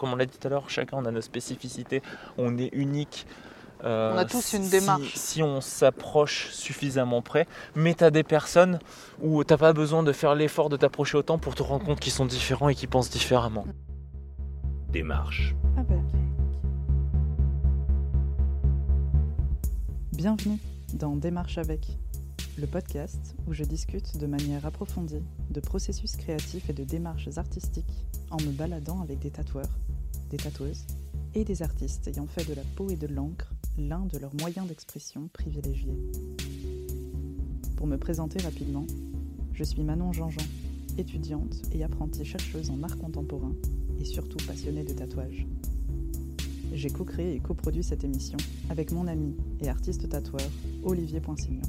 comme on l'a dit tout à l'heure, chacun on a nos spécificités, on est unique. On a tous une démarche. Si on s'approche suffisamment près, mais tu as des personnes où tu pas besoin de faire l'effort de t'approcher autant pour te rendre compte qu'ils sont différents et qu'ils pensent différemment. Démarche. Ah bah. Bienvenue dans Démarche avec, le podcast où je discute de manière approfondie de processus créatifs et de démarches artistiques en me baladant avec des tatoueurs, des tatoueuses et des artistes ayant fait de la peau et de l'encre l'un de leurs moyens d'expression privilégiés. Pour me présenter rapidement, je suis Manon Jean-Jean, étudiante et apprentie chercheuse en art contemporain et surtout passionnée de tatouage. J'ai co-créé et coproduit cette émission avec mon ami et artiste tatoueur Olivier Poinsignon.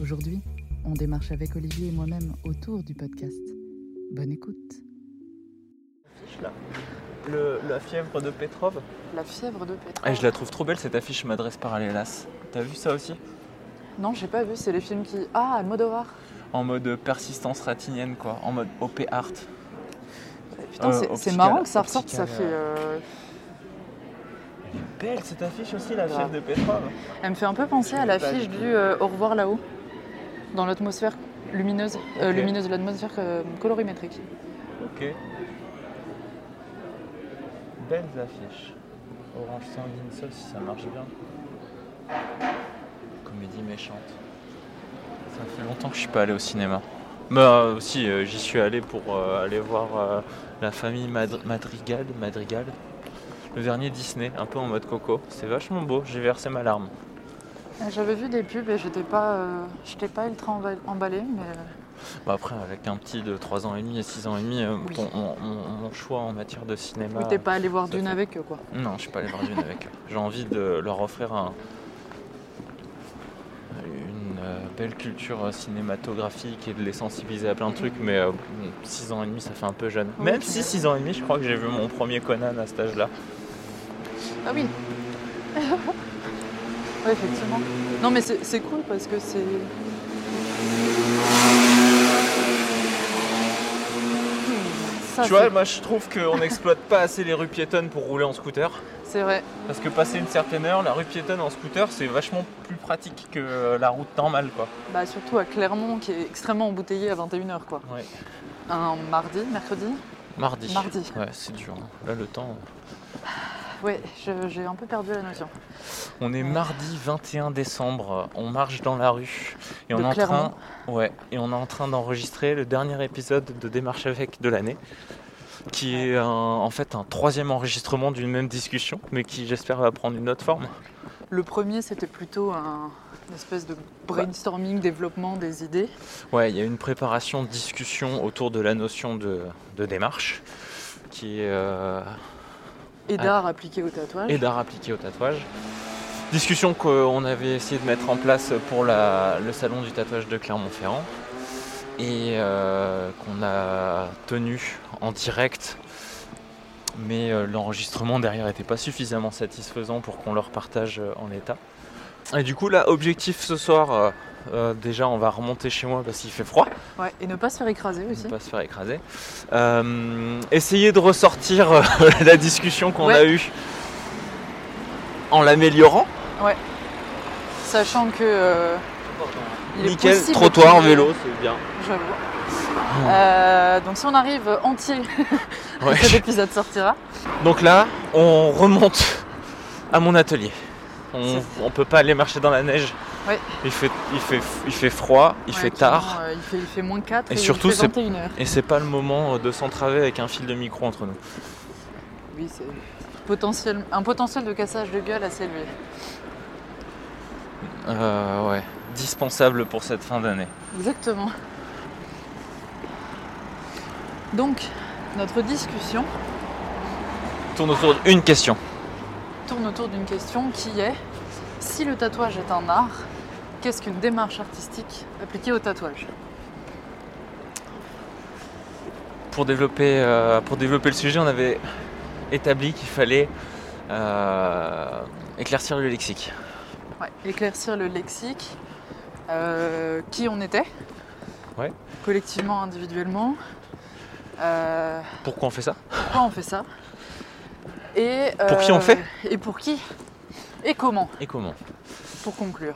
Aujourd'hui, on démarche avec Olivier et moi-même autour du podcast. Bonne écoute. La fièvre de Petrov. La fièvre de Petrov. Eh, je la trouve trop belle cette affiche m'adresse parallélas. T'as vu ça aussi? Non, j'ai pas vu. C'est les films qui. Ah, Almodovar. En mode persistance ratinienne, quoi. En mode OP art. Putain, Euh, c'est- marrant que ça ressorte. Ça fait. euh, Elle est belle cette affiche aussi, la fièvre de Petrov. Elle me fait un peu penser à l'affiche du euh, Au revoir là-haut, dans l'atmosphère lumineuse, euh, Ok. lumineuse de l'atmosphère euh, colorimétrique. Ok. Belles affiches. Orange sanguine, ça si ça marche bien. Comédie méchante. Ça fait longtemps que je suis pas allé au cinéma. Bah aussi, euh, j'y suis allé pour euh, aller voir euh, la famille Madr- Madrigal, Madrigal. Le dernier Disney, un peu en mode coco. C'est vachement beau, j'ai versé ma larme. Euh, J'avais vu des pubs et j'étais pas, euh, j'étais pas ultra emba- emballée, mais euh, Bah après, avec un petit de 3 ans et demi et 6 ans et demi, euh, Oui. ton- mon, choix en matière de cinéma. oui, t'es pas allé voir Dune fait. avec eux quoi. Non, je suis pas allé voir Dune avec eux. J'ai envie de leur offrir un- une euh, belle culture euh, cinématographique et de les sensibiliser à plein de trucs, mais 6 ans et demi, ça fait un peu jeune. Oui, Même si m'étonnes. 6 ans et demi, je crois que j'ai vu mon premier Conan à cet âge-là. Ah oui. ouais, effectivement. Non, mais c'est cool parce que c'est. Ça, tu vois, moi je trouve qu'on n'exploite pas assez les rues piétonnes pour rouler en scooter. c'est vrai. Parce que passer une certaine heure, la rue piétonne en scooter, c'est vachement plus pratique que euh, la route normale, quoi. Bah, surtout à Clermont qui est extrêmement embouteillé à 21h quoi. Ouais. Un mardi, mercredi? Mardi. Mardi. Ouais, c'est dur. hein. Là, le temps. Je- j'ai un peu perdu la notion. On est mardi 21 décembre, on marche dans la rue et on est en train, ouais, et on est en train d'enregistrer le dernier épisode de Démarche avec de l'année, qui est un- en fait un troisième enregistrement d'une même discussion, mais qui j'espère va prendre une autre forme. Le premier, c'était plutôt un une espèce de brainstorming, développement des idées. Ouais, il y a une préparation, discussion autour de la notion de, de démarche, qui est euh, Et d'art appliqué au tatouage. et d'art appliqué au tatouage. Discussion qu'on avait essayé de mettre en place pour le salon du tatouage de Clermont-Ferrand et euh, qu'on a tenu en direct. Mais euh, l'enregistrement derrière n'était pas suffisamment satisfaisant pour qu'on leur partage euh, en l'état. Et du coup là, objectif ce soir, euh, déjà on va remonter chez moi parce qu'il fait froid, Ouais, et ne pas se faire écraser ne aussi. pas se faire écraser. Euh, essayer de ressortir euh, la discussion qu'on a Ouais. eue en l'améliorant. Sachant que. euh, il est Nickel, trottoir, ait- vélo, c'est bien. J'avoue. Euh, donc si on arrive entier, Ouais. cet épisode sortira. Donc là, on remonte à mon atelier. On, on peut pas aller marcher dans la neige. Ouais. Il, fait, il, fait, il fait froid, il Ouais, fait tard. euh, il, fait, il fait moins 4 Et et, surtout, il fait c'est- 21h. Et c'est pas le moment de s'entraver avec un fil de micro entre nous. Oui, c'est potentiel, un potentiel de cassage de gueule assez élevé. Euh, ouais, dispensable pour cette fin d'année. Exactement. Donc, notre discussion Tourne autour d'une question. tourne autour d'une question qui est si le tatouage est un art, qu'est-ce qu'une démarche artistique appliquée au tatouage Pour développer, euh, pour développer le sujet, on avait établi qu'il fallait euh, éclaircir le lexique. Ouais, Éclaircir le lexique, euh, qui on était, Ouais. collectivement, individuellement, Pourquoi on fait ça? pourquoi on fait ça? Et, Pour qui on fait? Et pour qui? Et comment? Et comment? Pour conclure.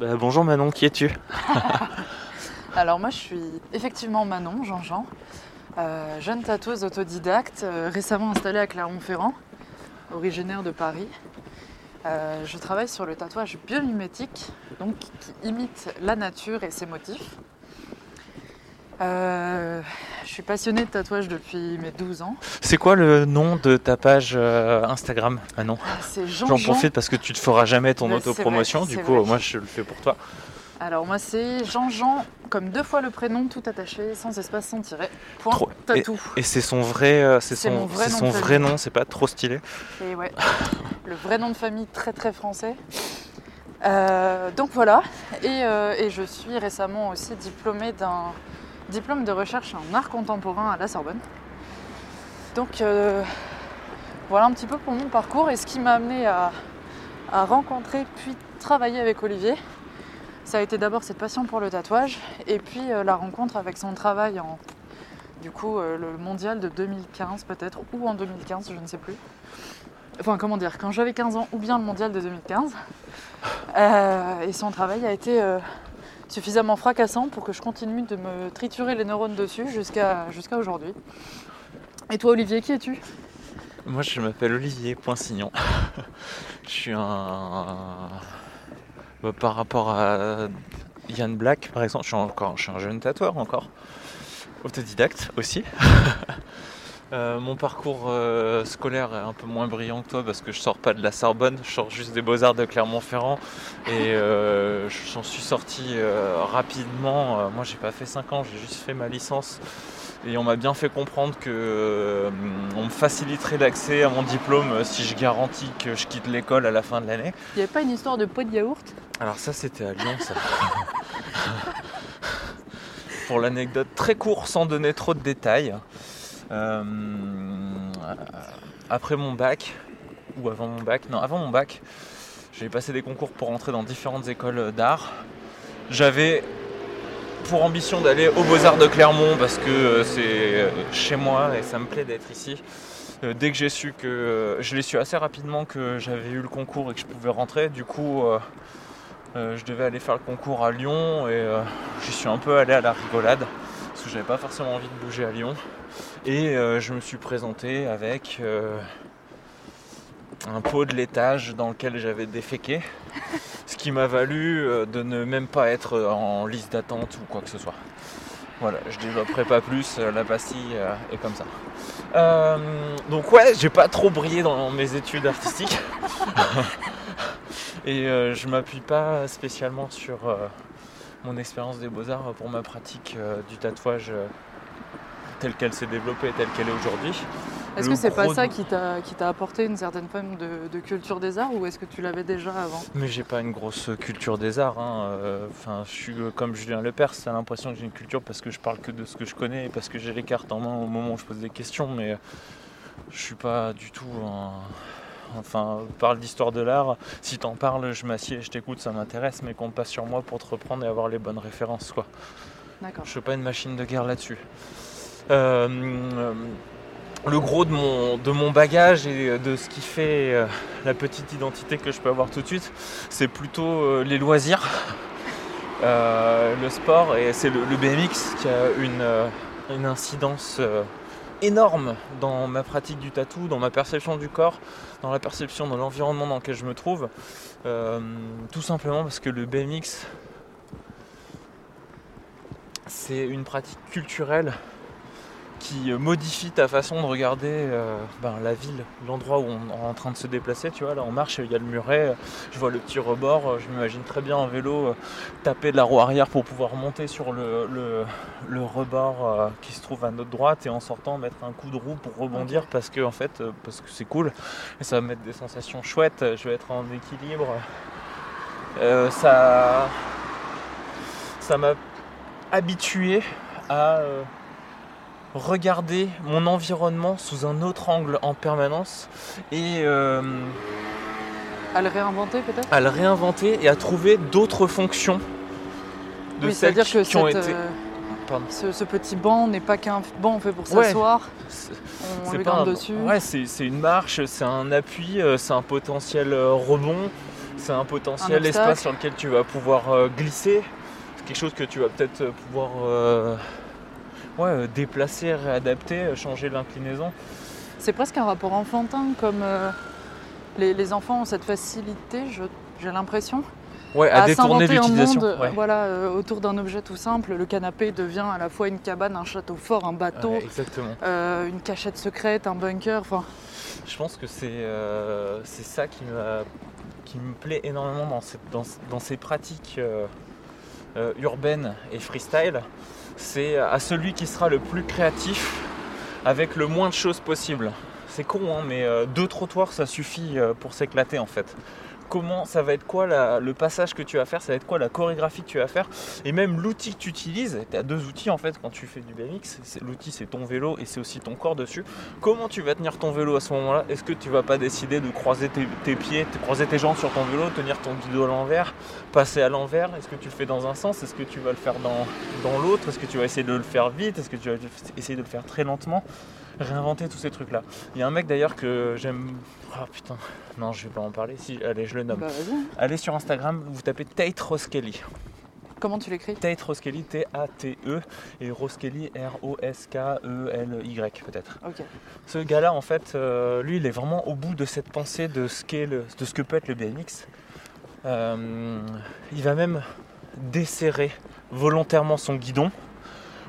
Bah, Bonjour Manon, qui es-tu? Alors moi je suis effectivement Manon, Jean-Jean, euh, jeune tatoueuse autodidacte, euh, récemment installée à Clermont-Ferrand, originaire de Paris. Euh, je travaille sur le tatouage biomimétique, donc qui imite la nature et ses motifs. Euh, je suis passionnée de tatouage depuis mes 12 ans. C'est quoi le nom de ta page euh, Instagram Manon? C'est J'en Jean-Jean. profite parce que tu te feras jamais ton c'est autopromotion, du c'est coup vrai. moi je le fais pour toi. Alors moi c'est Jean-Jean, comme deux fois le prénom, tout attaché, sans espace, sans tiret. Point, Trop- tatou. Et c'est son vrai, euh, c'est C'est son, vrai c'est nom son de vrai famille. nom, c'est pas trop stylé. Et ouais, le vrai nom de famille très très français. Euh, donc voilà, et, et je suis récemment aussi diplômée d'un diplôme de recherche en art contemporain à la Sorbonne. Donc euh, voilà un petit peu pour mon parcours et ce qui m'a amené à, rencontrer puis travailler avec Olivier. Ça a été d'abord cette passion pour le tatouage et puis euh, la rencontre avec son travail en du coup euh, le mondial de 2015 peut-être ou en 2015, je ne sais plus enfin comment dire, quand j'avais 15 ans ou bien le mondial de 2015. Euh, et son travail a été suffisamment fracassant pour que je continue de me triturer les neurones dessus jusqu'à jusqu'à aujourd'hui. Et toi Olivier, qui es-tu? Moi je m'appelle Olivier Poinsignon. je suis un. bah, par rapport à Yann Black par exemple, je suis encore je suis un jeune tatoueur encore. Autodidacte aussi. Euh, mon parcours euh, scolaire est un peu moins brillant que toi parce que je sors pas de la Sorbonne, je sors juste des Beaux-Arts de Clermont-Ferrand et euh, j'en suis sorti euh, rapidement. Moi j'ai pas fait 5 ans, j'ai juste fait ma licence et on m'a bien fait comprendre que on me faciliterait l'accès à mon diplôme si je garantis que je quitte l'école à la fin de l'année. Il n'y avait pas une histoire de pot de yaourt? Alors ça c'était à Lyon ça. Pour l'anecdote très court sans donner trop de détails. Euh, après mon bac, ou avant mon bac, non avant mon bac, j'ai passé des concours pour entrer dans différentes écoles d'art. J'avais pour ambition d'aller aux Beaux-Arts de Clermont parce que euh, c'est euh, chez moi et ça me plaît d'être ici. Dès que j'ai su que. je l'ai su assez rapidement que j'avais eu le concours et que je pouvais rentrer, du coup. je devais aller faire le concours à Lyon et j'y suis un peu allé à la rigolade parce que j'avais pas forcément envie de bouger à Lyon. Et euh, je me suis présenté avec euh, un pot de laitage dans lequel j'avais déféqué, ce qui m'a valu euh, de ne même pas être en liste d'attente ou quoi que ce soit. Voilà, je développerai pas plus, la pastille est comme ça. Euh, donc ouais, j'ai pas trop brillé dans mes études artistiques. Et euh, je m'appuie pas spécialement sur euh, mon expérience des beaux-arts pour ma pratique du tatouage telle qu'elle s'est développée et telle qu'elle est aujourd'hui. Est-ce que c'est pas ça qui t'a apporté une certaine forme de, de culture des arts ou est-ce que tu l'avais déjà avant? Mais j'ai pas une grosse culture des arts. hein, euh, Enfin, je suis euh, comme Julien Lepers, c'est l'impression que j'ai une culture parce que je parle que de ce que je connais et parce que j'ai les cartes en main au moment où je pose des questions, mais je suis pas du tout un. Enfin, parle d'histoire de l'art. Si t'en parles, je m'assieds et je t'écoute, ça m'intéresse, mais compte pas sur moi pour te reprendre et avoir les bonnes références, quoi. D'accord. Je suis pas une machine de guerre là-dessus. Euh, le gros de mon, de mon bagage et de ce qui fait euh, la petite identité que je peux avoir tout de suite, c'est plutôt euh, les loisirs, le sport et c'est le, BMX qui a une, une incidence énorme dans ma pratique du tatou, dans ma perception du corps, dans la perception de l'environnement dans lequel je me trouve. Tout simplement parce que le BMX, c'est une pratique culturelle qui euh, modifie ta façon de regarder euh, ben, la ville, l'endroit où on est en train de se déplacer. Tu vois, là on marche, il y a le muret, je vois le petit rebord, je m'imagine très bien en vélo euh, taper de la roue arrière pour pouvoir monter sur le, le- le rebord euh, qui se trouve à notre droite et en sortant mettre un coup de roue pour rebondir parce que en fait parce que c'est cool et ça va me mettre des sensations chouettes, je vais être en équilibre. Ça ça m'a habitué à regarder mon environnement sous un autre angle en permanence et euh, À le réinventer peut-être? à le réinventer et à trouver d'autres fonctions de Oui, celles c'est-à-dire qui, que qui ont été. euh, Pardon. Ce, ce petit banc n'est pas qu'un banc fait pour Ouais. s'asseoir. C'est- On le pas un- dessus. Ouais, c'est une marche, c'est un appui, euh, c'est un potentiel rebond, c'est un potentiel Un espace sur lequel tu vas pouvoir glisser. C'est quelque chose que tu vas peut-être pouvoir euh, ouais, euh, déplacer, réadapter, euh, changer l'inclinaison. C'est presque un rapport enfantin, comme euh, les, les enfants ont cette facilité, j'ai l'impression, Ouais, à, détourner l'utilisation. monde ouais. voilà, euh, autour d'un objet tout simple. Le canapé devient à la fois une cabane, un château fort, un bateau, Ouais, exactement. euh, une cachette secrète, un bunker. Enfin, Je pense que c'est c'est ça qui, me plaît énormément dans, cette- dans, dans ces pratiques urbaines et freestyle. C'est à celui qui sera le plus créatif avec le moins de choses possible. C'est con, hein, mais euh, deux trottoirs, ça suffit euh, pour s'éclater en fait. Comment ça va être quoi le passage que tu vas faire, ça va être quoi la chorégraphie que tu vas faire, et même l'outil que tu utilises. Tu as deux outils en fait quand tu fais du BMX. L'outil c'est ton vélo et c'est aussi ton corps dessus. Comment tu vas tenir ton vélo à ce moment-là? Est-ce que tu vas pas décider de croiser tes, pieds, de croiser tes jambes sur ton vélo, tenir ton guidon à l'envers, passer à l'envers? Est-ce que tu le fais dans un sens? Est-ce que tu vas le faire dans, dans l'autre? Est-ce que tu vas essayer de le faire vite? Est-ce que tu vas essayer de le faire très lentement? Réinventer tous ces trucs-là. Il y a un mec d'ailleurs que j'aime. Ah putain, non, je vais pas en parler. Si, allez, je le nomme. bah. Allez sur Instagram, vous tapez Tate Roskelly. Comment tu l'écris? Tate Roskelly, T-A-T-E, et Roskelly, R-O-S-K-E-L-Y peut-être. Ok. Ce gars-là, en fait, euh, lui, il est vraiment au bout de cette pensée de ce, qu'est le- de ce que peut être le BMX. Euh, il va même desserrer volontairement son guidon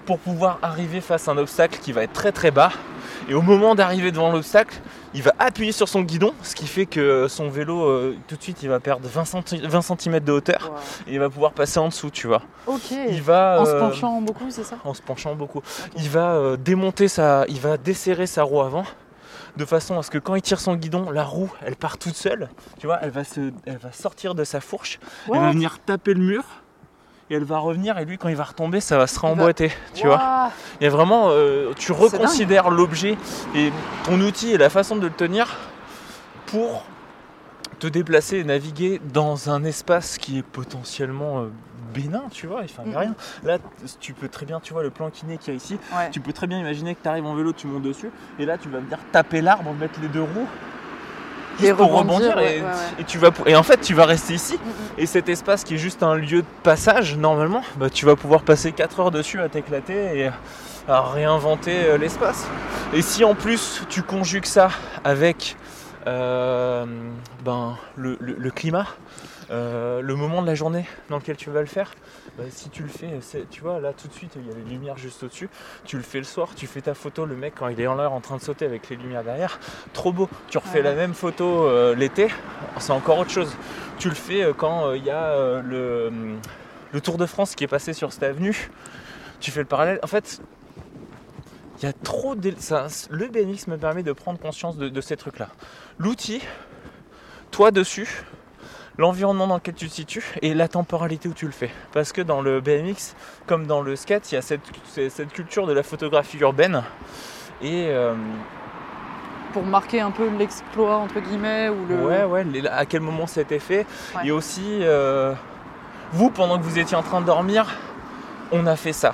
pour pouvoir arriver face à un obstacle qui va être très très bas. Et au moment d'arriver devant l'obstacle, il va appuyer sur son guidon, ce qui fait que son vélo, euh, tout de suite, il va perdre 20, cm de hauteur Wow. et il va pouvoir passer en dessous, tu vois. Ok. Il va En se euh, penchant beaucoup, c'est ça? en se penchant beaucoup. Il va euh, démonter sa, il va desserrer sa roue avant, de façon à ce que quand il tire son guidon, la roue, elle part toute seule. Tu vois, elle va se, elle va sortir de sa fourche, elle va venir taper le mur. Et elle va revenir et lui quand il va retomber ça va se remboîter, tu vois. Il y a vraiment, euh, tu reconsidères l'objet et ton outil et la façon de le tenir pour te déplacer et naviguer dans un espace qui est potentiellement euh, bénin, tu vois, enfin, Mhm. rien. Là, tu peux très bien, tu vois, le plan kiné qu'il y a ici, Ouais. tu peux très bien imaginer que tu arrives en vélo, tu montes dessus, et là, tu vas venir taper l'arbre, mettre les deux roues, Et pour rebondir, rebondir, ouais, et, ouais, ouais. et tu vas, et en fait, tu vas rester ici, Mm, mm. et cet espace qui est juste un lieu de passage, normalement, bah, tu vas pouvoir passer 4 heures dessus à t'éclater et à réinventer euh, l'espace. Et si en plus tu conjugues ça avec euh, ben, le, le- le climat, euh, le moment de la journée dans lequel tu vas le faire, bah, si tu le fais, tu vois, là tout de suite, il y a les lumières juste au-dessus, tu le fais le soir, tu fais ta photo, le mec quand il est en l'air en train de sauter avec les lumières derrière, trop beau. Tu refais Ouais. la même photo euh, l'été, c'est encore autre chose. Tu le fais euh, quand euh, il y a le, le Tour de France qui est passé sur cette avenue, tu fais le parallèle. En fait, il y a trop de... ça- le BMX me permet de prendre conscience de, de ces trucs-là. L'outil, toi dessus, l'environnement dans lequel tu te situes et la temporalité où tu le fais. Parce que dans le BMX, comme dans le skate, il y a cette, culture de la photographie urbaine. Et euh, Pour marquer un peu l'exploit, entre guillemets, ou le. ouais, ouais, les- à quel moment ça a été fait. Ouais. Et aussi, euh, vous, pendant que vous étiez en train de dormir, on a fait ça.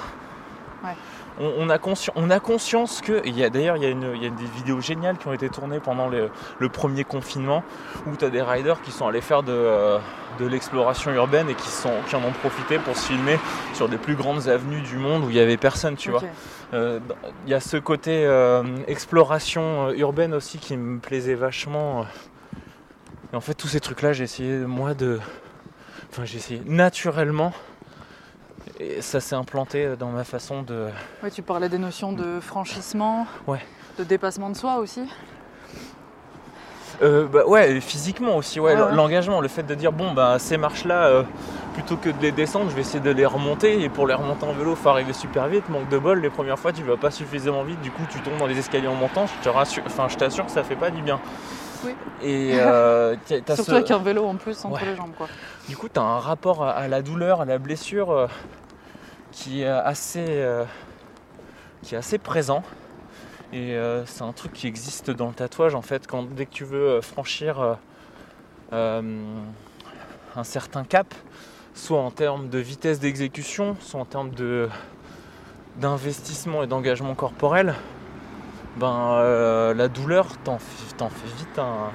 Ouais. On, on a consci- on a conscience que. Il y a, D'ailleurs, il y, a une- il y a des vidéos géniales qui ont été tournées pendant le, le premier confinement où tu as des riders qui sont allés faire de, euh, de l'exploration urbaine et qui, sont, qui en ont profité pour se filmer sur des plus grandes avenues du monde où il n'y avait personne, tu vois. Euh, dans- Il y a ce côté euh, exploration urbaine aussi qui me plaisait vachement. Et en fait, tous ces trucs-là, j'ai essayé, moi, de. Enfin, j'ai essayé naturellement. Et ça s'est implanté dans ma façon de. Ouais, tu parlais des notions de franchissement, Ouais. de dépassement de soi aussi. Euh, bah ouais, physiquement aussi, ouais, Ouais, ouais. l'engagement, le fait de dire bon bah ces marches-là, euh, plutôt que de les descendre, je vais essayer de les remonter et pour les remonter en vélo, faut arriver super vite. Manque de bol, les premières fois tu vas pas suffisamment vite, du coup tu tombes dans les escaliers en montant. Je te rassure, enfin je t'assure que ça fait pas du bien. Oui. Et euh, Surtout ce- avec un vélo en plus entre Ouais. les jambes, quoi. Du coup, tu as un rapport à, la douleur, à la blessure euh, qui, est assez, euh, qui est assez présent. Et euh, c'est un truc qui existe dans le tatouage en fait. Quand, dès que tu veux franchir un certain cap, soit en termes de vitesse d'exécution, soit en termes de, d'investissement et d'engagement corporel, ben la douleur t'en fait vite un,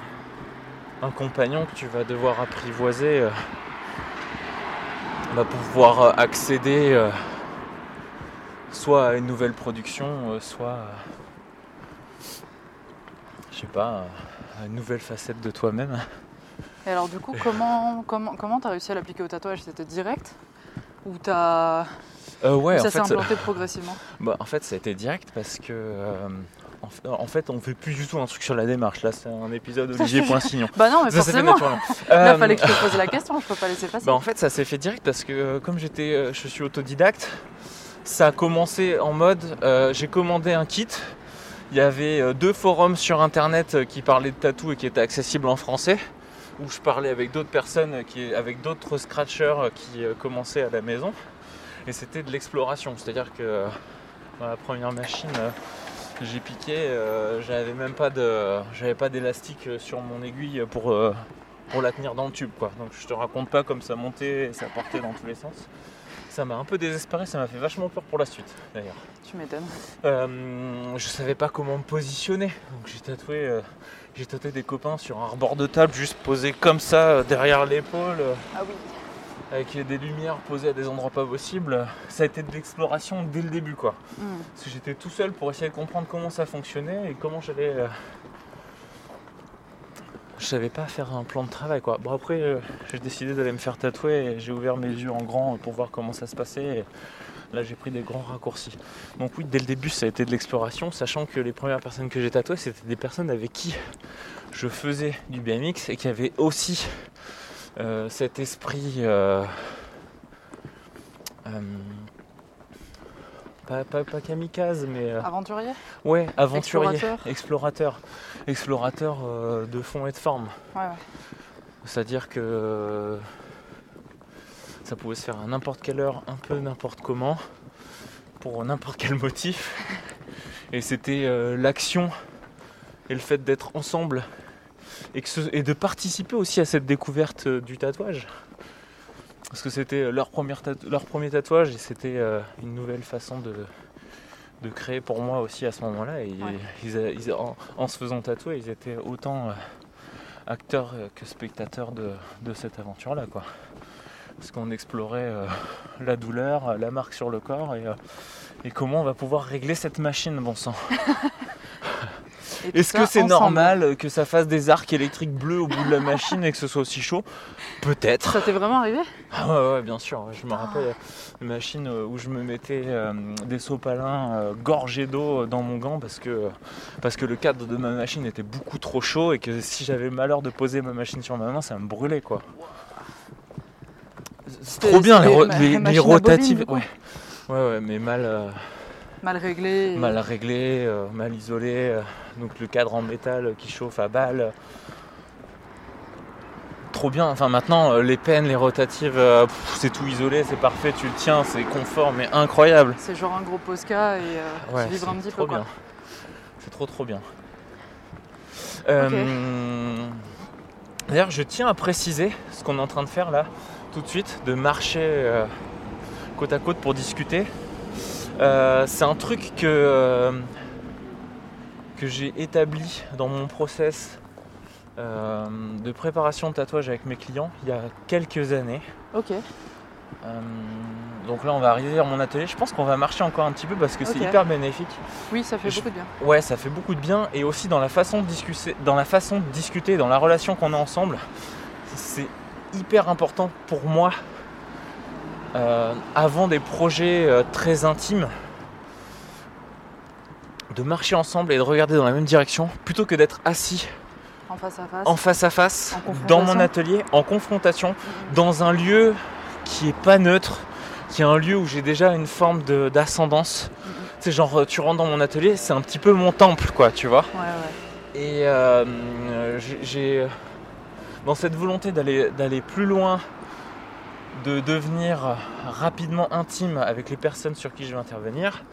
un compagnon que tu vas devoir apprivoiser euh, pour pouvoir euh, accéder euh, soit à une nouvelle production, euh, soit je sais pas, à une nouvelle facette de toi-même. Et alors du coup, comment comment comment t'as réussi à l'appliquer au tatouage? C'était direct? Ou t'as ça s'est implanté progressivement? Bah, en fait, ça a été direct parce que. En, fait, on fait plus du tout un truc sur la démarche. Là, c'est un épisode Ça, Olivier je- Poinsignon. Bah non, mais Ça forcément. naturellement. Là, Euh, fallait que je te pose la question. Je peux pas laisser passer. bah, en fait, ça s'est fait direct parce que euh, comme j'étais, euh, je suis autodidacte, ça a commencé en mode euh, j'ai commandé un kit. Il y avait deux forums sur internet qui parlaient de tatou et qui étaient accessibles en français, où je parlais avec d'autres personnes, qui, avec d'autres scratchers qui commençaient à la maison. Et c'était de l'exploration, c'est-à-dire que dans la première machine, j'ai piqué, euh, j'avais même pas de, j'avais pas d'élastique euh, sur mon aiguille pour euh, pour la tenir dans le tube quoi. Donc je te raconte pas comme ça montait et ça partait dans tous les sens. Ça m'a un peu désespéré, ça m'a fait vachement peur pour la suite d'ailleurs. Tu m'étonnes. Euh, je savais pas comment me positionner. Donc j'ai tatoué, j'ai tatoué des copains sur un rebord de table juste posé comme ça derrière l'épaule, Ah oui. Avec des lumières posées à des endroits pas possibles. Ça a été de l'exploration dès le début quoi. Hmm. Parce que j'étais tout seul pour essayer de comprendre comment ça fonctionnait et comment j'allais. euh, Je savais pas faire un plan de travail quoi. Bon après euh, j'ai décidé d'aller me faire tatouer et j'ai ouvert mes yeux en grand pour voir comment ça se passait. Et là j'ai pris des grands raccourcis. Donc oui dès le début ça a été de l'exploration, sachant que les premières personnes que j'ai tatouées c'était des personnes avec qui je faisais du BMX et qui avaient aussi euh, cet esprit. euh, euh, pas, pas- pas kamikaze, mais Aventurier? ouais, aventurier, Explorateur? explorateur, explorateur de fond et de forme. Ouais, ouais. C'est-à-dire que euh, ça pouvait se faire à n'importe quelle heure, un peu n'importe comment, pour n'importe quel motif. Et c'était l'action et le fait d'être ensemble et, que ce- et de participer aussi à cette découverte euh, du tatouage. Parce que c'était leur, première tatou- leur premier tatouage et c'était euh, une nouvelle façon de, de créer pour moi aussi à ce moment-là. Et Ouais. ils a- ils a- en, en se faisant tatouer, ils étaient autant euh, acteurs euh, que spectateurs de, de cette aventure-là. quoi. Parce qu'on explorait euh, la douleur, euh, la marque sur le corps et, euh, et comment on va pouvoir régler cette machine, bon sang. Est-ce que c'est normal que ça fasse des arcs électriques bleus au bout de la machine et que ce soit aussi chaud? Peut-être. Ça t'est vraiment arrivé? Ah ouais, ouais, bien sûr. Je me rappelle une machine euh, où je me mettais euh, des sopalins euh, gorgés d'eau dans mon gant parce que, parce que le cadre de ma machine était beaucoup trop chaud et que si j'avais malheur de poser ma machine sur ma main, ça me brûlait quoi. Trop bien les, rotatives. ouais. ouais, ouais, mais mal, euh, Mal réglé. et- mal réglé, euh, mal isolé. euh, donc le cadre en métal qui chauffe à balle. Trop bien. Enfin maintenant, euh, les peines, les rotatives, euh, c'est tout isolé, c'est parfait, tu le tiens, c'est confort, mais incroyable. C'est genre un gros Posca et euh, Ouais, tu vibres un c'est petit trop peu bien. C'est trop trop bien. Euh, D'ailleurs, je tiens à préciser ce qu'on est en train de faire là, tout de suite, de marcher euh, côte à côte pour discuter. Euh, c'est un truc que, euh, que j'ai établi dans mon process euh, de préparation de tatouage avec mes clients il y a quelques années. Ok. Donc là, on va arriver à mon atelier. Je pense qu'on va marcher encore un petit peu parce que c'est hyper bénéfique. Oui, ça fait Je- beaucoup de bien. Ouais, ça fait beaucoup de bien et aussi dans la façon de discuter, dans la façon de discuter, dans la relation qu'on a ensemble, c'est hyper important pour moi. Euh, avant des projets euh, très intimes, de marcher ensemble et de regarder dans la même direction, plutôt que d'être assis En face à face. en face à face En dans mon atelier, en confrontation, Mhm. dans un lieu qui est pas neutre, qui est un lieu où j'ai déjà une forme d'ascendance. Mhm. C'est genre, euh, tu rentres dans mon atelier, c'est un petit peu mon temple, quoi, tu vois. Ouais, ouais. Et euh, j'ai- dans cette volonté d'aller d'aller plus loin, de devenir rapidement intime avec les personnes sur qui je vais intervenir,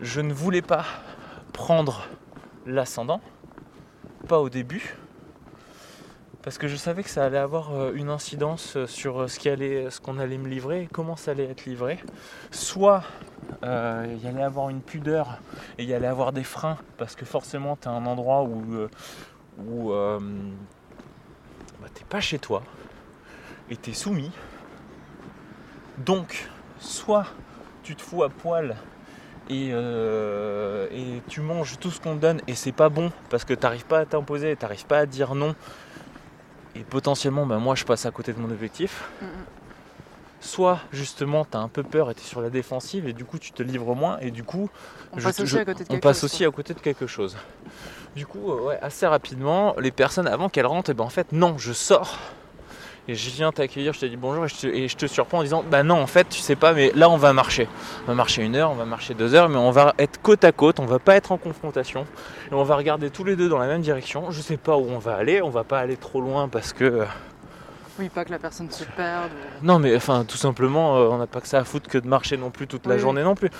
je ne voulais pas prendre l'ascendant, pas au début, parce que je savais que ça allait avoir euh, une incidence sur euh, allait- ce qu'on allait me livrer comment ça allait être livré, soit euh, il y allait avoir une pudeur et il y allait avoir des freins parce que forcément tu un endroit où, euh, où euh, bah, t'es pas chez toi et t'es soumis. Donc, soit tu te fous à poil et, euh, et tu manges tout ce qu'on te donne et c'est pas bon parce que t'arrives pas à t'imposer, t'arrives pas à dire non et potentiellement bah, moi je passe à côté de mon objectif. Soit justement tu as un peu peur et tu es sur la défensive et du coup tu te livres moins et du coup On je- passe aussi je- à côté de on quelque passe chose, aussi à côté de quelque chose. Du coup, euh, ouais, assez rapidement, les personnes avant qu'elles rentrent, et ben en fait non, je sors et je viens t'accueillir, je te dis bonjour et je te, et je te surprends en disant bah non en fait tu sais pas mais là on va marcher. On va marcher une heure, on va marcher deux heures, mais on va être côte à côte, on va pas être en confrontation et on va regarder tous les deux dans la même direction. Je sais pas où on va aller, on va pas aller trop loin parce que euh, Oui, pas que la personne se perde. ou- non, mais enfin, tout simplement, euh, on n'a pas que ça à foutre que de marcher non plus toute la Oui, journée non plus.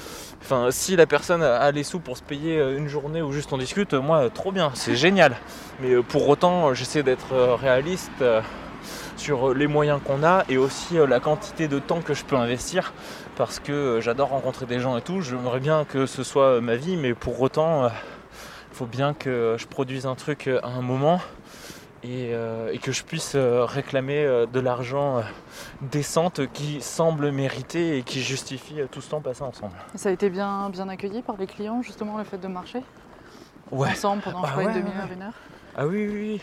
Enfin, si la personne a les sous pour se payer euh, une journée où juste on discute, moi, trop bien, c'est génial. Mais pour autant, j'essaie d'être réaliste sur euh, les moyens qu'on a et aussi euh, la quantité de temps que je peux investir parce que euh, j'adore rencontrer des gens et tout. J'aimerais bien que ce soit ma vie, mais pour autant, il faut bien que je produise un truc à un moment et, euh, et que je puisse euh, réclamer euh, de l'argent décente qui semble mériter et qui justifie tout ce temps passé ensemble. Et Ça a été bien, bien accueilli par les clients, justement, le fait de marcher Ouais. ensemble pendant, Ah sais pas, une ouais, demi-heure, ouais. une heure? Ah oui, oui, oui.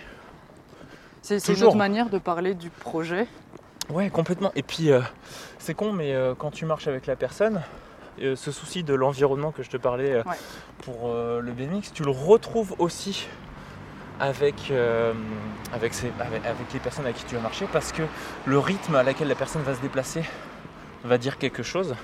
C'est une autre manière de parler du projet. Ouais, complètement. Et puis, euh, c'est con, mais euh, quand tu marches avec la personne, euh, ce souci de l'environnement que je te parlais Ouais. pour le BMX, tu le retrouves aussi avec, avec, ces- avec, avec les personnes avec qui tu vas marcher parce que le rythme à laquelle la personne va se déplacer va dire quelque chose.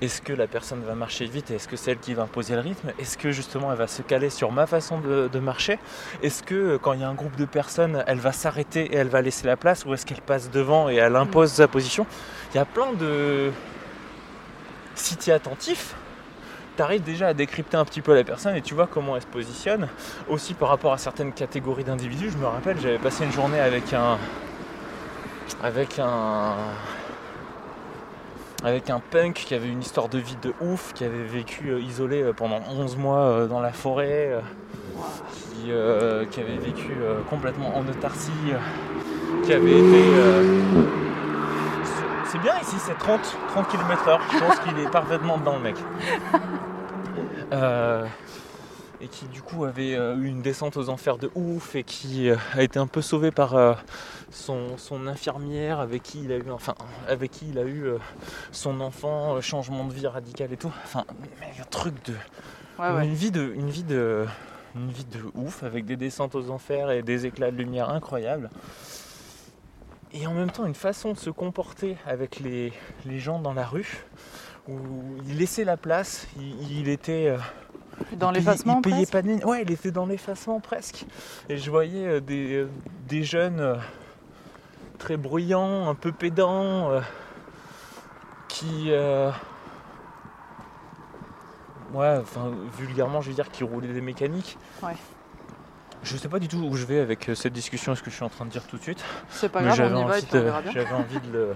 Est-ce que la personne va marcher vite est-ce que c'est elle qui va imposer le rythme? Est-ce que justement elle va se caler sur ma façon de, de marcher? Est-ce que euh, quand il y a un groupe de personnes, elle va s'arrêter et elle va laisser la place ou est-ce qu'elle passe devant et elle impose sa position? Il y a plein de... Si tu es attentif, tu arrives déjà à décrypter un petit peu la personne et tu vois comment elle se positionne. Aussi par rapport à certaines catégories d'individus, je me rappelle, j'avais passé une journée avec un... Avec un avec un punk qui avait une histoire de vie de ouf, qui avait vécu euh, isolé euh, pendant 11 mois euh, dans la forêt, qui, qui avait vécu complètement en autarcie, qui avait été... c'est- bien ici, c'est 30, 30 km heure, je pense qu'il est parfaitement dedans le mec. Et qui du coup avait eu une descente aux enfers de ouf et qui a été un peu sauvé par son, son infirmière avec qui il a eu enfin avec qui il a eu euh, son enfant, euh, changement de vie radical et tout. Enfin, mais un truc de. Ouais, ouais. Une vie de. Une vie de. Une vie de ouf avec des descentes aux enfers et des éclats de lumière incroyables. Et en même temps une façon de se comporter avec les, les gens dans la rue où il laissait la place, il, il était. euh, Dans l'effacement, Il payait presque pas de. Ouais, il était dans l'effacement presque. Et je voyais euh, des, euh, des jeunes très bruyants, un peu pédants, euh, qui. euh, ouais, enfin, vulgairement, je veux dire, qui roulaient des mécaniques. Ouais. Je sais pas du tout où je vais avec euh, cette discussion, ce que je suis en train de dire tout de suite. C'est pas mais grave, j'avais on y envie, de, j'avais envie de le,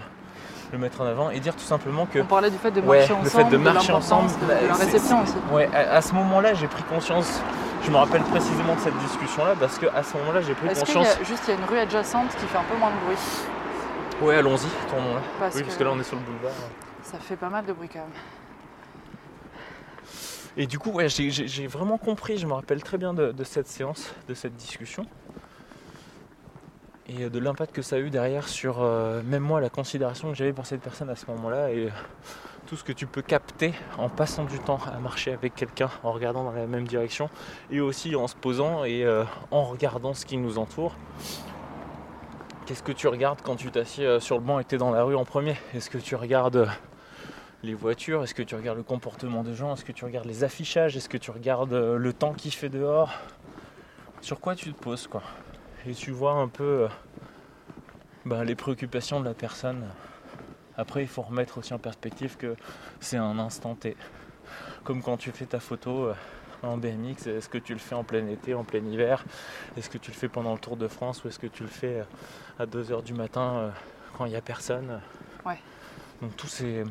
le mettre en avant et dire tout simplement que On parlait du fait de Ouais, marcher le ensemble, fait de marcher ensemble, de, de la réception aussi. Ouais, à, à ce moment-là, j'ai pris conscience. Je me rappelle précisément de cette discussion-là parce que à ce moment-là, j'ai pris Est-ce qu'il y conscience. a juste il y a une rue adjacente qui fait un peu moins de bruit Ouais, allons-y, tournons là. Parce oui, que- parce que là, on est sur le boulevard. Ça fait pas mal de bruit quand même. Et du coup, ouais, j'ai- j'ai j'ai vraiment compris. Je me rappelle très bien de, de cette séance, de cette discussion, et de l'impact que ça a eu derrière sur euh, même moi la considération que j'avais pour cette personne à ce moment-là et tout ce que tu peux capter en passant du temps à marcher avec quelqu'un, en regardant dans la même direction et aussi en se posant et euh, en regardant ce qui nous entoure. Qu'est-ce que tu regardes quand tu t'assieds euh, sur le banc et que tu es dans la rue en premier? Est-ce que tu regardes euh, les voitures? Est-ce que tu regardes le comportement des gens? Est-ce que tu regardes les affichages? Est-ce que tu regardes le temps qu'il fait dehors? Sur quoi tu te poses quoi? Et tu vois un peu ben, les préoccupations de la personne. Après, il faut remettre aussi en perspective que c'est un instant T. Comme quand tu fais ta photo euh, en BMX, est-ce que tu le fais en plein été, en plein hiver? Est-ce que tu le fais pendant le Tour de France ou est-ce que tu le fais euh, à 2h du matin euh, quand il n'y a personne? Ouais. Donc tous ces,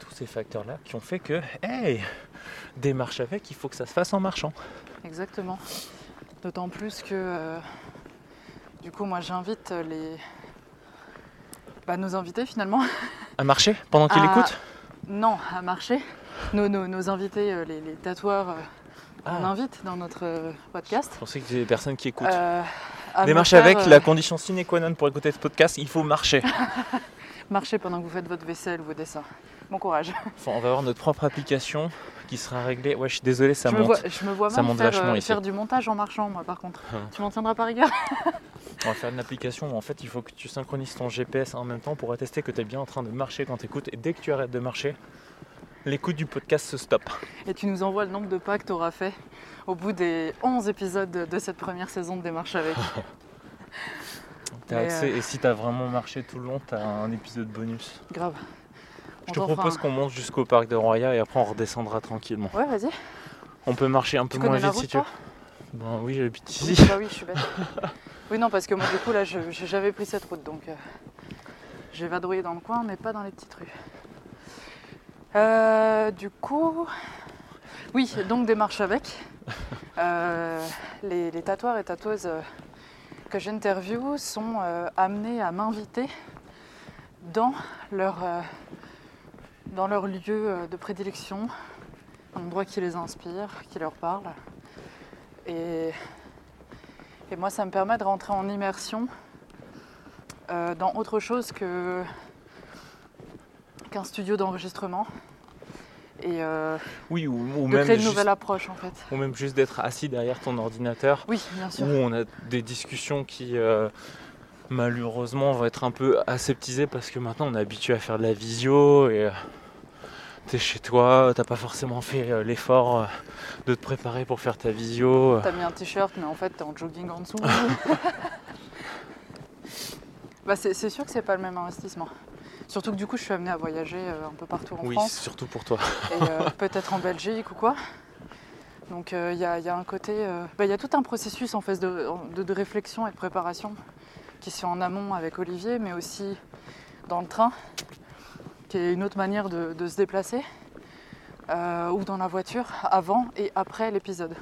tous ces facteurs-là qui ont fait que, hey, démarche avec, il faut que ça se fasse en marchant. Exactement. D'autant plus que, euh, du coup, moi j'invite les. Bah, nos invités finalement. À marcher pendant qu'ils Ah. écoutent Non, à marcher. Nos, nos- nos invités, euh, les, les tatoueurs, euh, Ah. on invite dans notre euh, podcast. Je pensais que des personnes qui écoutent. euh, à me Démarche faire, avec, euh, la condition sine qua non pour écouter ce podcast, il faut marcher. Marcher pendant que vous faites votre vaisselle ou vos dessins. Bon courage. Enfin, on va avoir notre propre application qui sera réglée. Ouais, je suis désolé, ça je, monte. Me vois, je me vois Ça monte faire, vachement euh, ici. faire du montage en marchant, moi par contre. Ah. Tu m'en tiendras par rigueur On va faire une application où en fait il faut que tu synchronises ton GPS en même temps pour attester que tu es bien en train de marcher quand tu écoutes. Et dès que tu arrêtes de marcher, l'écoute du podcast se stoppe. Et tu nous envoies le nombre de pas que tu auras fait au bout des 11 épisodes de, cette première saison de Démarche avec. Mais, accès, et si tu as vraiment marché tout le long, tu as un épisode bonus. Grave. Je On te propose un. qu'on monte jusqu'au parc de Roya et après on redescendra tranquillement. Ouais, vas-y. On peut marcher un peu Tu moins vite si tu veux. Ben oui, j'habite Oui, ici. bah oui, je suis bête. Oui, non, parce que moi, du coup, là, je- j'avais pris cette route, donc euh, j'ai vadrouillé dans le coin, mais pas dans les petites rues. Euh, du coup, oui, donc démarche avec. Euh, les, les tatoueurs et tatoueuses que j'interviewe sont amenés à m'inviter dans leur, dans leur lieu de prédilection, un endroit qui les inspire, qui leur parle. Et et moi, ça me permet de rentrer en immersion euh, dans autre chose que qu'un studio d'enregistrement et euh, Oui, ou, ou de même créer une juste, nouvelle approche en fait. ou même juste d'être assis derrière ton ordinateur Oui, bien où sûr. on a des discussions qui euh, malheureusement vont être un peu aseptisées parce que maintenant on est habitué à faire de la visio et t'es chez toi, t'as pas forcément fait euh, l'effort euh, de te préparer pour faire ta visio. euh. T'as mis un t-shirt, mais en fait, t'es en jogging en dessous. bah, c'est sûr que c'est pas le même investissement. Surtout que du coup, je suis amenée à voyager un peu partout en Oui, France. surtout pour toi. et euh, peut-être en Belgique ou quoi. Donc euh, il y, a- il y a un côté, euh, bah, il y a tout un processus en fait de, de- de réflexion et de préparation qui se fait en amont avec Olivier, mais aussi dans le train, qui est une autre manière de, de se déplacer, euh, ou dans la voiture, avant et après l'épisode.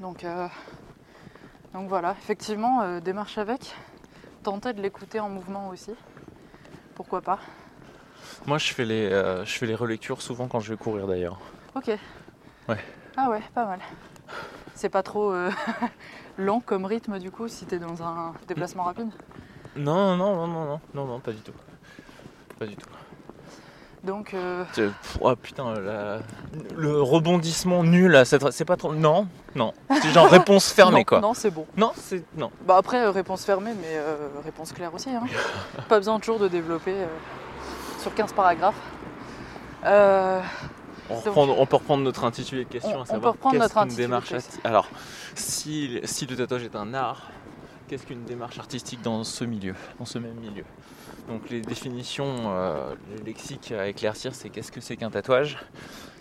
Donc, euh, donc voilà, effectivement, euh, démarche avec, tenter de l'écouter en mouvement aussi, pourquoi pas. Moi je fais les, je fais les relectures souvent quand je vais courir d'ailleurs. Ok. Ouais. Ah ouais, pas mal. C'est pas trop lent comme rythme du coup si t'es dans un déplacement rapide? Non, non, non, non, non, non, non, pas du tout. Pas du tout. Donc euh, Oh putain, la- le rebondissement nul là, cette- c'est pas trop. Non, non. C'est genre réponse fermée non, quoi. Non, c'est bon. Non, c'est. Non. Bah après euh, réponse fermée, mais euh, réponse claire aussi. Hein. pas besoin toujours de développer euh, sur 15 paragraphes. On, reprend- on peut reprendre notre intitulé de question, On- à savoir peut reprendre qu'est-ce notre qu'une démarche question. arti- Alors, si, si le tatouage est un art, qu'est-ce qu'une démarche artistique dans ce milieu, dans ce même milieu? Donc les définitions, euh, le lexique à éclaircir, c'est qu'est-ce que c'est qu'un tatouage?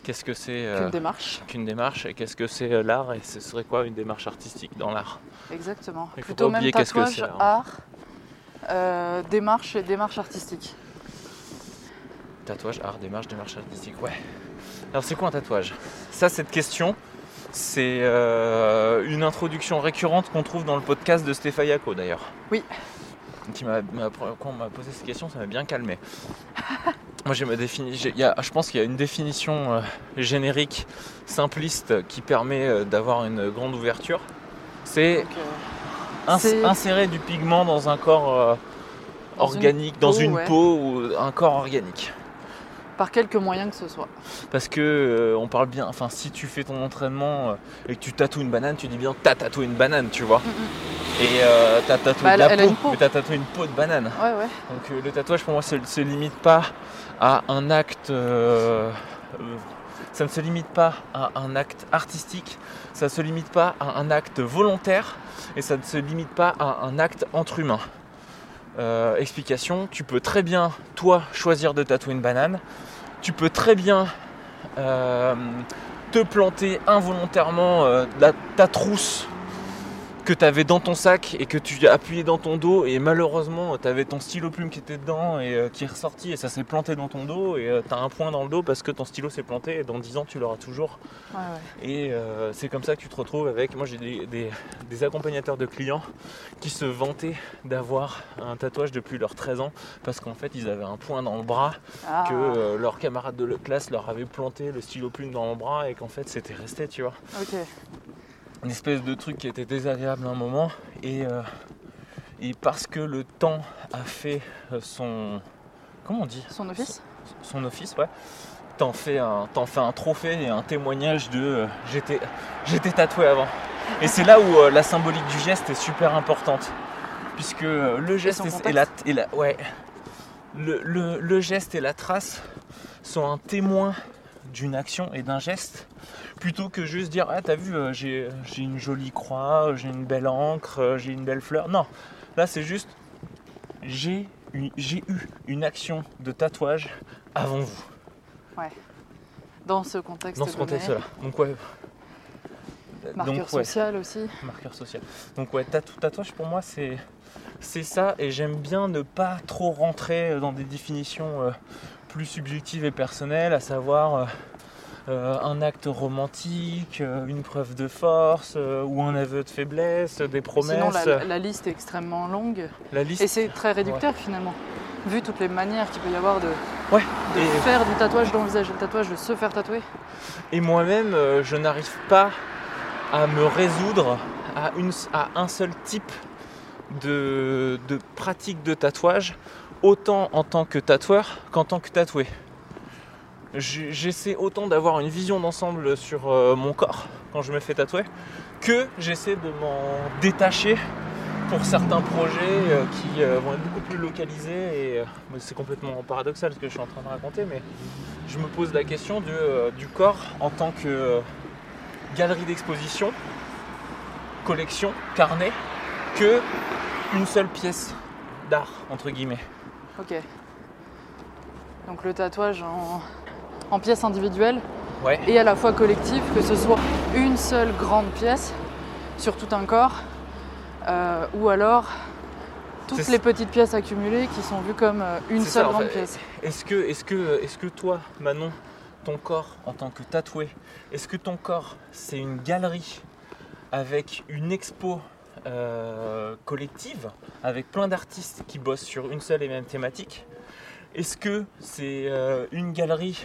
Qu'est-ce que c'est euh, qu'une démarche. qu'une démarche? Et qu'est-ce que c'est euh, l'art? Et ce serait quoi une démarche artistique dans l'art? Exactement. Il faut Plutôt pas même oublier qu'est-ce que c'est, hein. art, euh, démarche et démarche artistique. Tatouage, art, démarche, démarche artistique, ouais. Alors c'est quoi un tatouage? Ça, cette question, c'est une introduction récurrente qu'on trouve dans le podcast de Stéphane Yako d'ailleurs. Oui. Qui m'a, m'a- quand on m'a posé cette question, ça m'a bien calmé. Moi, j'ai ma défini- j'ai- il y a- je pense qu'il y a une définition euh, générique, simpliste, qui permet euh, d'avoir une grande ouverture. C'est ins- insérer du pigment dans un corps euh, Dans une organique, dans une ouais. peau ou un corps organique. Par quelque moyen que ce soit. Parce que euh, on parle bien, enfin si tu fais ton entraînement euh, et que tu tatoues une banane, tu dis bien t'as tatoué une banane, tu vois. Et euh, t'as tatoué Bah, de la elle peau, une peau. mais t'as tatoué une peau de banane. Ouais, ouais. Donc le tatouage pour moi se, se limite pas à un acte, ça ne se limite pas à un acte artistique, ça se limite pas à un acte volontaire et ça ne se limite pas à un acte entre humains. Euh, explication, tu peux très bien toi choisir de tatouer une banane, tu peux très bien euh, te planter involontairement euh, ta trousse que tu avais dans ton sac et que tu appuyé dans ton dos et malheureusement tu avais ton stylo plume qui était dedans et euh, qui est ressorti et ça s'est planté dans ton dos et tu as un point dans le dos parce que ton stylo s'est planté et dans 10 ans tu l'auras toujours. Ouais, ouais. Et euh, c'est comme ça que tu te retrouves avec. Moi j'ai des, des- des accompagnateurs de clients qui se vantaient d'avoir un tatouage depuis leurs 13 ans parce qu'en fait ils avaient un point dans le bras Ah, que euh, leur camarade de la classe leur avait planté le stylo plume dans le bras et qu'en fait c'était resté tu vois. Une espèce de truc qui était désagréable à un moment. Et, euh, et parce que le temps a fait euh, son comment on dit? Son office? Son office ouais. T'en fais un t'en fais un trophée et un témoignage de euh, j'étais j'étais tatoué avant. Et c'est là où euh, la symbolique du geste est super importante. Puisque le geste et, et la, et la- ouais. Le, le- le geste et la trace sont un témoin d'une action et d'un geste plutôt que juste dire ah t'as vu euh, j'ai j'ai une jolie croix j'ai une belle encre euh, j'ai une belle fleur. Non. Là c'est juste j'ai eu, j'ai eu une action de tatouage avant vous. Dans ce contexte dans ce donné. contexte là donc ouais. Marqueur donc ouais. social aussi. marqueur social. Donc ouais tatou- tatouage pour moi c'est c'est ça. Et j'aime bien ne pas trop rentrer dans des définitions euh, plus subjectives et personnelles à savoir euh, euh, un acte romantique, euh, une preuve de force euh, ou un aveu de faiblesse, des promesses. Sinon, la, la liste est extrêmement longue. La liste. Et c'est très réducteur finalement. Vu toutes les manières qu'il peut y avoir de, Ouais. de Et, faire du tatouage, d'envisager le tatouage, de se faire tatouer. et moi-même, euh, je n'arrive pas à me résoudre à, une, à un seul type de, de pratique de tatouage, autant en tant que tatoueur qu'en tant que tatoué. J'essaie autant d'avoir une vision d'ensemble sur euh, mon corps quand je me fais tatouer que j'essaie de m'en détacher pour certains projets euh, qui euh, vont être beaucoup plus localisés et c'est complètement paradoxal ce que je suis en train de raconter mais je me pose la question du, du corps en tant que galerie d'exposition, collection, carnet, que une seule pièce d'art entre guillemets. Ok. Donc le tatouage en, en pièces individuelles Ouais. et à la fois collectif, que ce soit une seule grande pièce sur tout un corps, euh, ou alors toutes les petites pièces accumulées qui sont vues comme euh, une seule ça, en grande fait. pièce. Est-ce que, est que, est que toi, Manon, ton corps en tant que tatoué, est-ce que ton corps c'est une galerie avec une expo euh, collective avec plein d'artistes qui bossent sur une seule et même thématique Est-ce que c'est euh, une galerie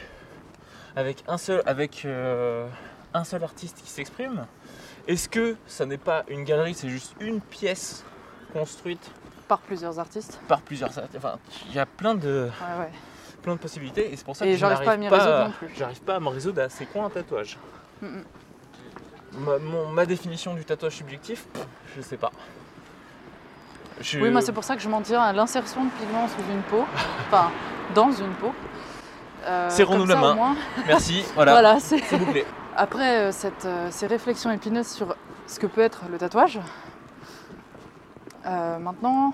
avec un seul, avec, euh, un seul artiste qui s'exprime? Est-ce que ça n'est pas une galerie, c'est juste une pièce construite Par plusieurs artistes. par plusieurs artistes? Enfin, il y a plein de Ouais, ouais. plein de possibilités et c'est pour ça Et que j'arrive pas à n'arrive m'y résoudre non plus. J'arrive pas à me résoudre à c'est quoi un tatouage. Mm, mm. Ma, mon- ma définition du tatouage subjectif, je sais pas. Je- Oui, moi c'est pour ça que je m'en tiens à l'insertion de pigments sous une peau, enfin dans une peau. Euh, Serrons-nous la main. moins. Merci, voilà, Voilà, c'est. plaît. Après euh, cette, euh, ces réflexions épineuses sur ce que peut être le tatouage, euh, maintenant,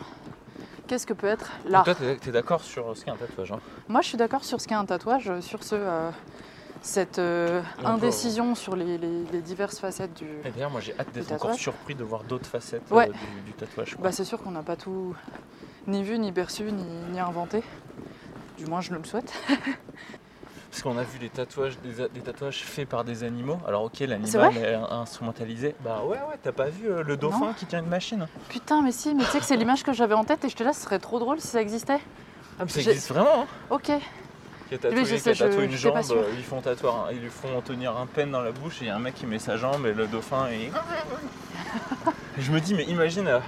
qu'est-ce que peut être l'art toi, t'es, t'es d'accord sur ce qu'est un tatouage hein? Moi, je suis d'accord sur ce qu'est un tatouage, sur ce, euh, cette euh, indécision sur les, les- les diverses facettes du. Et d'ailleurs, moi j'ai hâte d'être encore surpris de voir d'autres facettes euh, du, du tatouage. Bah, c'est sûr qu'on n'a pas tout ni vu, ni perçu, ni, ni inventé. Du moins, je le souhaite. Parce qu'on a vu des tatouages, des, tatouages faits par des animaux. Alors ok, l'animal est instrumentalisé. Bah ouais, ouais, t'as pas vu euh, le dauphin Non. qui tient une machine? Putain, mais si, mais tu sais que c'est l'image que j'avais en tête et je te laisse, ce serait trop drôle si ça existait. Ah mais ça existe vraiment hein Ok. Qui a Mais tatoué, qui a je- tatoué une jambe, euh, ils, font tatouer ils lui font tenir un pen dans la bouche et il y a un mec qui met sa jambe et le dauphin et... Je me dis mais imagine, euh,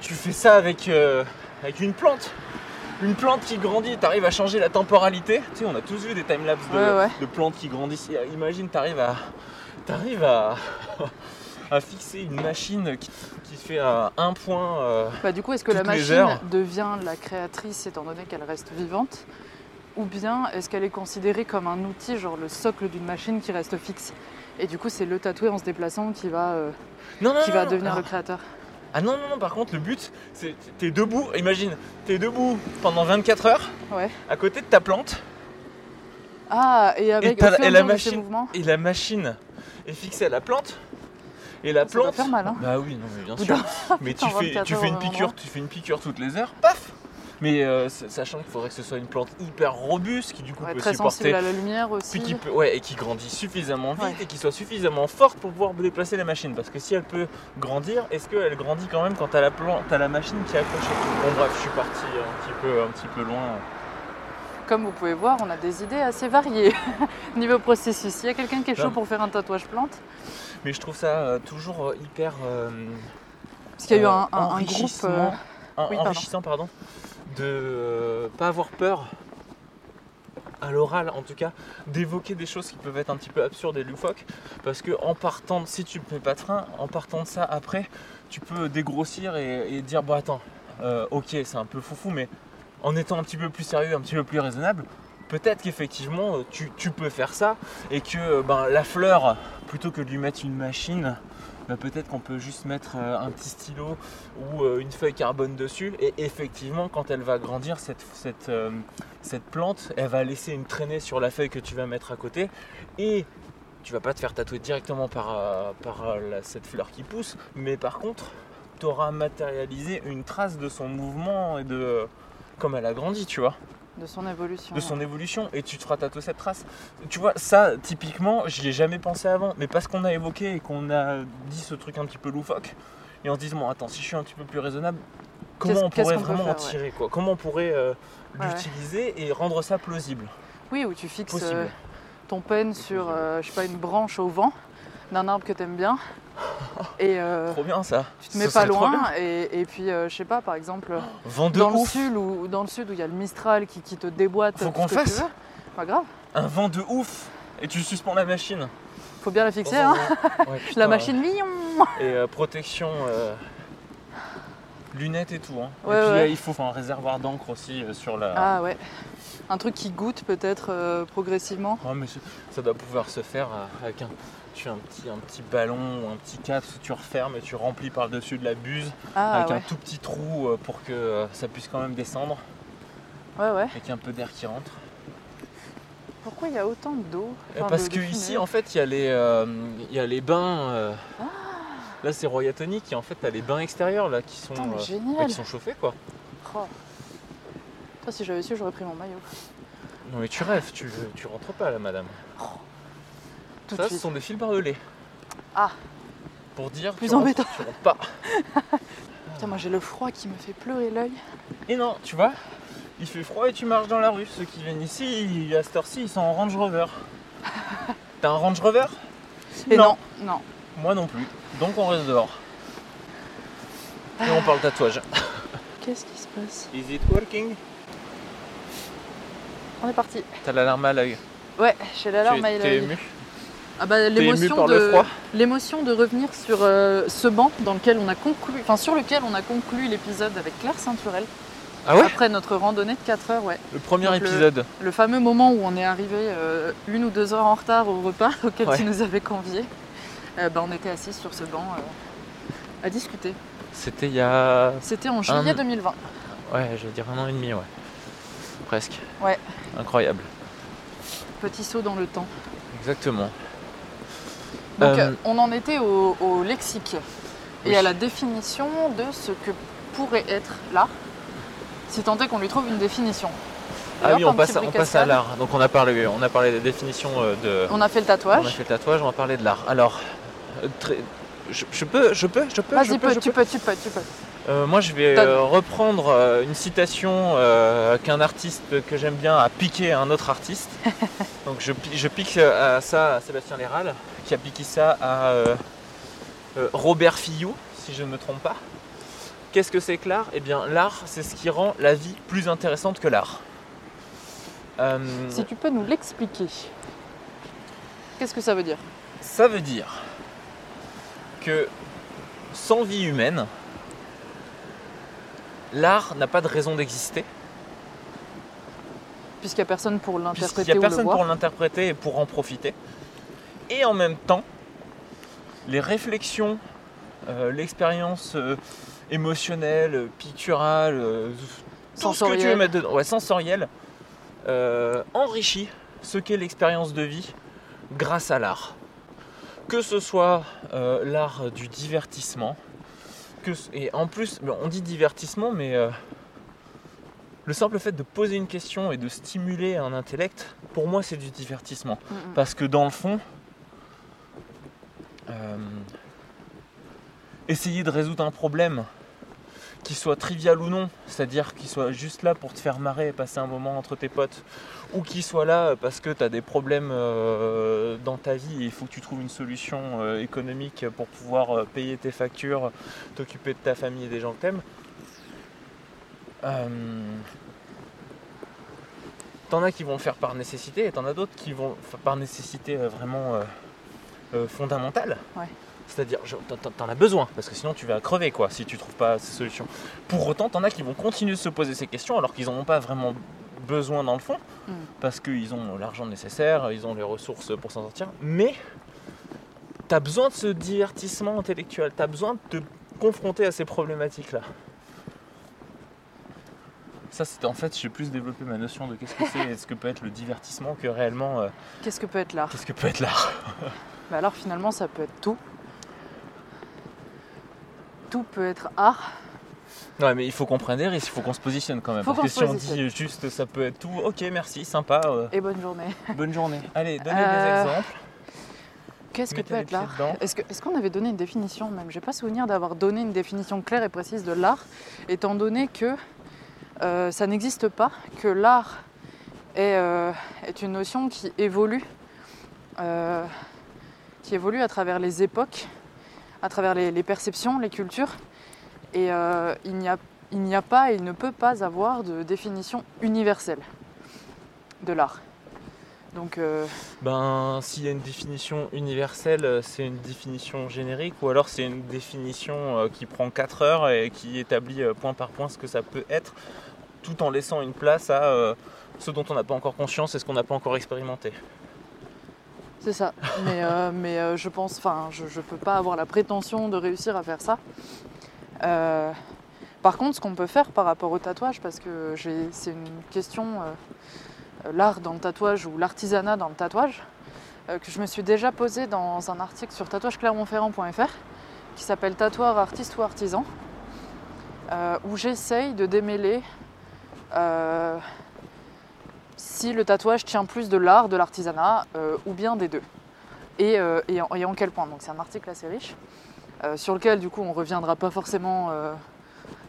tu fais ça avec, euh, avec une plante. Une plante qui grandit, t'arrives à changer la temporalité. Tu sais, on a tous vu des timelapses de, Ouais, ouais. de plantes qui grandissent. Imagine, t'arrives à, t'arrives à, à fixer une machine qui, qui fait euh, un point. euh, Bah, du coup, est-ce que la machine devient la créatrice étant donné qu'elle reste vivante? Ou bien est-ce qu'elle est considérée comme un outil, genre le socle d'une machine qui reste fixe Et du coup, c'est le tatoué en se déplaçant qui va, euh, Non, non, qui non, va devenir le créateur. Ah non, non, non, par contre, le but, c'est t'es debout, imagine, t'es debout pendant 24 heures Ouais. à côté de ta plante Ah, et avec la- et et machine- et la machine est fixée à la plante Et la Ça plante. faire mal, hein. Bah oui, non, mais bien sûr. Mais tu fais, 24 tu heures fais au une piqûre, tu fais une piqûre toutes les heures, paf. Mais euh, sachant qu'il faudrait que ce soit une plante hyper robuste qui du coup Ouais, peut très supporter sensible à la lumière aussi. puis qui peut, ouais, et qui grandit suffisamment vite Ouais. et qui soit suffisamment forte pour pouvoir déplacer la machine. Parce que si elle peut grandir, est-ce qu'elle grandit quand même quand t'as la, plan- t'as la machine qui est accrochée? Bon bref, je suis parti un petit peu, un petit peu loin. Comme vous pouvez voir, on a des idées assez variées niveau processus. Il y a quelqu'un qui est chaud pour faire un tatouage plante, Mais je trouve ça euh, toujours euh, hyper euh, parce qu'il y a eu un, un- un groupe. euh, oui, pardon. enrichissant pardon, de euh, pas avoir peur à l'oral en tout cas d'évoquer des choses qui peuvent être un petit peu absurdes et loufoques. Parce que en partant si tu ne mets pas de frein en partant de ça après tu peux dégrossir et, dire bon attends euh, ok c'est un peu foufou mais en étant un petit peu plus sérieux un petit peu plus raisonnable peut-être qu'effectivement euh, tu, tu peux faire ça et que ben, la fleur plutôt que de lui mettre une machine ben, peut-être qu'on peut juste mettre euh, un petit stylo ou euh, une feuille carbone dessus. Et effectivement quand elle va grandir euh, cette plante elle va laisser une traînée sur la feuille que tu vas mettre à côté. Et tu vas pas te faire tatouer directement par, cette fleur qui pousse. Mais par contre tu auras matérialisé une trace de son mouvement et de comme elle a grandi tu vois de son évolution. de son évolution et tu te feras tatouer cette trace. Tu vois, ça, typiquement, j'y ai jamais pensé avant, mais parce qu'on a évoqué et qu'on a dit ce truc un petit peu loufoque, et en se disant, bon, attends, si je suis un petit peu plus raisonnable, comment on pourrait vraiment en ouais. tirer quoi? Comment on pourrait euh, ouais. l'utiliser et rendre ça plausible? Oui, où tu fixes euh, ton pen sur, euh, je sais pas, une branche au vent d'un arbre que t'aimes bien. Et euh, Trop bien ça. tu te mets Ça pas loin. Et, et puis, euh, je sais pas, par exemple, Vent de dans le, ouf. sud, où, dans le sud où il y a le Mistral qui, qui te déboîte. Faut qu'on fasse. Pas grave, Un vent de ouf. Et tu suspends la machine. faut bien la fixer. Hein. vent- Ouais, putain, La machine lion Et euh, protection. Lunettes et tout. hein. Ouais, et puis ouais. il faut un réservoir d'encre aussi sur la. Ah ouais. Un truc qui goûte peut-être progressivement. Ouais, mais c'est- ça doit pouvoir se faire avec un, tu fais un petit, un petit ballon ou un petit cap que tu refermes et tu remplis par-dessus de la buse Ah avec un tout petit trou euh, pour que euh, ça puisse quand même descendre Ouais, ouais. ait un peu d'air qui rentre. Pourquoi il y a autant d'eau Euh, Enfin, Parce de- que de ici en fait il y a les, euh, il y a les bains. euh, Ah. Là c'est Royatonic et en fait t'as les bains extérieurs là qui sont, Putain, euh, bah, qui sont chauffés quoi. Oh. Toi, si j'avais su, j'aurais pris mon maillot. Non mais tu rêves, tu, tu rentres pas là madame. Tout Ça de ce sont des fils barbelés. Ah. Pour dire Plus tu rentres- embêtant. tu rentres pas. Putain, moi j'ai le froid qui me fait pleurer l'œil. Et non, tu vois, il fait froid et tu marches dans la rue. Ceux qui viennent ici, à cette heure-ci, ils sont en Range Rover. T'as un Range Rover? Et Non. non, non. Moi non plus. Donc on reste dehors. Et on parle tatouage. Qu'est-ce qui se passe? Is it working? On est parti. T'as l'alarme à l'œil. Ouais, j'ai l'alarme à es- T'es l'œil. ému? Ah bah l'émotion de l'émotion revenir sur euh, ce banc dans lequel on a conclu, enfin sur lequel on a conclu l'épisode avec Claire Ceinturel Ah ouais après notre randonnée de 4 heures, ouais. Le premier Donc épisode. Le fameux moment où on est arrivé euh, une ou deux heures en retard au repas auquel Ouais. tu nous avais conviés. Euh, bah, on était assis sur ce banc euh, à discuter. C'était il y a. C'était en juillet Un- 2020. Ouais, je vais dire un an et demi, ouais. Presque. Ouais. Incroyable. Petit saut dans le temps. Exactement. Donc Euh, on en était au, au lexique et Oui. à la définition de ce que pourrait être l'art, si tant est qu'on lui trouve une définition. Ah oui, on passe, petit on passe à l'art. Donc on a parlé, on a parlé des définitions euh, de. On a fait le On a tatouage. fait le tatouage, on va parler de l'art. Alors, euh, très- je, je peux, je peux, je peux, Vas-y, peux, tu peux, tu peux, tu peux. Euh, moi, je vais euh, reprendre euh, une citation qu'un artiste que j'aime bien a piqué à un autre artiste. Donc, je, pi- je pique à ça à Sébastien Léral, qui a piqué ça à Robert Fillou, si je ne me trompe pas. Qu'est-ce que c'est que l'art? Eh bien, l'art, c'est ce qui rend la vie plus intéressante que l'art. Si tu peux nous l'expliquer. Qu'est-ce que ça veut dire? Ça veut dire que sans vie humaine, l'art n'a pas de raison d'exister, Puisqu'il n'y a personne pour puisqu'il l'interpréter n'y a personne pour l'interpréter et pour en profiter. Et en même temps, les réflexions, euh, l'expérience euh, émotionnelle, picturale, euh, tout ce que tu veux Sensorielle. mettre dedans, ouais, sensorielle, enrichit ce qu'est l'expérience de vie grâce à l'art. que ce soit euh, l'art du divertissement, que, et en plus, on dit divertissement, mais euh, le simple fait de poser une question et de stimuler un intellect, pour moi, c'est du divertissement. Mm, mm. Parce que dans le fond, euh, essayer de résoudre un problème, qu'il soit trivial ou non, c'est-à-dire qu'il soit juste là pour te faire marrer et passer un moment entre tes potes, ou qu'il soit là parce que tu as des problèmes euh, dans ta vie et il faut que tu trouves une solution euh, économique pour pouvoir euh, payer tes factures, t'occuper de ta famille et des gens que t'aimes. Euh, T'en as qui vont le faire par nécessité et t'en as d'autres qui vont faire par nécessité euh, vraiment euh, euh, fondamentale. Ouais. C'est-à-dire, t'en as besoin, parce que sinon tu vas crever quoi, si tu trouves pas ces solutions. Pour autant, t'en as qui vont continuer de se poser ces questions alors qu'ils n'en ont pas vraiment besoin dans le fond, Mm. parce qu'ils ont l'argent nécessaire, ils ont les ressources pour s'en sortir, mais t'as besoin de ce divertissement intellectuel, t'as besoin de te confronter à ces problématiques-là. Ça, c'est en fait, j'ai plus développé ma notion de qu'est-ce que c'est et ce que peut être le divertissement que réellement euh, Qu'est-ce que peut être l'art? qu'est-ce que peut être l'art? Bah alors finalement ça peut être tout. Tout peut être art. Ouais, mais il faut qu'on prenne des risques, il faut qu'on se positionne quand même. Faut Parce que si on dit juste ça peut être tout, ok, merci, sympa, euh, Et bonne journée. bonne journée. Allez, donnez Euh, des exemples. Qu'est-ce que peut être l'art. Est-ce qu'on avait donné une définition même? J'ai pas souvenir d'avoir donné une définition claire et précise de l'art, étant donné que euh, ça n'existe pas, que l'art est, euh, est une notion qui évolue, euh, qui évolue à travers les époques, à travers les, les perceptions, les cultures, et euh, il n'y a, pas et il ne peut pas avoir de définition universelle de l'art. Donc euh, Ben, s'il y a une définition universelle, euh, c'est une définition générique, ou alors c'est une définition qui prend 4 heures et qui établit point par point ce que ça peut être, tout en laissant une place à euh, ce dont on n'a pas encore conscience et ce qu'on n'a pas encore expérimenté. C'est ça. Mais, euh, mais je pense, enfin, je ne peux pas avoir la prétention de réussir à faire ça. Euh, par contre, ce qu'on peut faire par rapport au tatouage, parce que c'est une question, euh, l'art dans le tatouage ou l'artisanat dans le tatouage, euh, que je me suis déjà posée dans un article sur tatouageclermontferrand.fr qui s'appelle Tatoueur, artiste ou artisan, où j'essaye de démêler si le tatouage tient plus de l'art, de l'artisanat, ou bien des deux. Et en quel point? Donc c'est un article assez riche, euh, sur lequel du coup on reviendra pas forcément euh,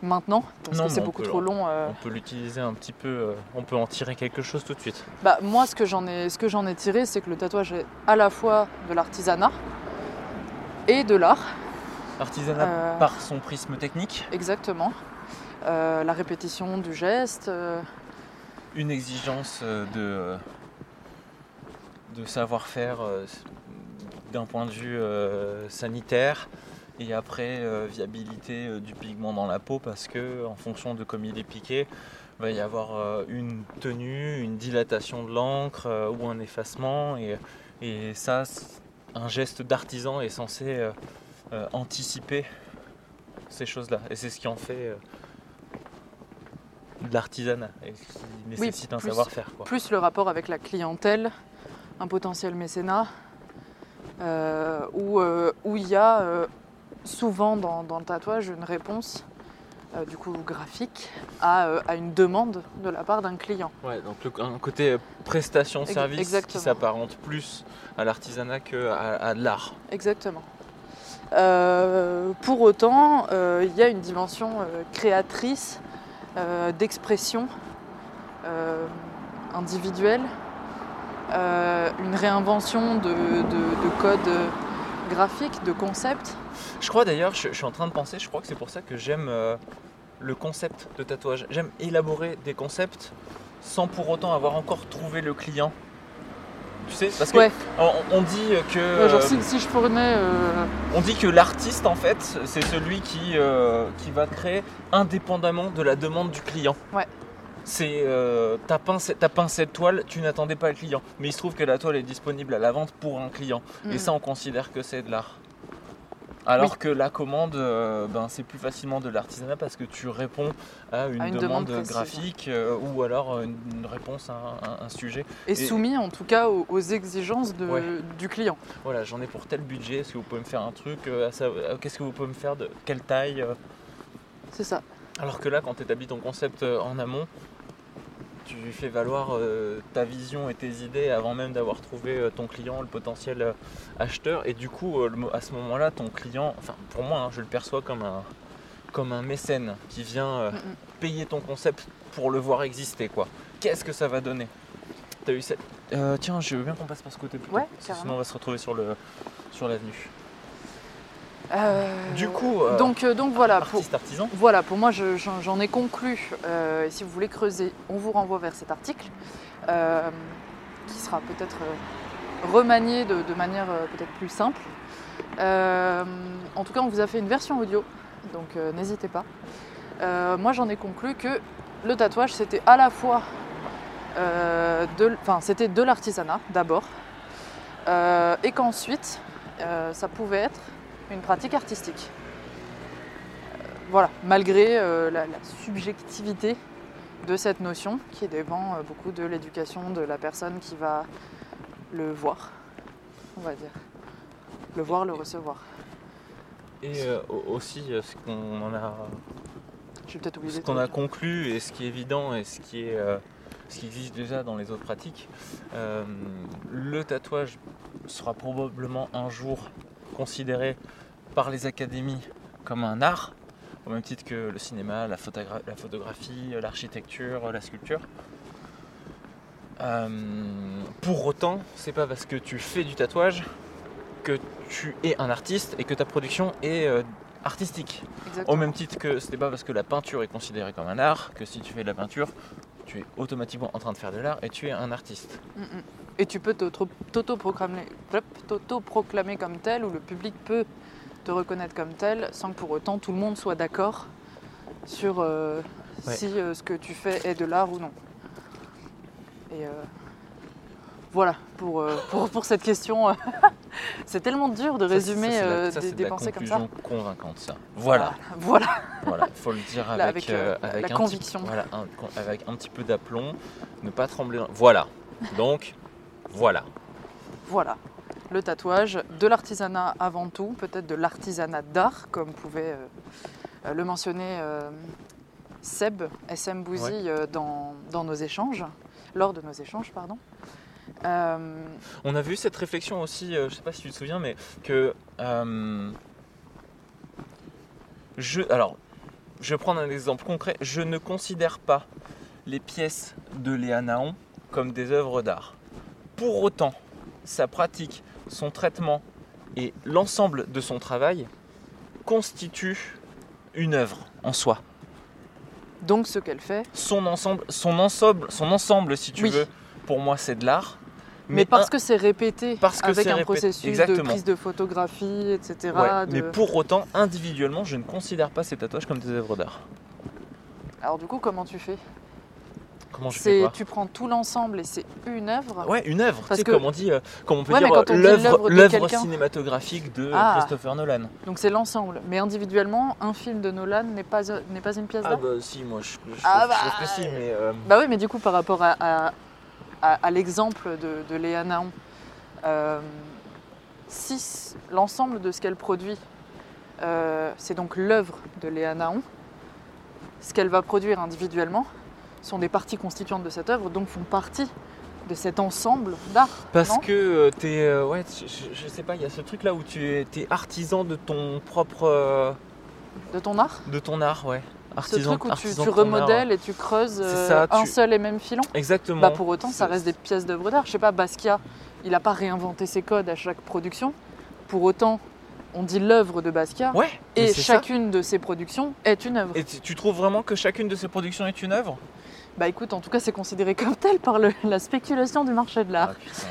maintenant, parce Non, que c'est beaucoup peut- trop long. euh. On peut l'utiliser un petit peu, on peut en tirer quelque chose tout de suite. Bah, moi ce que j'en ai, ce que j'en ai tiré, c'est que le tatouage est à la fois de l'artisanat et de l'art, Artisanat par son prisme technique, exactement. La répétition du geste, une exigence de, de savoir-faire d'un point de vue sanitaire et après euh, viabilité euh, du pigment dans la peau parce que en fonction de comme il est piqué va y avoir euh, une tenue, une dilatation de l'encre ou un effacement et, et ça un geste d'artisan est censé anticiper ces choses-là et c'est ce qui en fait de l'artisanat et qui nécessite un plus- savoir-faire. plus le rapport avec la clientèle, un potentiel mécénat, où où il y a souvent dans, dans le tatouage une réponse euh, du coup graphique à, euh, à une demande de la part d'un client. Ouais, donc le- un côté euh, prestation de Ex- service qui s'apparente plus à l'artisanat que à, à de l'art. Exactement. Euh, pour autant, il y a une dimension créatrice, d'expression individuelle, une réinvention de, de- de codes graphiques, de concepts. Je crois d'ailleurs, je, je suis en train de penser, je crois que c'est pour ça que j'aime euh, le concept de tatouage. J'aime élaborer des concepts sans pour autant avoir encore trouvé le client. Tu sais, parce que Ouais, on, on dit que ouais, genre euh, si, si je fournais... euh, on dit que l'artiste en fait, c'est celui qui euh, qui va créer indépendamment de la demande du client. Ouais. C'est euh, t'as peint, peint cette toile, tu n'attendais pas le client, mais il se trouve que la toile est disponible à la vente pour un client. Et mm, ça, on considère que c'est de l'art. Alors Oui. que la commande, euh, ben, c'est plus facilement de l'artisanat parce que tu réponds à une, À une demande, graphique euh, ou alors une, une réponse à un, sujet. Et, Et- soumis en tout cas aux, aux exigences de- Ouais. du client. Voilà, j'en ai pour tel budget, est-ce que vous pouvez me faire un truc euh, euh, Qu'est-ce que vous pouvez me faire de quelle taille euh? C'est ça. Alors que là, quand tu établis ton concept euh, en amont, tu fais valoir euh, ta vision et tes idées avant même d'avoir trouvé euh, ton client, le potentiel euh, acheteur. Et du coup, à ce moment-là, ton client, enfin pour moi, hein, je le perçois comme un, comme un mécène qui vient Mm, mm. payer ton concept pour le voir exister. quoi. Qu'est-ce que ça va donner? T'as eu cette... Euh, tiens, je veux bien qu'on passe par ce côté plutôt. Ouais, sinon on va se retrouver sur le sur l'avenue. Euh, Du coup, euh, donc, euh, donc voilà, pour, artisan. voilà, pour moi je- j'en ai conclu. et si vous voulez creuser, on vous renvoie vers cet article qui sera peut-être remanié de, de manière peut-être plus simple. En tout cas, on vous a fait une version audio, donc n'hésitez pas. Moi j'en ai conclu que le tatouage c'était à la fois de, c'était de l'artisanat d'abord, et qu'ensuite ça pouvait être une pratique artistique. Euh, voilà, malgré euh, la, la subjectivité de cette notion qui dépend euh, beaucoup de l'éducation de la personne qui va le voir, on va dire. Le voir, le recevoir. Et au- aussi, ce qu'on en a ce qu'on a conclu et ce qui est évident et ce qui, est, euh, ce qui existe déjà dans les autres pratiques, euh, le tatouage sera probablement un jour considéré par les académies comme un art, au même titre que le cinéma, la, photogra- la photographie, l'architecture, la sculpture. Euh, pour autant, c'est pas parce que tu fais du tatouage que tu es un artiste et que ta production est euh, artistique. Au même titre que ce n'est pas parce que la peinture est considérée comme un art que si tu fais de la peinture, tu es automatiquement en train de faire de l'art et tu es un artiste. Mm, mm. Et tu peux t'auto- t'auto-proclamer comme tel, ou le public peut te reconnaître comme tel, sans que pour autant tout le monde soit d'accord sur euh, Ouais. si euh, ce que tu fais est de l'art ou non. Et euh, voilà, pour, pour, pour cette question, c'est tellement dur de résumer ça, c'est la- ça, des, c'est de pensées comme ça. conclusion convaincante, ça. Voilà, Voilà, voilà, il faut le dire avec, Là, avec, avec la un petit- conviction. voilà, un, avec un petit peu d'aplomb, ne pas trembler. Voilà, donc, voilà. voilà. Le tatouage, de l'artisanat avant tout, peut-être de l'artisanat d'art, comme pouvait euh, le mentionner euh, Seb, SM Bouzy, Ouais. euh, dans, dans nos échanges, lors de nos échanges, pardon. Euh, On a vu cette réflexion aussi, euh, je sais pas si tu te souviens, mais que euh, je, alors, je vais prendre un exemple concret. Je ne considère pas les pièces de Léa Naon comme des œuvres d'art. Pour autant, sa pratique, son traitement et l'ensemble de son travail constituent une œuvre en soi. donc ce qu'elle fait, Son ensemble, son ensemble, son ensemble, si tu Oui. veux, pour moi, c'est de l'art. mais, parce un- que c'est répété parce que avec c'est un répété, processus de prise de photographie, etc. Ouais, de- Mais pour autant, individuellement, je ne considère pas ces tatouages comme des œuvres d'art. Alors du coup, comment tu fais? Comment je fais C'est quoi Tu prends tout l'ensemble et c'est une œuvre Ouais, une œuvre. Parce tu sais, que- comme on dit, euh, comme on peut Ouais, dire euh, l'œuvre cinématographique de Ah. Christopher Nolan. Donc c'est l'ensemble. Mais individuellement, un film de Nolan n'est pas, n'est pas une pièce Ah d'art bah si, moi je, je, Ah je bah, mais euh, Bah oui, mais du coup, par rapport à, à- à- à l'exemple de, de Léa Naon, euh, si l'ensemble de ce qu'elle produit, euh, c'est donc l'œuvre de Léa Naon, ce qu'elle va produire individuellement sont des parties constituantes de cette œuvre, donc font partie de cet ensemble d'art. parce que euh, t'es, euh, ouais, je, je- sais pas, il y a ce truc là où tu es, artisan de ton propre, euh, De ton art de ton art, ouais. Ce Artisan, truc où tu, tu art. remodèles et tu creuses ça, un tu- seul et même filon Exactement. Bah pour autant, ça reste des pièces d'œuvre d'art. Je sais pas, Basquiat, il n'a pas réinventé ses codes à chaque production. Pour autant, on dit l'œuvre de Basquiat. Ouais. et ça. chacune de ses productions est une œuvre. Et tu tu trouves vraiment que chacune de ces productions est une œuvre? Bah écoute, en tout cas, c'est considéré comme tel par le- la spéculation du marché de l'art. Ah.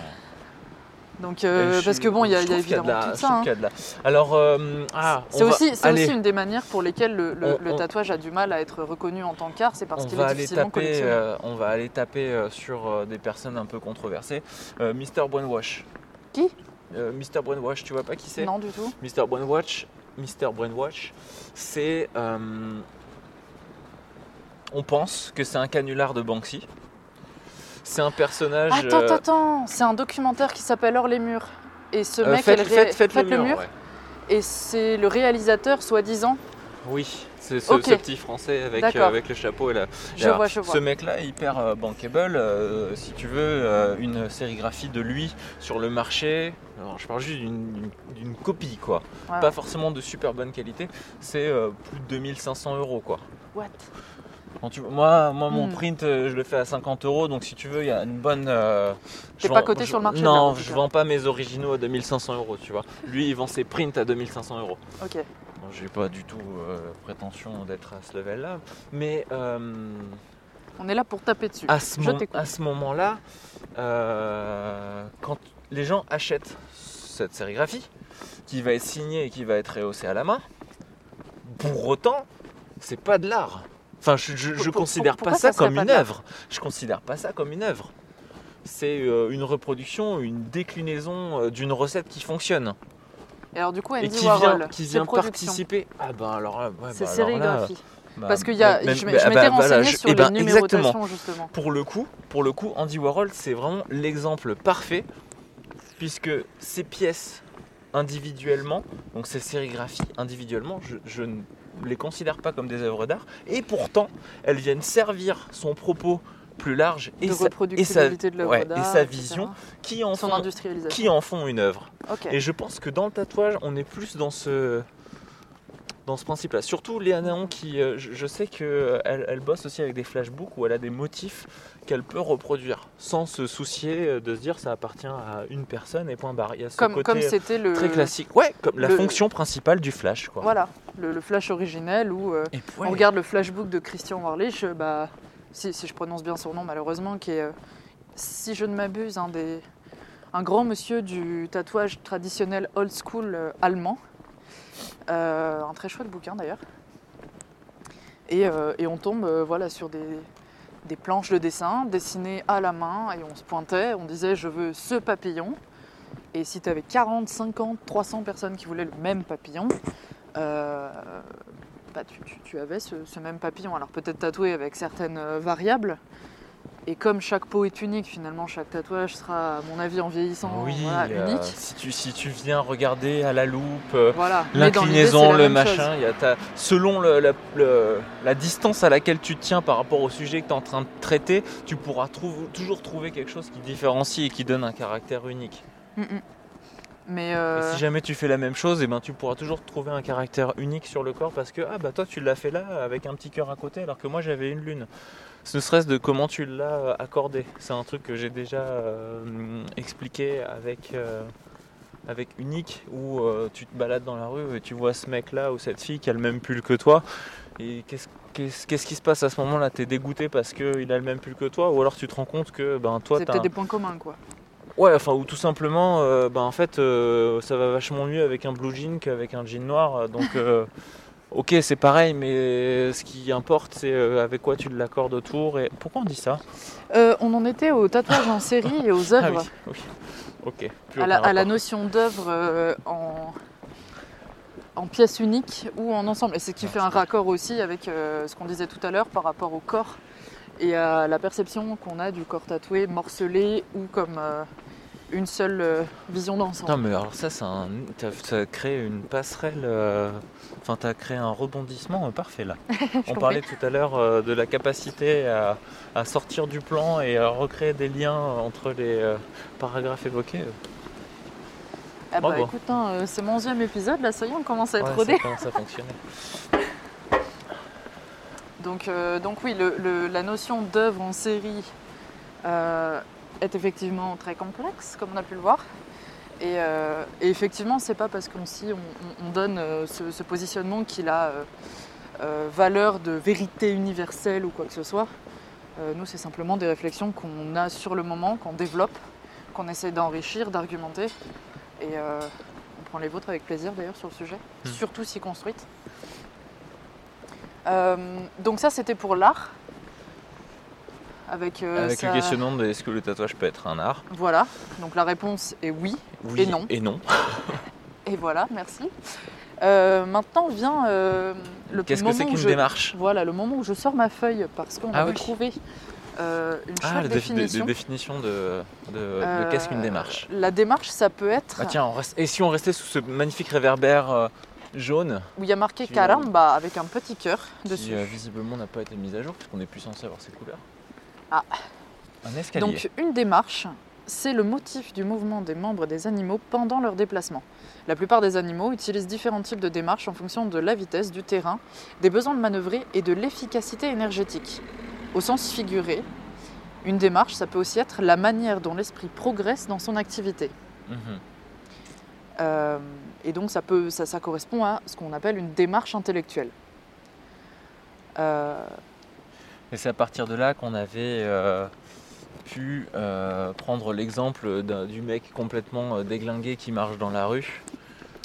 Donc, euh, Je- parce que bon, il y a, y évidemment la- tout ça. hein. a la- Alors, euh, ah, C'est aussi, une des manières pour lesquelles le, le- On- le on- tatouage a du mal à être reconnu en tant qu'art, c'est parce qu'il est difficilement taper, collectionné. euh, on va aller taper euh, sur euh, des personnes un peu controversées. Euh, Mr Brainwash. Qui? Euh, Mr Brainwash, tu vois pas qui c'est? Non, du tout. Mr Brainwash, Mr. Brainwash, c'est. On pense que c'est un canular de Banksy. C'est un personnage. Attends, euh, attends, c'est un documentaire qui s'appelle Hors les murs. Et ce euh, mec, faites, elle ré- faites- faites Faites le mur. ouais. Et c'est le réalisateur, soi-disant. Oui, c'est ce, petit français avec, euh, avec le chapeau et la. Je vois, je vois. Ce mec-là, hyper euh, bankable, euh, si tu veux, une sérigraphie de lui sur le marché. Alors, je parle juste d'une copie, quoi. Ouais. Pas forcément de super bonne qualité. C'est plus de 2500 euros, quoi. What? Quand tu- moi, moi, mon Hmm. print, euh, je le fais à 50 euros, donc si tu veux, il y a une bonne. euh, T'es pas vends- coté je- sur le marché, là, Non, tout je vends pas mes originaux à 2500 euros, tu vois. Lui, il vend ses prints à 2500 euros. Ok. Bon, J'ai pas du tout euh, prétention d'être à ce level-là, mais euh, On est là pour taper dessus. à ce, ce moment-là, quand les gens achètent cette sérigraphie, qui va être signée et qui va être rehaussée à la main, pour autant, c'est pas de l'art. Enfin, je, je, je Pour- considère pas ça comme une œuvre. Je considère pas ça comme une œuvre. C'est euh, une reproduction, une déclinaison euh, d'une recette qui fonctionne Et alors, du coup, et Andy qui Warhol, vient, qui vient participer. Ah ben alors ouais, bah alors là, sérigraphies. bah, Parce que y a, même- je, bah, je bah, m'étais voilà, renseigné je- sur eh les ben, numérotations, exactement. justement. Pour le coup, pour le coup, Andy Warhol, c'est vraiment l'exemple parfait, puisque ces pièces individuellement, donc ces sérigraphies individuellement, je, je ne les considère pas comme des œuvres d'art, et pourtant, elles viennent servir son propos plus large et, sa, et, sa, reproductibilité de l'œuvre ouais, et d'art, sa etc. vision qui en, Son font, qui en font une œuvre. Et je pense que dans le tatouage, on est plus dans ce, dans ce principe-là. Surtout Léa Naon, qui, euh, je, je sais qu'elle elle bosse aussi avec des flashbooks où elle a des motifs qu'elle peut reproduire sans se soucier euh, de se dire ça appartient à une personne et point barre. Il y a ce Comme côté comme c'était le. très classique. Ouais, comme la le- fonction principale du flash. Quoi. Voilà, le, le flash originel où euh, Et on regarde le flashbook de Christian Warlich, euh, bah, si, si je prononce bien son nom malheureusement, qui est, euh, si je ne m'abuse, un, des, un grand monsieur du tatouage traditionnel old school euh, allemand. Euh, un très chouette bouquin d'ailleurs. Et, euh, on tombe euh, voilà, sur des, planches de dessin dessinées à la main et on se pointait, on disait je veux ce papillon. Et si tu avais 40, 50, 300 personnes qui voulaient le même papillon, bah, tu, avais ce, même papillon. Alors peut-être tatoué avec certaines variables. Et comme chaque peau est unique, finalement, chaque tatouage sera, à mon avis, en vieillissant, Oui, voilà, euh, unique. si, tu, si tu viens regarder à la loupe, euh, L'inclinaison, le machin, il y a ta- selon le- la, le- la distance à laquelle tu te tiens par rapport au sujet que tu es en train de traiter, tu pourras toujours trouver quelque chose qui différencie et qui donne un caractère unique. Mm, mm. Mais Et euh, si jamais tu fais la même chose, eh ben, tu pourras toujours trouver un caractère unique sur le corps parce que ah bah toi tu l'as fait là avec un petit cœur à côté alors que moi j'avais une lune. Ce serait de comment tu l'as euh, accordé. C'est un truc que j'ai déjà euh, expliqué avec, euh, avec Unique où euh, tu te balades dans la rue et tu vois ce mec là ou cette fille qui a le même pull que toi et qu'est-ce qui se passe à ce moment-là? T'es dégoûté parce qu'il a le même pull que toi? Ou alors tu te rends compte que ben toi c'est peut-être un- des points communs, quoi. Ouais, enfin, ou tout simplement, bah, en fait, ça va vachement mieux avec un blue jean qu'avec un jean noir. Donc, ok, c'est pareil, mais ce qui importe, c'est euh, avec quoi tu l'accordes autour. Et pourquoi on dit ça? Euh, on en était au tatouage en série et aux Ah œuvres. oui, oui. Ok. plus à, la, à la notion d'œuvre euh, en, en pièce unique ou en ensemble. Et c'est ce qui Ah, fait un raccord aussi avec euh, ce qu'on disait tout à l'heure par rapport au corps et à la perception qu'on a du corps tatoué, morcelé ou comme euh, une seule euh, vision d'ensemble. Non, mais alors ça, c'est un... ça crée une passerelle. euh, Enfin, tu as créé un rebondissement euh, parfait là. On parlait tout à l'heure euh, de la capacité à, à sortir du plan et à recréer des liens entre les euh, paragraphes évoqués. Ah bah bravo. écoute, hein, c'est mon onzième épisode, là ça y est, on commence à être Ouais, rodé. ça commence à fonctionner. Donc, donc oui, le- le- la notion d'œuvre en série est effectivement très complexe, comme on a pu le voir. Et, euh, et effectivement, c'est pas parce qu'on si on, on- on donne euh, ce, ce positionnement qu'il a euh, euh, valeur de vérité universelle ou quoi que ce soit. Nous, c'est simplement des réflexions qu'on a sur le moment, qu'on développe, qu'on essaie d'enrichir, d'argumenter. Et on prend les vôtres avec plaisir d'ailleurs sur le sujet, Hmm. surtout si construites. Donc ça, c'était pour l'art. Avec, euh, Avec ça- le questionnement de est-ce que le tatouage peut être un art Voilà, donc la réponse est oui. Oui Et non. Et non. Et voilà, merci. Euh, maintenant vient euh, le Qu'est-ce que moment c'est où qu'une je... démarche? Voilà, le moment où je sors ma feuille parce qu'on Ah avait oui. trouvé euh, une Ah, chouette la défi- de- de définition. définition de, de- de qu'est-ce qu'une démarche? La démarche, ça peut être Ah tiens, on reste- et si on restait sous ce magnifique réverbère jaune? Où il y a marqué Qui- caramba avec un petit cœur dessus. qui visiblement n'a pas été mise à jour puisqu'on n'est plus censé avoir ces couleurs. Ah. Un escalier. Donc une démarche, c'est le motif du mouvement des membres des animaux pendant leur déplacement. La plupart des animaux utilisent différents types de démarches en fonction de la vitesse, du terrain, des besoins de manœuvrer et de l'efficacité énergétique. Au sens figuré, une démarche, ça peut aussi être la manière dont l'esprit progresse dans son activité. Mhm. Euh, et donc ça, peut, ça, ça correspond à ce qu'on appelle une démarche intellectuelle. Euh, Et c'est à partir de là qu'on avait euh, pu euh, prendre l'exemple du mec complètement euh, déglingué qui marche dans la rue.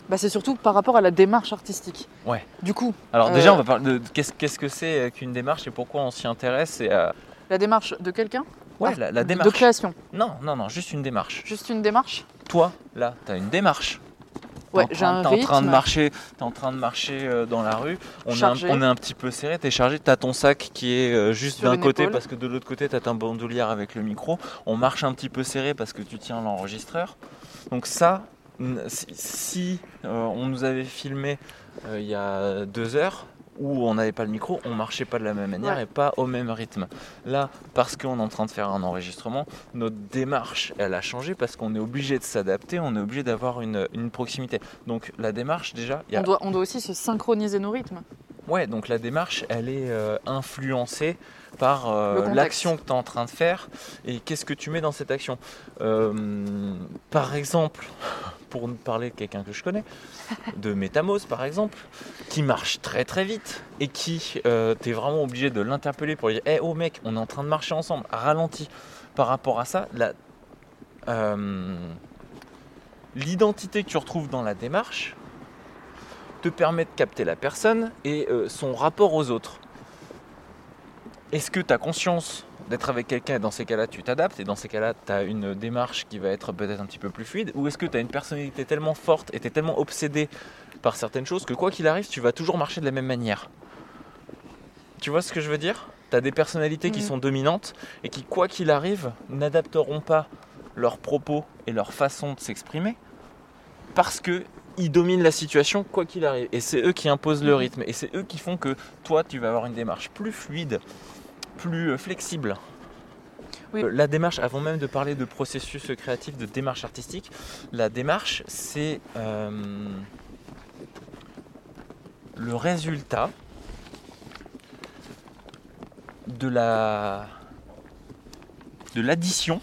bah, c'est surtout par rapport à la démarche artistique. Ouais. Du coup, Alors Euh, déjà, on va parler de qu'est-ce qu'est-ce que c'est qu'une démarche et pourquoi on s'y intéresse. Et, la démarche de quelqu'un? Ouais, Ah, la, la De démarche. création. Non, non, non, juste une démarche. Juste une démarche? Toi, là, tu as une démarche. Ouais, T'es en train- en de marcher, t'es en train de marcher dans la rue. On est, un, Chargé. on est un petit peu serré, t'es chargé, t'as ton sac qui est euh, juste d'un côté épaule. parce que de l'autre côté t'as ta bandoulière avec le micro. On marche un petit peu serré parce que tu tiens l'enregistreur. Donc ça, si, euh, on nous avait filmé euh, il y a deux heures où on n'avait pas le micro, on marchait pas de la même manière Ouais. et pas au même rythme. Là, parce qu'on est en train de faire un enregistrement, notre démarche, elle a changé parce qu'on est obligé de s'adapter, on est obligé d'avoir une, une proximité. Donc la démarche, déjà, y a On doit, on doit aussi se synchroniser nos rythmes. Ouais, donc la démarche, elle est euh, influencée par euh, l'action que tu es en train de faire et qu'est-ce que tu mets dans cette action. Euh, par exemple, pour nous parler de quelqu'un que je connais, de Métamose par exemple, qui marche très très vite et qui, euh, tu es vraiment obligé de l'interpeller pour lui dire Hé oh mec, on est en train de marcher ensemble, ralentis. Par rapport à ça, la, euh, l'identité que tu retrouves dans la démarche, te permet de capter la personne et son rapport aux autres. Est-ce que tu as conscience d'être avec quelqu'un et dans ces cas-là tu t'adaptes et dans ces cas-là tu as une démarche qui va être peut-être un petit peu plus fluide ou est-ce que tu as une personnalité tellement forte et tu es tellement obsédé par certaines choses que quoi qu'il arrive tu vas toujours marcher de la même manière? Tu vois ce que je veux dire? Tu as des personnalités qui Mhm. sont dominantes et qui quoi qu'il arrive n'adapteront pas leurs propos et leur façon de s'exprimer parce que ils dominent la situation quoi qu'il arrive. Et c'est eux qui imposent le Mhm. rythme. Et c'est eux qui font que toi, tu vas avoir une démarche plus fluide, plus euh, flexible. Oui. Euh, La démarche, avant même de parler de processus créatif, de démarche artistique, la démarche, c'est euh, le résultat de la de l'addition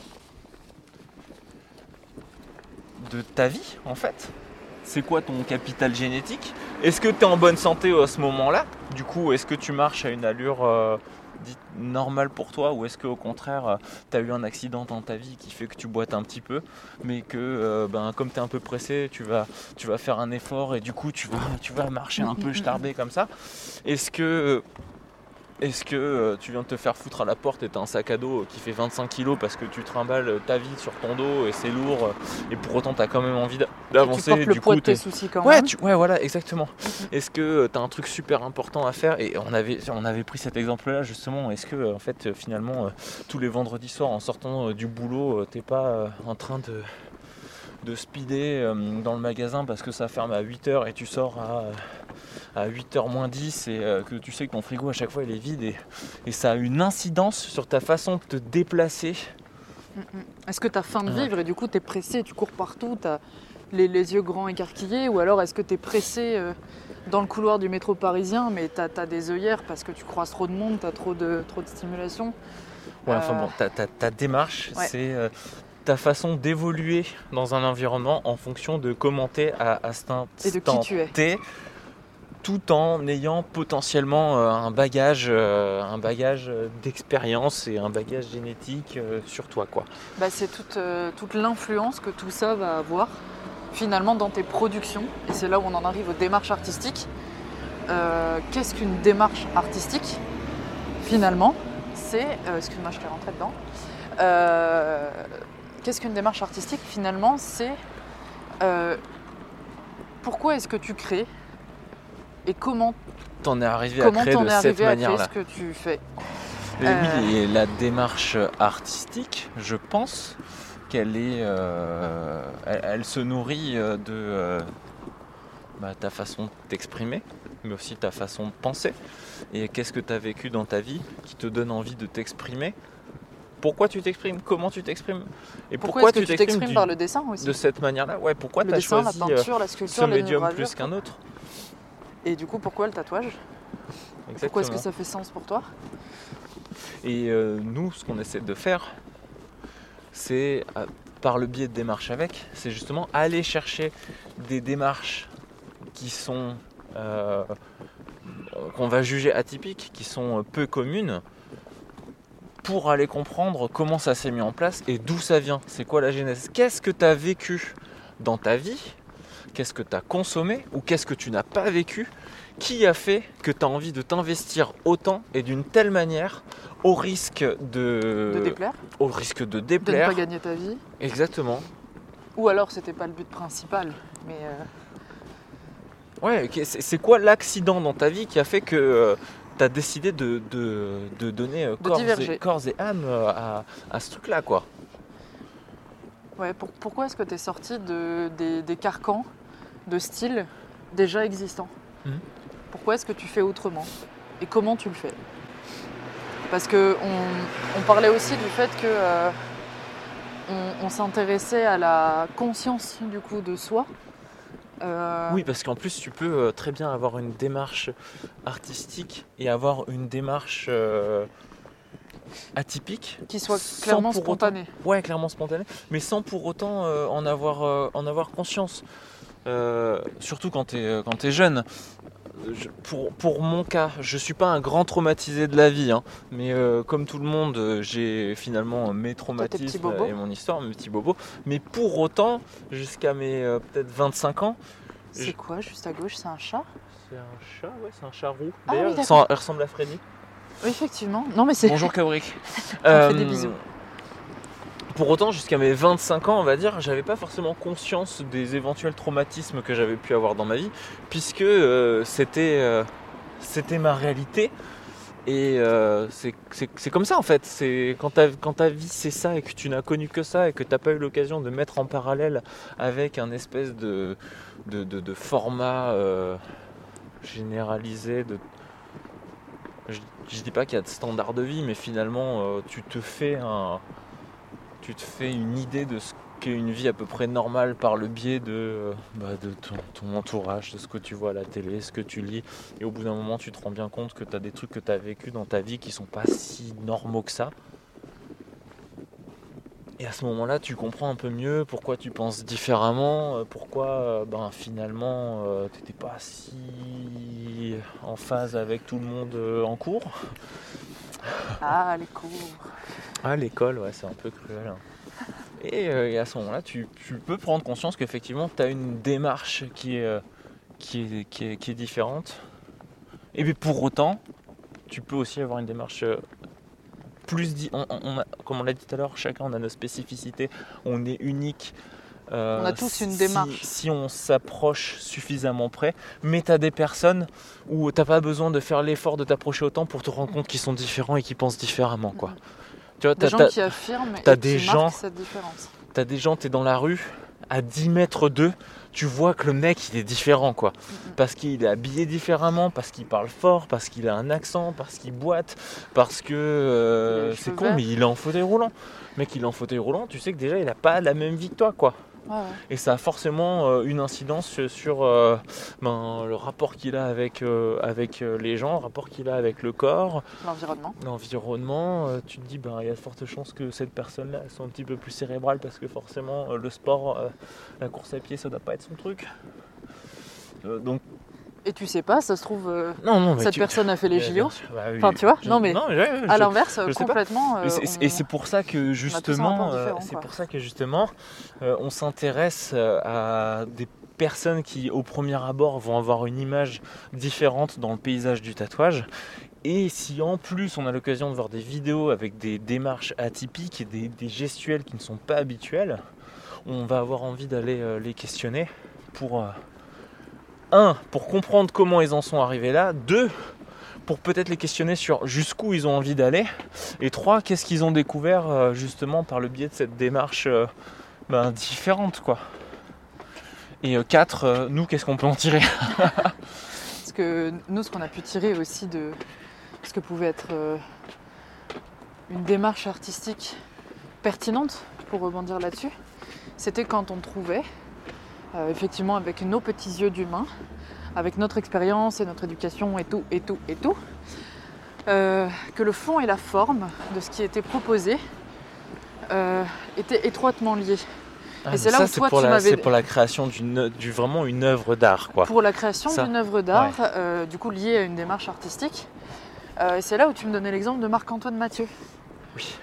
de ta vie en fait. C'est quoi ton capital génétique? Est-ce que tu es en bonne santé à ce moment-là? Du coup, est-ce que tu marches à une allure euh, dite normale pour toi ou est-ce qu'au contraire, tu as eu un accident dans ta vie qui fait que tu boites un petit peu mais que euh, ben, comme tu es un peu pressé, tu vas, tu vas faire un effort et du coup tu vas, tu vas marcher un peu starbé comme ça. Est-ce que est-ce que euh, tu viens de te faire foutre à la porte et t'as un sac à dos qui fait 25 kilos parce que tu trimbales ta vie sur ton dos et c'est lourd euh, et pour autant t'as quand même envie d'a- tu d'avancer portes le du poids coup de tes soucis quand Ouais, même. tu- ouais, voilà, exactement. Est-ce que tu as un truc super important à faire? Et on avait, on avait pris cet exemple-là justement. Est-ce que euh, en fait, euh, finalement, euh, tous les vendredis soirs, en sortant euh, du boulot, euh, t'es pas euh, en train de, de speeder euh, dans le magasin parce que ça ferme à 8h et tu sors à, euh, à 8h moins 10 et euh, que tu sais que ton frigo à chaque fois il est vide et, et ça a une incidence sur ta façon de te déplacer. Est-ce que tu as faim de Ouais. vivre et du coup tu es pressé, tu cours partout, tu as les, les yeux grands écarquillés Ou alors est-ce que tu es pressé euh, dans le couloir du métro parisien mais tu as, des œillères parce que tu croises trop de monde, tu as trop de, trop de stimulation? Ouais, enfin bon, ta, ta- ta démarche, ouais. c'est euh, ta façon d'évoluer dans un environnement en fonction de commenter à, à cet Et de qui instant tu es. T, tout en ayant potentiellement euh, un bagage, euh, un bagage d'expérience et un bagage génétique euh, sur toi, quoi. Bah, c'est toute, toute l'influence que tout ça va avoir finalement dans tes productions. Et c'est là où on en arrive aux démarches artistiques. Euh, Qu'est-ce qu'une démarche artistique? Finalement, c'est... euh, Excuse-moi, je t'ai rentré dedans. Euh, Qu'est-ce qu'une démarche artistique Finalement, c'est... euh, pourquoi est-ce que tu crées et comment T'en es arrivé à créer de cette manière-là. ce que tu fais. Et Euh. Oui, et la démarche artistique, je pense qu'elle est, euh, elle, elle se nourrit de bah, ta façon de t'exprimer, mais aussi ta façon de penser. Et qu'est-ce que tu as vécu dans ta vie qui te donne envie de t'exprimer? Pourquoi tu t'exprimes Comment tu t'exprimes Et Pourquoi, tu t'exprimes par le dessin aussi de cette manière-là? Ouais, pourquoi tu as dessin, choisi la euh, peinture, la ce sculpture, médium l'énigravure. plus qu'un autre? Et du coup, pourquoi le tatouage? Pourquoi est-ce que ça fait sens pour toi? Et euh, nous, ce qu'on essaie de faire, c'est euh, par le biais de démarches avec, c'est justement aller chercher des démarches qui sont euh, qu'on va juger atypiques, qui sont euh, peu communes, pour aller comprendre comment ça s'est mis en place et d'où ça vient. C'est quoi la genèse? Qu'est-ce que tu as vécu dans ta vie? Qu'est-ce que tu as consommé ou qu'est-ce que tu n'as pas vécu qui a fait que tu as envie de t'investir autant et d'une telle manière au risque de, De déplaire. au risque de De ne déplaire? pas gagner ta vie. Exactement. Ou alors c'était pas le but principal mais euh, ouais c'est c'est quoi l'accident dans ta vie qui a fait que tu as décidé de, de- de donner euh, corps, et, diverger. corps et âme euh, à, à ce truc là quoi ouais, pour- pourquoi est-ce que tu es sorti de, des, des carcans de style déjà existants Mhm. Pourquoi est-ce que tu fais autrement Et comment tu le fais? Parce que on, on parlait aussi du fait que euh, on, on s'intéressait à la conscience du coup de soi. Euh, Oui, parce qu'en plus, tu peux euh, très bien avoir une démarche artistique et avoir une démarche euh, atypique. qui soit clairement autant- spontanée. Ouais, clairement spontanée, mais sans pour autant euh, en, avoir, en avoir conscience. Surtout quand tu es jeune. Je- pour, pour mon cas, je suis pas un grand traumatisé de la vie, hein, mais euh, comme tout le monde, euh, j'ai finalement mes traumatismes bobos. et mon histoire, mes petits bobos. Mais pour autant, jusqu'à mes euh, peut-être 25 ans, C'est quoi juste à gauche C'est un chat? C'est un chat, ouais, c'est un chat roux. Ah oui, D'ailleurs, il, ressemble- à Freddy. Oui, effectivement. Non, mais c'est. Bonjour Kabrick. On fait des bisous. Pour autant, jusqu'à mes 25 ans, on va dire, j'avais pas forcément conscience des éventuels traumatismes que j'avais pu avoir dans ma vie, puisque euh, c'était euh, c'était ma réalité. Et euh, c'est c'est- c'est comme ça en fait. C'est quand ta, quand ta vie c'est ça et que tu n'as connu que ça et que tu n'as pas eu l'occasion de mettre en parallèle avec un espèce de, de, de- format généralisé. Je, je dis pas qu'il y a de standard de vie, mais finalement tu te fais un, tu te fais une idée de ce qu'est une vie à peu près normale par le biais de, euh, bah, ton, entourage, de ce que tu vois à la télé, ce que tu lis. Et au bout d'un moment, tu te rends bien compte que tu as des trucs que tu as vécu dans ta vie qui sont pas si normaux que ça. Et à ce moment-là, tu comprends un peu mieux pourquoi tu penses différemment, euh, pourquoi euh, ben, finalement tu n'étais pas si en phase avec tout le monde euh, en cours. Ah, les cours. Ah, l'école, ouais, c'est un peu cruel. hein. Et, euh, et à ce moment-là, tu, peux prendre conscience qu'effectivement, tu as une démarche qui est, euh, qui, est, qui, est, qui est différente. Et puis pour autant, tu peux aussi avoir une démarche euh, plus... on- on a- comme on l'a dit tout à l'heure, chacun on a nos spécificités, on est unique. Euh, On a tous une démarche. Si on s'approche suffisamment près, mais tu as des personnes où tu pas besoin de faire l'effort de t'approcher autant pour te rendre compte qu'ils sont différents et qu'ils pensent différemment. Quoi. Tu vois, Des t'as- gens qui affirment et des qui gens- cette différence. Des gens, t'es dans la rue, à 10 mètres d'eux, tu vois que le mec il est différent quoi. Parce qu'il est habillé différemment, parce qu'il parle fort, parce qu'il a un accent, parce qu'il boite, parce que euh, c'est con mais il est en fauteuil roulant. Le mec il est en fauteuil roulant, tu sais que déjà il a pas la même vie que toi quoi. Ouais, ouais. Et ça a forcément euh, une incidence sur, sur, euh, ben, le rapport qu'il a avec, euh, avec les gens, le rapport qu'il a avec le corps, L'environnement. l'environnement, euh, tu te dis ben il y a de fortes chances que cette personne-là soit un petit peu plus cérébrale parce que forcément euh, le sport, euh, la course à pied, ça doit pas être son truc. Euh, donc Et tu sais pas, ça se trouve, euh, non non cette tu- personne a fait les JO. bah oui. Enfin, tu vois, Je- non, mais ouais, ouais, À l'inverse, complètement. et euh, on- Et c'est pour ça que justement, euh, c'est pour ça que justement, on s'intéresse à des personnes qui, au premier abord, vont avoir une image différente dans le paysage du tatouage. Et si en plus on a l'occasion de voir des vidéos avec des démarches atypiques et des, des gestuels qui ne sont pas habituels, on va avoir envie d'aller les questionner pour, un, pour comprendre comment ils en sont arrivés là. Deux, pour peut-être les questionner sur jusqu'où ils ont envie d'aller. Et trois, qu'est-ce qu'ils ont découvert euh, justement par le biais de cette démarche euh, ben, différente, quoi. Et euh, quatre, nous, qu'est-ce qu'on peut en tirer? Parce que nous, ce qu'on a pu tirer aussi de ce que pouvait être une démarche artistique pertinente, pour rebondir là-dessus, c'était quand on trouvait, euh, effectivement avec nos petits yeux d'humains, avec notre expérience et notre éducation et tout, et tout, et tout, euh, que le fond et la forme de ce qui était proposé euh, étaient étroitement liés. Ah, Et c'est là ça, où toi, tu la- m'avais- C'est pour la création d'une, du, vraiment une œuvre d'art, quoi. pour la création d'une œuvre d'art, du coup liée à une démarche artistique. Et c'est là où tu me donnais l'exemple de Marc-Antoine Mathieu. Oui.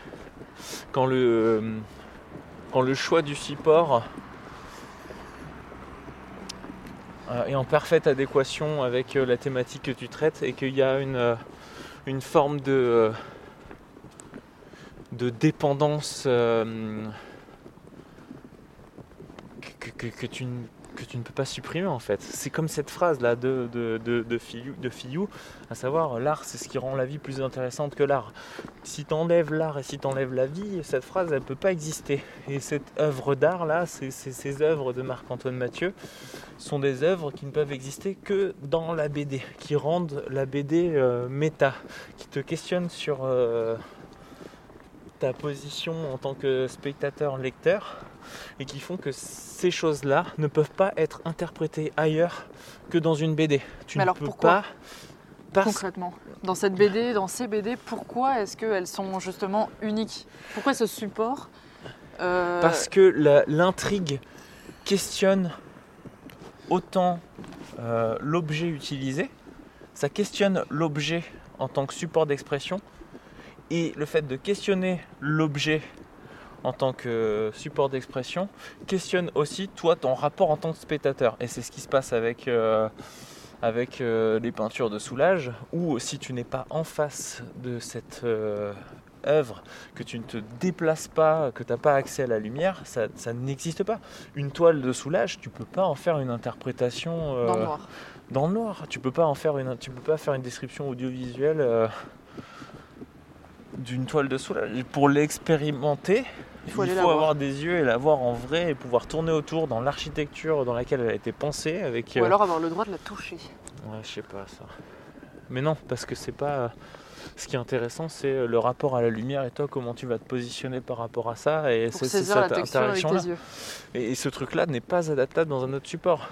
Quand le, quand le choix du support est en parfaite adéquation avec euh, la thématique que tu traites et qu'il y a une, euh, une forme de, euh, de dépendance euh, que, que- que tu, tu ne peux pas supprimer en fait. C'est comme cette phrase là de, de, de, de Fillou, à savoir l'art c'est ce qui rend la vie plus intéressante que l'art si t'enlèves l'art et si t'enlèves la vie, cette phrase elle peut pas exister. Et cette œuvre d'art là, ces, œuvres de Marc-Antoine Mathieu sont des œuvres qui ne peuvent exister que dans la BD, qui rendent la BD euh, méta, qui te questionnent sur euh, ta position en tant que spectateur-lecteur et qui font que ces choses-là ne peuvent pas être interprétées ailleurs que dans une BD. Tu Mais ne alors peux pourquoi pas Concrètement, dans cette BD, dans ces BD, pourquoi est-ce qu'elles sont justement uniques? Pourquoi ce support euh, Parce que l'intrigue questionne autant euh, l'objet utilisé, ça questionne l'objet en tant que support d'expression, et le fait de questionner l'objet en tant que support d'expression questionne aussi toi ton rapport en tant que spectateur. Et c'est ce qui se passe avec, euh, avec euh, les peintures de Soulage, où si tu n'es pas en face de cette euh, œuvre, que tu ne te déplaces pas, que tu n'as pas accès à la lumière, ça, ça n'existe pas. Une toile de Soulage, tu peux pas en faire une interprétation dans le noir. dans le noir. Tu peux pas en faire une, tu peux pas faire une description audiovisuelle d'une toile de Soulage. Pour l'expérimenter, il Il faut, voir. avoir des yeux et la voir en vrai et pouvoir tourner autour dans l'architecture dans laquelle elle a été pensée avec. Ou euh, alors avoir le droit de la toucher. Ouais, je sais pas ça. Mais non, parce que c'est pas. Ce qui est intéressant, c'est le rapport à la lumière et toi, comment tu vas te positionner par rapport à ça. Et c'est cette interaction-là. et ce truc-là n'est pas adaptable dans un autre support.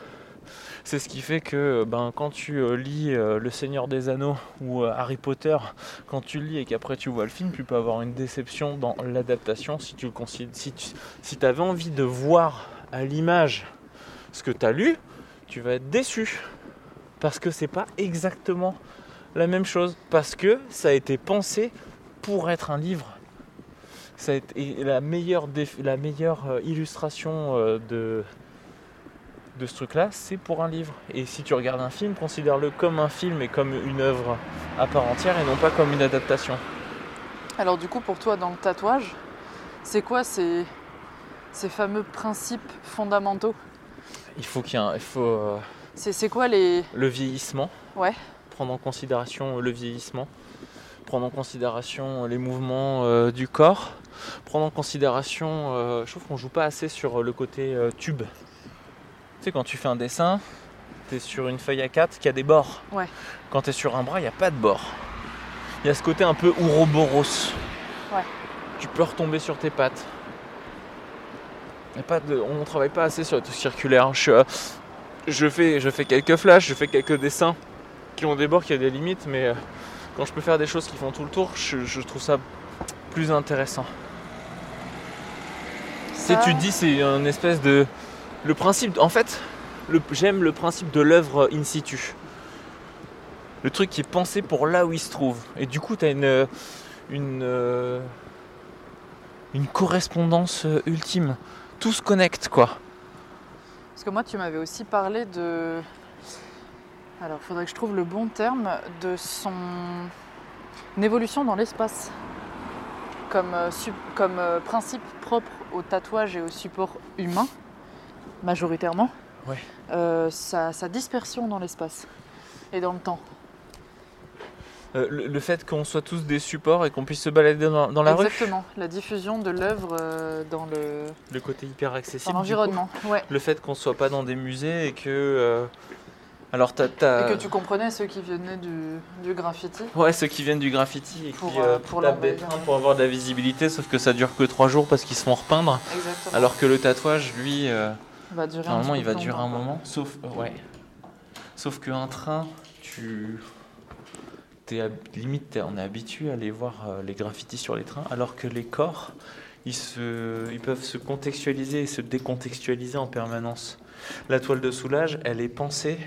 C'est ce qui fait que ben, quand tu euh, lis euh, Le Seigneur des Anneaux ou euh, Harry Potter, quand tu lis et qu'après tu vois le film, tu peux avoir une déception dans l'adaptation si tu avais envie de voir à l'image ce que tu as lu, tu vas être déçu. Parce que c'est pas exactement la même chose. Parce que ça a été pensé pour être un livre. Ça a été la meilleure, euh, illustration euh, de, de ce truc-là, c'est pour un livre. Et si tu regardes un film, considère-le comme un film et comme une œuvre à part entière et non pas comme une adaptation. Alors du coup, pour toi, dans le tatouage, c'est quoi ces, ces fameux principes fondamentaux? Il faut qu'il y ait un- il faut euh, C'est c'est quoi les... le vieillissement. Ouais. Prendre en considération le vieillissement. Prendre en considération les mouvements euh, du corps. Prendre en considération. euh, je trouve qu'on joue pas assez sur le côté euh, tube. Tu sais, quand tu fais un dessin, tu es sur une feuille A4 qui a des bords. Ouais. Quand tu es sur un bras, il n'y a pas de bords. Il y a ce côté un peu ouroboros. Ouais. Tu peux retomber sur tes pattes. Y a pas de, on ne travaille pas assez sur le truc circulaire. Je, euh, je fais, je fais quelques flashs, je fais quelques dessins qui ont des bords, qui ont des limites, mais euh, quand je peux faire des choses qui font tout le tour, je, je trouve ça plus intéressant. Ça- tu dis, c'est un espèce de. Le principe. En fait, j'aime le principe de l'œuvre in situ. Le truc qui est pensé pour là où il se trouve. Et du coup, tu as une. Une. euh, Une correspondance euh, ultime. Tout se connecte, quoi. Parce que moi, tu m'avais aussi parlé de... Alors, il faudrait que je trouve le bon terme de son évolution dans l'espace. Comme, euh, euh, principe propre au tatouage et au support humain, majoritairement. Ouais. euh, sa, sa dispersion dans l'espace et dans le temps. Euh, le, le fait qu'on soit tous des supports et qu'on puisse se balader dans, dans la rue, Exactement, la diffusion de l'œuvre euh, dans le le côté hyper accessible. l'environnement. Ouais. Le fait qu'on soit pas dans des musées et que. alors, t'as- Et que tu comprenais ceux qui venaient du, du graffiti. Ouais, ceux qui viennent du graffiti et Pour, qui euh, pour tapent des l'envahir. trains pour avoir de la visibilité, sauf que ça dure que 3 jours parce qu'ils se font repeindre. Exactement. Alors que le tatouage, lui, euh, va durer un normalement, il va durer un moment. Sauf, euh, ouais. Sauf qu'un train, tu. T'es limite, on est habitué à aller voir euh, les graffitis sur les trains, alors que les corps, ils, se, ils peuvent se contextualiser et se décontextualiser en permanence. La toile de soulage, elle est pensée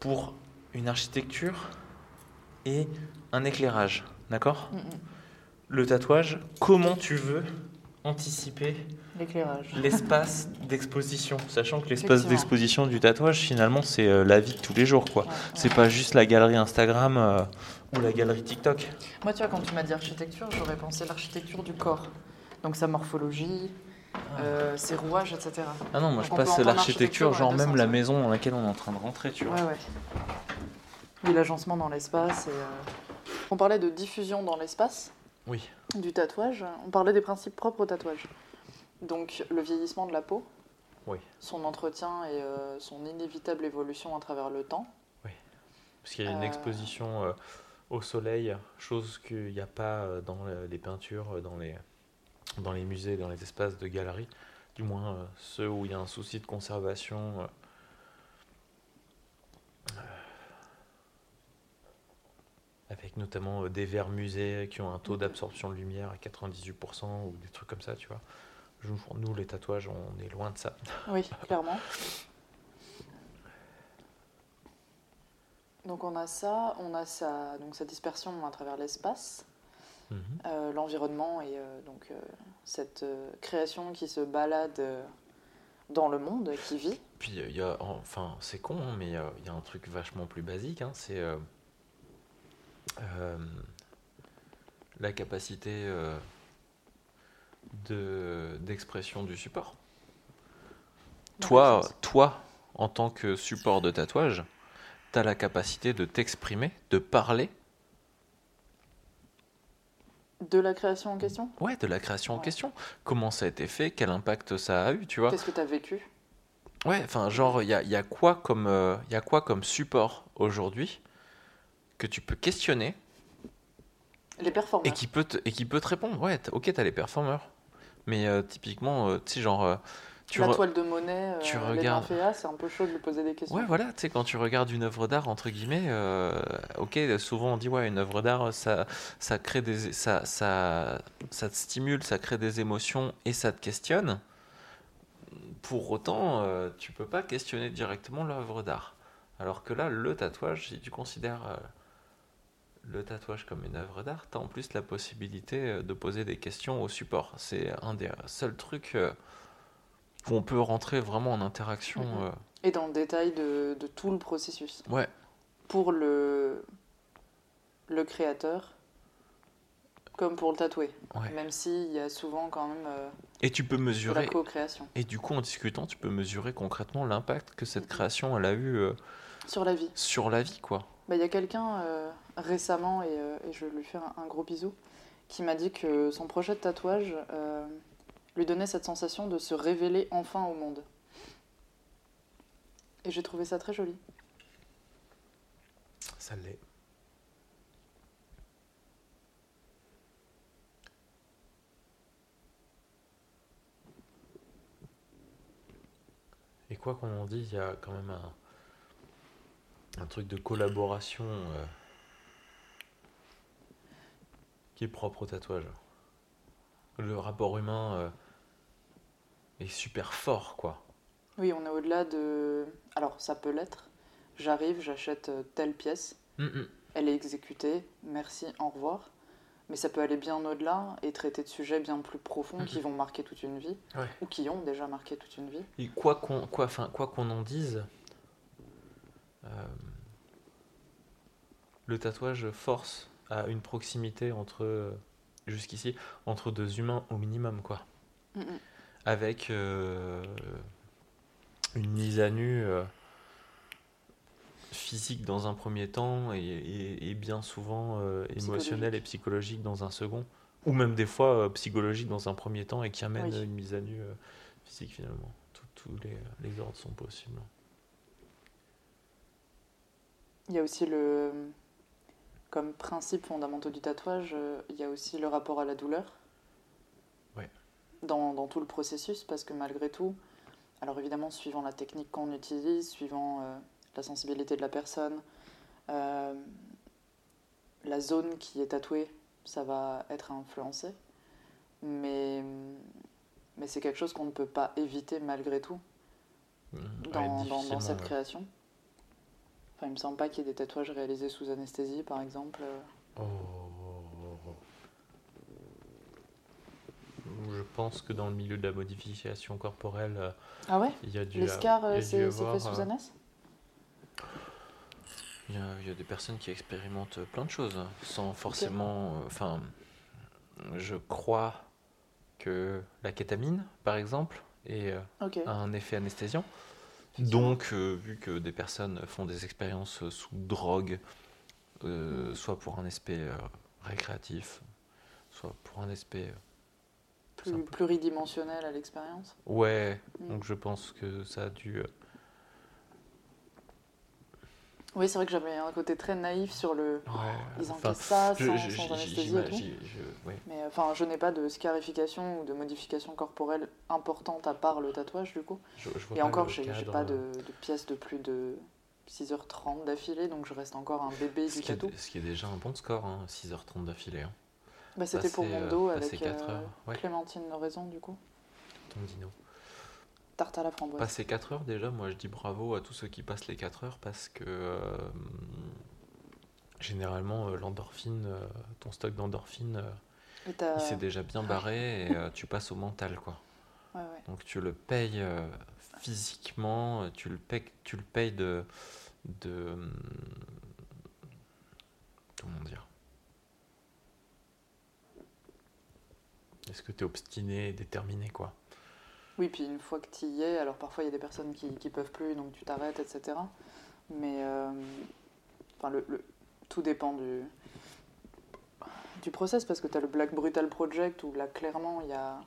pour une architecture et un éclairage, d'accord? Mm, mm. Le tatouage, comment tu veux anticiper L'éclairage. l'espace d'exposition, sachant que l'espace d'exposition du tatouage, finalement, c'est euh, la vie de tous les jours, quoi. Ouais, ouais. C'est pas juste la galerie Instagram euh, ou la galerie TikTok. Moi, tu vois, quand tu m'as dit architecture, j'aurais pensé l'architecture du corps. Donc sa morphologie, euh, ses rouages, etc. Ah non, moi Donc je passe l'architecture, genre même la maison dans laquelle on est en train de rentrer, tu vois. Ouais, ouais. Oui, l'agencement dans l'espace. Et, On parlait de diffusion dans l'espace Oui. du tatouage. On parlait des principes propres au tatouage. Donc le vieillissement de la peau, Oui. son entretien et euh, son inévitable évolution à travers le temps. Parce qu'il y a une Euh. exposition euh, au soleil, chose qu'il n'y a pas dans les peintures, dans les, dans les musées, dans les espaces de galeries. Du moins euh, ceux où il y a un souci de conservation. avec notamment des verres musées qui ont un taux Mhm. d'absorption de lumière à 98% ou des trucs comme ça, tu vois. Nous, les tatouages, on est loin de ça. Oui, clairement. Donc on a ça, on a sa, donc sa dispersion à travers l'espace, Mhm. euh, l'environnement et euh, donc euh, cette création qui se balade dans le monde, qui vit. Puis il y a, enfin, c'est con, hein, mais il y a un truc vachement plus basique, hein, c'est la capacité de d'expression du support. Dans Toi, toi, en tant que support de tatouage, tu as la capacité de t'exprimer, de parler, De la création en question? Ouais, de la création en question. Comment ça a été fait, quel impact ça a eu, tu vois? Qu'est-ce que tu as vécu? Ouais, enfin, genre, il y a, y a quoi comme, euh, y a quoi comme support aujourd'hui que tu peux questionner Les performances. et qui peut te, et qui peut te répondre? Ouais, ok, t'as les performeurs. Mais euh, typiquement, euh, tu sais, genre, euh, tu La toile de Monet, euh, tu regardes- c'est un peu chaud de lui poser des questions. Ouais, voilà, tu sais, quand tu regardes une œuvre d'art, entre guillemets, ok, souvent on dit, ouais, une œuvre d'art, ça, ça crée des. Ça, ça, ça te stimule, ça crée des émotions et ça te questionne. Pour autant, tu peux pas questionner directement l'œuvre d'art. Alors que là, le tatouage, si tu considères le tatouage comme une œuvre d'art, tu as en plus la possibilité euh, de poser des questions au support. C'est un des seuls trucs euh, où on peut rentrer vraiment en interaction. Mhm. euh, Et dans le détail de, de tout le processus. Ouais, Pour le, le créateur, comme pour le tatoué. ouais. Même s'il y a souvent quand même euh, Et tu peux de la mesurer, co-création. et du coup en discutant, tu peux mesurer concrètement l'impact que cette création elle a eu euh, Sur la vie. sur la vie, quoi. Bah, Il y a quelqu'un euh, récemment, et, euh, je lui fais un, un gros bisou, qui m'a dit que son projet de tatouage euh, lui donnait cette sensation de se révéler enfin au monde. Et j'ai trouvé ça très joli. Ça l'est. Et quoi qu'on en dise, il y a quand même un, un truc de collaboration euh, qui est propre au tatouage. Le rapport humain euh, est super fort, quoi. Oui, on est au-delà de... Alors, ça peut l'être. J'arrive, j'achète euh, telle pièce, Mm, mm. elle est exécutée, merci, au revoir. Mais ça peut aller bien au-delà et traiter de sujets bien plus profonds qui vont marquer toute une vie, Ouais. ou qui ont déjà marqué toute une vie. Et quoi qu'on quoi, enfin, quoi qu'on en dise, euh, le tatouage force à une proximité entre, euh, jusqu'ici, entre deux humains au minimum, quoi. Mm, mm. Avec, euh, une mise à nu euh, physique dans un premier temps et, et- et bien souvent euh, émotionnelle et psychologique dans un second. Ou même des fois psychologique dans un premier temps et qui amène Oui. une mise à nu physique finalement. Tous les, les ordres sont possibles. Il y a aussi le. Comme principe fondamental du tatouage, euh, il y a aussi le rapport à la douleur. Ouais. Dans, dans tout le processus, parce que malgré tout, alors évidemment, suivant la technique qu'on utilise, suivant euh, la sensibilité de la personne, euh, la zone qui est tatouée, ça va être influencé. Mais, mais c'est quelque chose qu'on ne peut pas éviter malgré tout Ouais, dans, cette création. Enfin, il me semble pas qu'il y ait des tatouages réalisés sous anesthésie, par exemple. euh. Oh. Je pense que dans le milieu de la modification corporelle, euh, Ah ouais? il y a dû, Les scars, euh, c'est avoir, fait sous anès Il y, a, il y a des personnes qui expérimentent plein de choses sans forcément. euh, Enfin, je crois que la kétamine, par exemple, est, euh, a un effet anesthésiant. Donc, euh, vu que des personnes font des expériences sous drogue, euh, soit pour un aspect euh, récréatif, soit pour un aspect. Plus, simple. pluridimensionnel à l'expérience. Ouais, Mm. donc je pense que ça a dû. euh, Oui, c'est vrai que j'avais un côté très naïf sur le. Ouais, Ils encaissent ça je- sans, je- sans anesthésie et tout. je-. Mais euh, enfin, je n'ai pas de scarification ou de modification corporelle importante à part le tatouage, du coup. Je- je Et encore, j'ai j'ai cadre, pas euh, de, de pièces de plus de 6h30 d'affilée, donc je reste encore un bébé Ce du qui, est, tatou. ce qui est déjà un bon score, hein, 6h30 d'affilée. Hein. Bah, C'était pour mon euh, dos passer avec euh, ouais. Clémentine Loraison, du coup. Ton dino. Tarte à la framboise. Passer 4 heures déjà, moi je dis bravo à tous ceux qui passent les 4 heures parce que euh, généralement euh, l'endorphine, euh, ton stock d'endorphine, euh, il s'est déjà bien barré et tu passes au mental quoi. Ouais, ouais. Donc tu le payes physiquement, tu le payes, tu le payes de, de comment dire? Est-ce que tu es obstiné et déterminé quoi? Oui, puis une fois que tu y es, alors parfois il y a des personnes qui, qui peuvent plus, donc tu t'arrêtes, etc. Mais euh, enfin, le, le- tout dépend du, du process, parce que tu as le Black Brutal Project où là, clairement, il y a,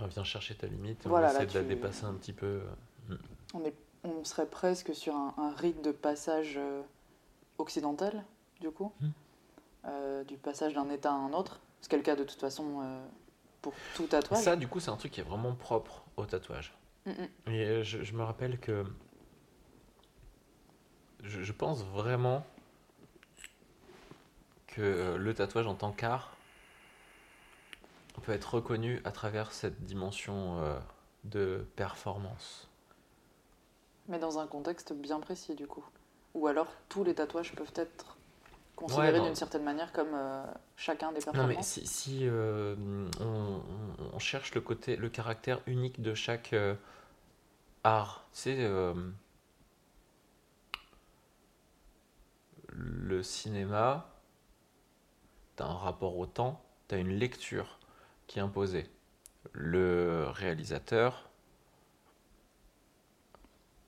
Ah, Viens chercher ta limite, Voilà, on là, essaie de la dépasser un petit peu. euh. on, est, on serait presque sur un, un rite de passage euh, occidental, du coup, Hmm. Euh, du passage d'un état à un autre, ce qui est le cas de toute façon euh, pour tout tatouage. Ça, du coup, c'est un truc qui est vraiment propre au tatouage. Mm, mm. Et euh, je, je me rappelle que je, je pense vraiment que euh, le tatouage en tant qu'art peut être reconnu à travers cette dimension euh, de performance. Mais dans un contexte bien précis, du coup. Ou alors, tous les tatouages peuvent être considérés non. d'une certaine manière comme euh, chacun des Non performances. mais si, si, euh, on, on- on cherche le côté, le caractère unique de chaque euh, art, c'est le cinéma, t'as un rapport au temps, t'as une lecture qui est imposée. Le réalisateur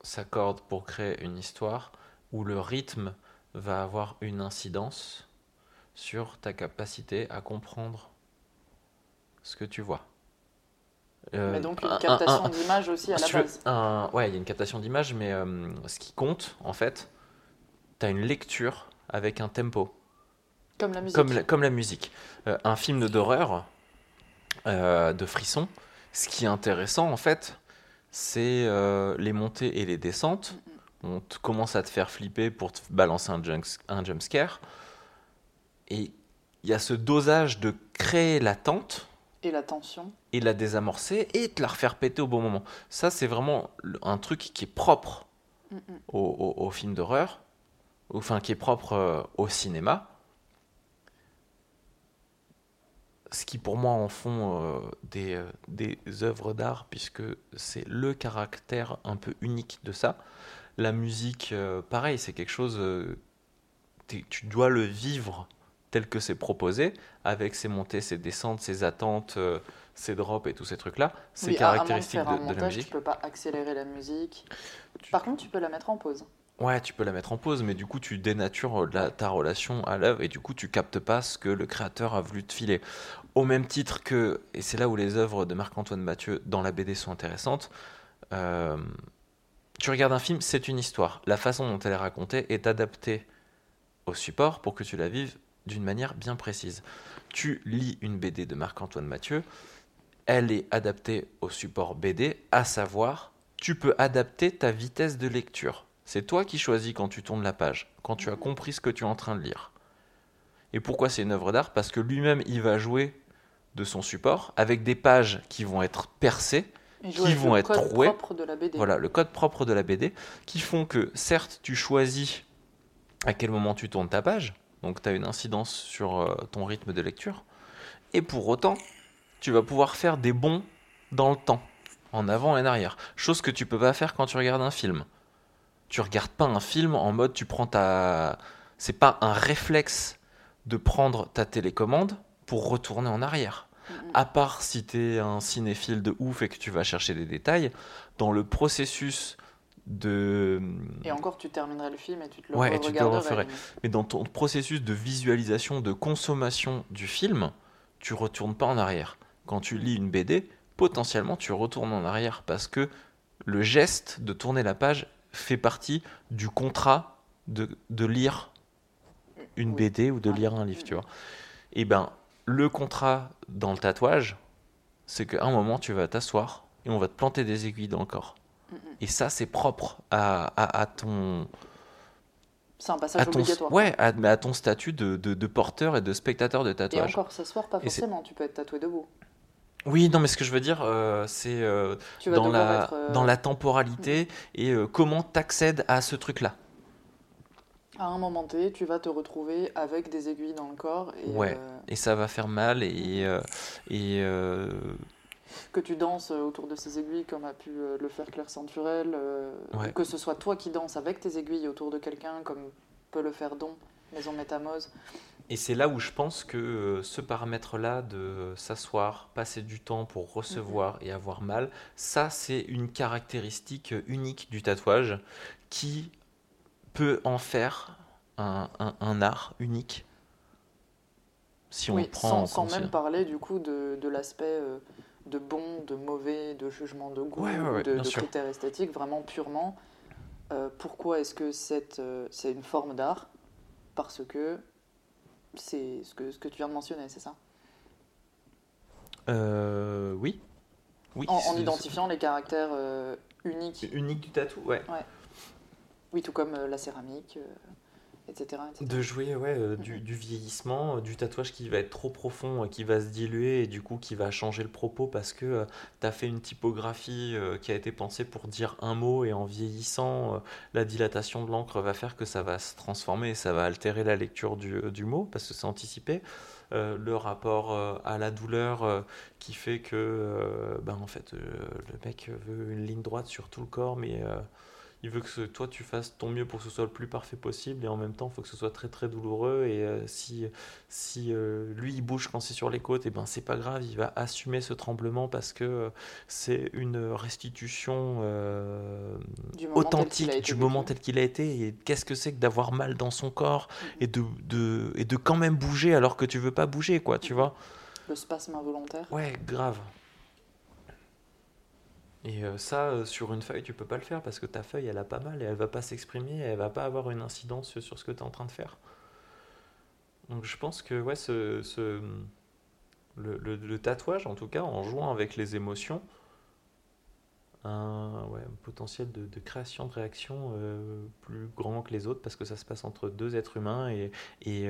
s'accorde pour créer une histoire où le rythme va avoir une incidence sur ta capacité à comprendre ce que tu vois. Euh, Mais donc, une un- un- captation d'image aussi à la tu veux, base. un- ouais, il y a une captation d'image, mais euh, ce qui compte, en fait, tu as une lecture avec un tempo, Comme la musique. comme la, comme la musique. Euh, un film d'horreur, euh, de frisson, ce qui est intéressant, en fait, c'est les montées et les descentes. On te- commence à te faire flipper pour te balancer un jump, un jump scare. Et il y a ce dosage de créer l'attente Et la tension. et la désamorcer et te la refaire péter au bon moment. Ça, c'est vraiment un truc qui est propre Mm, mm. au, au- au film d'horreur, enfin qui est propre euh, au cinéma. Ce qui pour moi en font euh, des, euh, des œuvres d'art, puisque c'est le caractère un peu unique de ça. La musique, euh, pareil, c'est quelque chose, euh, tu dois le vivre tel que c'est proposé, avec ses montées, ses descentes, ses attentes, euh, ses drops et tous ces trucs-là, c'est Oui, moins de caractéristique faire un de, de la montage, musique. Tu peux pas accélérer la musique. Tu- Par contre, tu peux la mettre en pause. Ouais, tu peux la mettre en pause, mais du coup, tu dénatures la- ta relation à l'œuvre et du coup, tu captes pas ce que le créateur a voulu te filer. Au même titre que, et c'est là où les œuvres de Marc-Antoine Mathieu dans la BD sont intéressantes, euh, tu regardes un film, c'est une histoire. La façon dont elle est racontée est adaptée au support pour que tu la vives d'une manière bien précise. Tu lis une BD de Marc-Antoine Mathieu, elle est adaptée au support BD, à savoir, tu peux adapter ta vitesse de lecture. C'est toi qui choisis quand tu tournes la page, quand tu as compris ce que tu es en train de lire. Et pourquoi c'est une œuvre d'art? Parce que lui-même, il va jouer de son support avec des pages qui vont être percées, Qui vont le être code troués. propre de la BD. voilà, le code propre de la BD, qui font que certes, tu choisis à quel moment tu tournes ta page, donc tu as une incidence sur euh, ton rythme de lecture, et pour autant, tu vas pouvoir faire des bonds dans le temps, en avant et en arrière, chose que tu peux pas faire quand tu regardes un film. Tu regardes pas un film en mode tu prends ta... C'est pas un réflexe de prendre ta télécommande pour retourner en arrière. À part si tu es un cinéphile de ouf et que tu vas chercher des détails, dans le processus de. Et encore, tu terminerais le film et tu te le Ouais, et tu te referais. Mais dans ton processus de visualisation, de consommation du film, tu retournes pas en arrière. Quand tu lis une BD, potentiellement tu retournes en arrière parce que le geste de tourner la page fait partie du contrat de, de lire une Oui. BD ou de lire un livre, tu vois. Et ben, le contrat dans le tatouage, c'est qu'à un moment, tu vas t'asseoir et on va te planter des aiguilles dans le corps. Et ça, c'est propre à, à- à ton, C'est un à passage ton, obligatoire. ouais, à, mais à ton statut de, de- de porteur et de spectateur de Et tatouage. encore, s'asseoir, pas Et forcément. Tu peux être tatoué debout. Oui, non, mais ce que je veux dire, euh, c'est euh, Tu vas dans, devoir la, être. euh, dans la temporalité et euh, comment t'accèdes à ce truc-là. À un moment T, tu vas te retrouver avec des aiguilles dans le corps et Ouais. euh, Et ça va faire mal et, euh, et euh, que tu danses autour de ces aiguilles comme a pu le faire Claire Santurel, Ouais. que ce soit toi qui danses avec tes aiguilles autour de quelqu'un comme peut le faire Don, Maison Métamose. Et c'est là où je pense que ce paramètre-là de s'asseoir, passer du temps pour recevoir et avoir mal, ça c'est une caractéristique unique du tatouage qui peut en faire un, un- un art unique. Si on oui, prend sans, en sans considération- même parler du coup de, de l'aspect euh, de bon, de mauvais, de jugement de goût, Ouais, ouais, ouais, ou de, critères esthétiques, vraiment purement. euh, pourquoi est-ce que cette, euh, c'est une forme d'art? Parce que c'est ce que, ce que tu viens de mentionner, c'est ça? Euh, oui. Oui, en, en c'est- identifiant les caractères euh, uniques. c'est unique du tatou, ouais. Oui, tout comme euh, la céramique, euh, etc., etc. De jouer ouais, euh, du, du vieillissement, euh, du tatouage qui va être trop profond, euh, qui va se diluer et du coup qui va changer le propos parce que tu as fait une typographie qui a été pensée pour dire un mot et en vieillissant, la dilatation de l'encre va faire que ça va se transformer ça va altérer la lecture du, du mot parce que c'est anticipé. Euh, le rapport euh, à la douleur euh, qui fait que ben, en fait, le mec veut une ligne droite sur tout le corps mais il veut que ce- toi tu fasses ton mieux pour que ce soit le plus parfait possible et en même temps il faut que ce soit très très douloureux et euh, si, si euh, lui il bouge quand c'est sur les côtes et ben c'est pas grave il va assumer ce tremblement parce que euh, c'est une restitution Du authentique du moment tel qu'il a été et qu'est-ce que c'est que d'avoir mal dans son corps Mhm. et de, de, et de quand même bouger alors que tu veux pas bouger quoi tu vois? Le spasme involontaire. Ouais, grave. Et euh, ça, euh, sur une feuille, tu peux pas le faire parce que ta feuille, elle a pas mal et elle va pas s'exprimer, elle va pas avoir une incidence sur ce que tu es en train de faire. Donc je pense que ouais, ce, le, tatouage, en tout cas, en jouant avec les émotions, un, un potentiel de, création, de réaction euh, plus grand que les autres parce que ça se passe entre deux êtres humains et,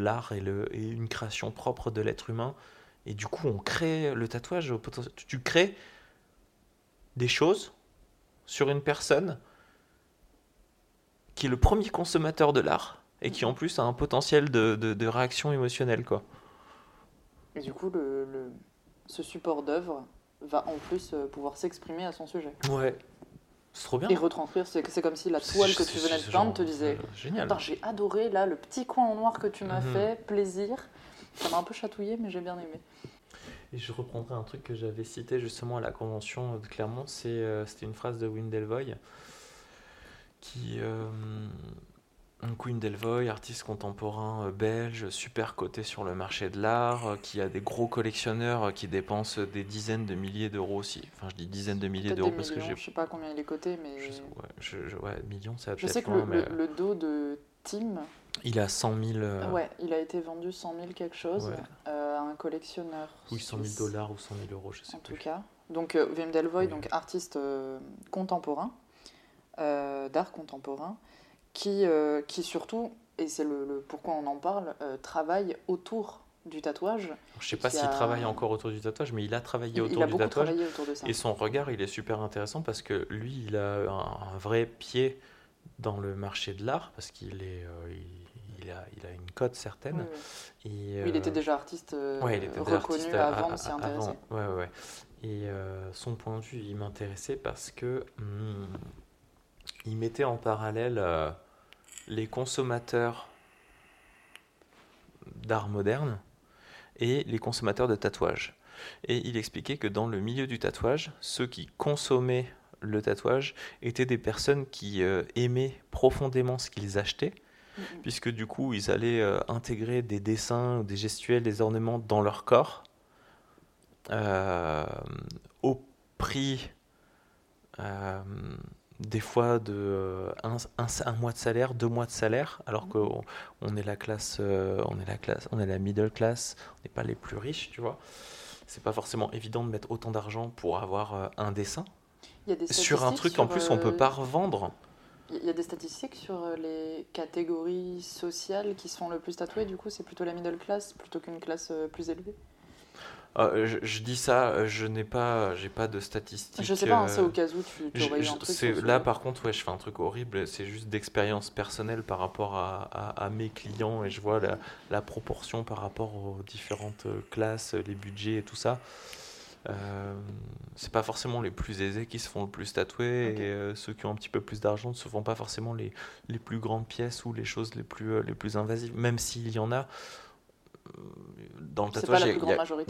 l'art est, une création propre de l'être humain. Et du coup, on crée le tatouage. Tu crées des choses sur une personne qui est le premier consommateur de l'art et qui en plus a un potentiel de, de- de réaction émotionnelle. Quoi. Et du coup, le, le- ce support d'œuvre va en plus euh, pouvoir s'exprimer à son sujet. Ouais. C'est trop bien. Et retranscrire, c'est comme si la toile que tu venais de peindre te disait Génial. Attends, j'ai adoré là le petit coin en noir que tu m'as Mhm. fait, plaisir. Ça m'a un peu chatouillé, mais j'ai bien aimé. Et je reprendrai un truc que j'avais cité justement à la convention de Clermont, c'est, euh, c'était une phrase de Wim Delvoye qui... Euh, donc Wim Delvoye, artiste contemporain euh, belge, super coté sur le marché de l'art, euh, qui a des gros collectionneurs qui dépensent des dizaines de milliers d'euros aussi. Enfin, je dis dizaines de milliers d'euros parce que j'ai... je sais pas combien il est coté, mais Je, sais- ouais, je- je- ouais, millions, ça je sais que le, mais le- le dos de Tim, il a 100 000... euh, ouais, il a été vendu 100 000 quelque chose Ouais. euh, à un collectionneur. Oui, 100 000 suisse, dollars ou 100 000 euros, je sais En tout cas. Donc euh, Wim Delvoye, Oui. donc artiste euh, contemporain, d'art contemporain, qui, qui surtout, et c'est le, le- pourquoi on en parle, travaille autour du tatouage. Je sais pas s'il a- travaille encore autour du tatouage, mais il a travaillé Il, il autour a du beaucoup tatouage. travaillé autour de ça. Et son regard, il est super intéressant parce que lui, il a un, un vrai pied dans le marché de l'art parce qu'il est, euh, il, a, il a une cote certaine. Oui, oui. Et, Oui, il euh, était déjà artiste euh, ouais, il était déjà reconnu artiste avant de s'y intéresser. avant. Ouais, ouais, ouais. Et euh, son point de vue, il m'intéressait parce que hum, il mettait en parallèle les consommateurs d'art moderne et les consommateurs de tatouage. Et il expliquait que dans le milieu du tatouage, ceux qui consommaient le tatouage étaient des personnes qui euh, aimaient profondément ce qu'ils achetaient, Mhm. puisque du coup, ils allaient euh, intégrer des dessins, des gestuels, des ornements dans leur corps, euh, au prix euh, des fois de un, un- un mois de salaire, deux mois de salaire, alors qu'on on est la classe, on est la classe, on est la middle class, on n'est pas les plus riches, tu vois. C'est pas forcément évident de mettre autant d'argent pour avoir un dessin Il y a des sur un truc en plus on peut pas revendre. Il y a des statistiques sur euh, les catégories sociales qui se font le plus tatouer. Du coup, c'est plutôt la middle class plutôt qu'une classe euh, plus élevée. Euh, je, je dis ça, je n'ai pas, j'ai pas de statistiques. Je sais pas, hein, c'est au cas où tu, tu Je- un truc. là, par contre, ouais, je fais un truc horrible. C'est juste d'expérience personnelle par rapport à, à- à mes clients et je vois la, la proportion par rapport aux différentes classes, les budgets et tout ça. Euh, c'est pas forcément les plus aisés qui se font le plus tatouer et euh, ceux qui ont un petit peu plus d'argent ne se font pas forcément les, les plus grandes pièces ou les choses les plus, euh, les plus invasives, même s'il y en a. euh, Dans le tatouage, il y a-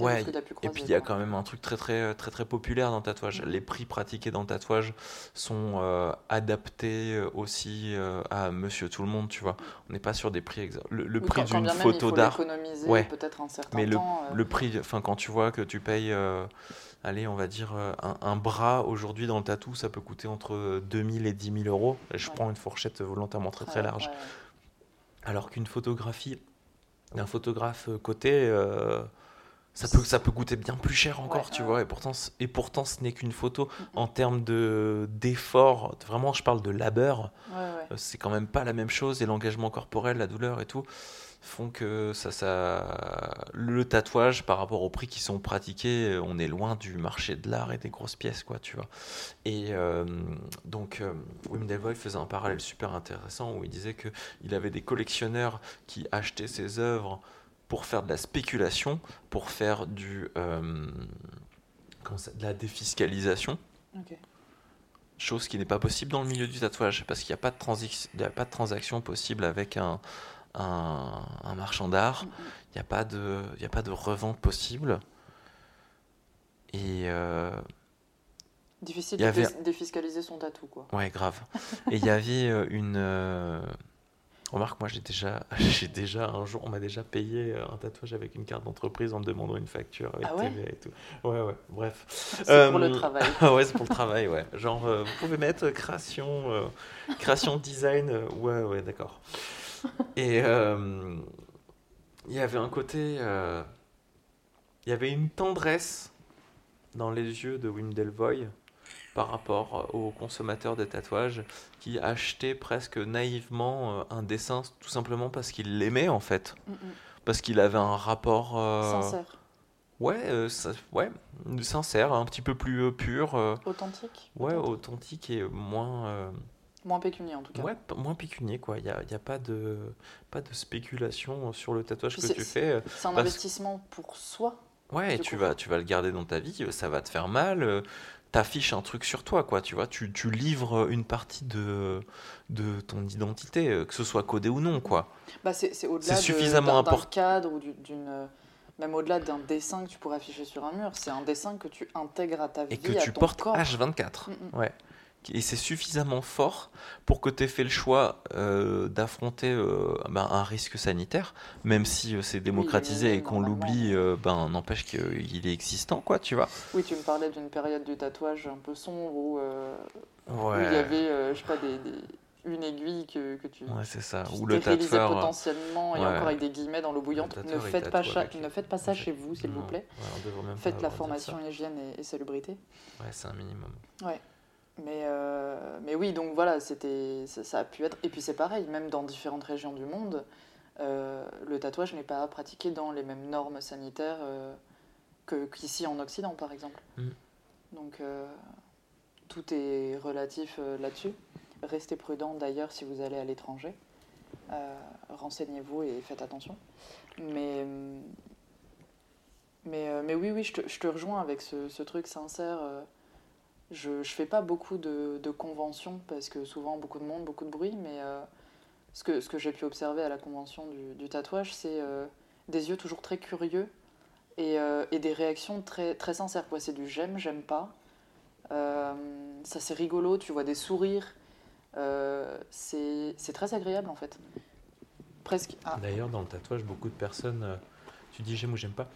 ouais, de et puis il y a quand même un truc très très très très populaire dans le tatouage. Mhm. Les prix pratiqués dans le tatouage sont euh, adaptés euh, aussi euh, à Monsieur Tout le Monde, tu vois. On n'est pas sur des prix exa- Le, le Oui, prix d'une photo d'art, Ouais. peut-être un certain mais le, temps. euh, le prix, enfin quand tu vois que tu payes, allez, on va dire un, un bras aujourd'hui dans le tatou, ça peut coûter entre 2000 et 10 000 euros. Je Ouais. prends une fourchette volontairement très très large. Alors qu'une photographie d'un photographe coté, euh, ça, peut, ça peut coûter bien plus cher encore, Ouais, tu ouais. vois. Et pourtant, et pourtant ce n'est qu'une photo. En termes de- d'effort, vraiment, je parle de labeur, Ouais, euh, c'est quand même pas la même chose. Et l'engagement corporel, la douleur et tout, font que ça, ça, le tatouage, par rapport aux prix qui sont pratiqués, euh, on est loin du marché de l'art et des grosses pièces, quoi, tu vois. Et euh, donc, euh, Wim Delvoye faisait un parallèle super intéressant où il disait que il avait des collectionneurs qui achetaient ses œuvres pour faire de la spéculation, pour faire du, euh, ça- de la défiscalisation chose qui n'est pas possible dans le milieu du tatouage parce qu'il n'y a a pas de transaction possible avec un, un, un marchand d'art. Il n'y a pas de y a pas de revente possible. Et euh, Difficile y de avait- dé- défiscaliser son tatou, quoi. ouais grave. Et il y avait euh, une euh, remarque moi j'ai déjà j'ai déjà un jour on m'a déjà payé un tatouage avec une carte d'entreprise en me demandant une facture avec Ah ouais TVA et tout. Ouais ouais bref. C'est pour le travail. Ah ouais, c'est pour le travail, ouais. Genre, euh, vous pouvez mettre création, création design, ouais, ouais, d'accord. Et euh, il y avait un côté, euh, il y avait une tendresse dans les yeux de Wim Delvoye par rapport euh, aux consommateurs de tatouages qui achetaient presque naïvement un dessin tout simplement parce qu'il l'aimait en fait, Mm, mm. parce qu'il avait un rapport, euh, Sincère, ouais, euh, ça- ouais, sincère, un petit peu plus pur. authentique. Ouais, authentique et moins, Moins pécunier en tout cas. ouais, moins pécunier quoi. Il n'y a, y a pas, de, pas de spéculation sur le tatouage Puis que tu fais. C'est un Parce- investissement pour soi Ouais, tu coup. vas, tu vas le garder dans ta vie, euh, ça va te faire mal. euh, T'affiches un truc sur toi, quoi, tu vois. Tu, tu livres une partie de, de ton identité, euh, que ce soit codé ou non, quoi. Bah, c'est au-delà suffisamment d'un- cadre ou du- d'une. euh, Même au-delà d'un dessin que tu pourrais afficher sur un mur, c'est un dessin que tu intègres à ta vie, Et que à tu ton portes corps. H24. Mm, mm. Ouais. Et c'est suffisamment fort pour que tu aies fait le choix euh, d'affronter euh, ben, un risque sanitaire, même si euh, c'est démocratisé et qu'on l'oublie, ben, n'empêche qu'il est existant, quoi, tu vois. Oui, tu me parlais d'une période du tatouage un peu sombre où, où Ouais. il y avait, je sais pas, des, des- une aiguille que, que tu, Ouais, c'est ça. tu Ou le stérilisais tatoueur. potentiellement, et ouais. encore avec des guillemets dans l'eau bouillante. Ne faites, pas cha- ne faites pas ça chez vous, s'il vous plaît. Ouais, on même Faites la formation hygiène et, et salubrité. Ouais, c'est un minimum. Mais, euh, mais oui, donc voilà, c'était, ça, ça a pu être. Et puis c'est pareil, même dans différentes régions du monde, euh, le tatouage n'est pas pratiqué dans les mêmes normes sanitaires euh, que, qu'ici en Occident, par exemple. Mm. Donc tout est relatif là-dessus. Restez prudent d'ailleurs si vous allez à l'étranger. Renseignez-vous et faites attention. Mais, mais, mais oui, oui, je te, je te rejoins avec ce, ce truc sincère. Je ne fais pas beaucoup de, de conventions parce que souvent beaucoup de monde, beaucoup de bruit, mais euh, ce que, ce que j'ai pu observer à la convention du, du tatouage, c'est euh, des yeux toujours très curieux et, euh, et des réactions très, très sincères. C'est du j'aime, j'aime pas. Ça c'est rigolo, tu vois des sourires. C'est très agréable en fait. Presque. Ah, D'ailleurs, dans le tatouage, beaucoup de personnes, tu dis j'aime ou j'aime pas.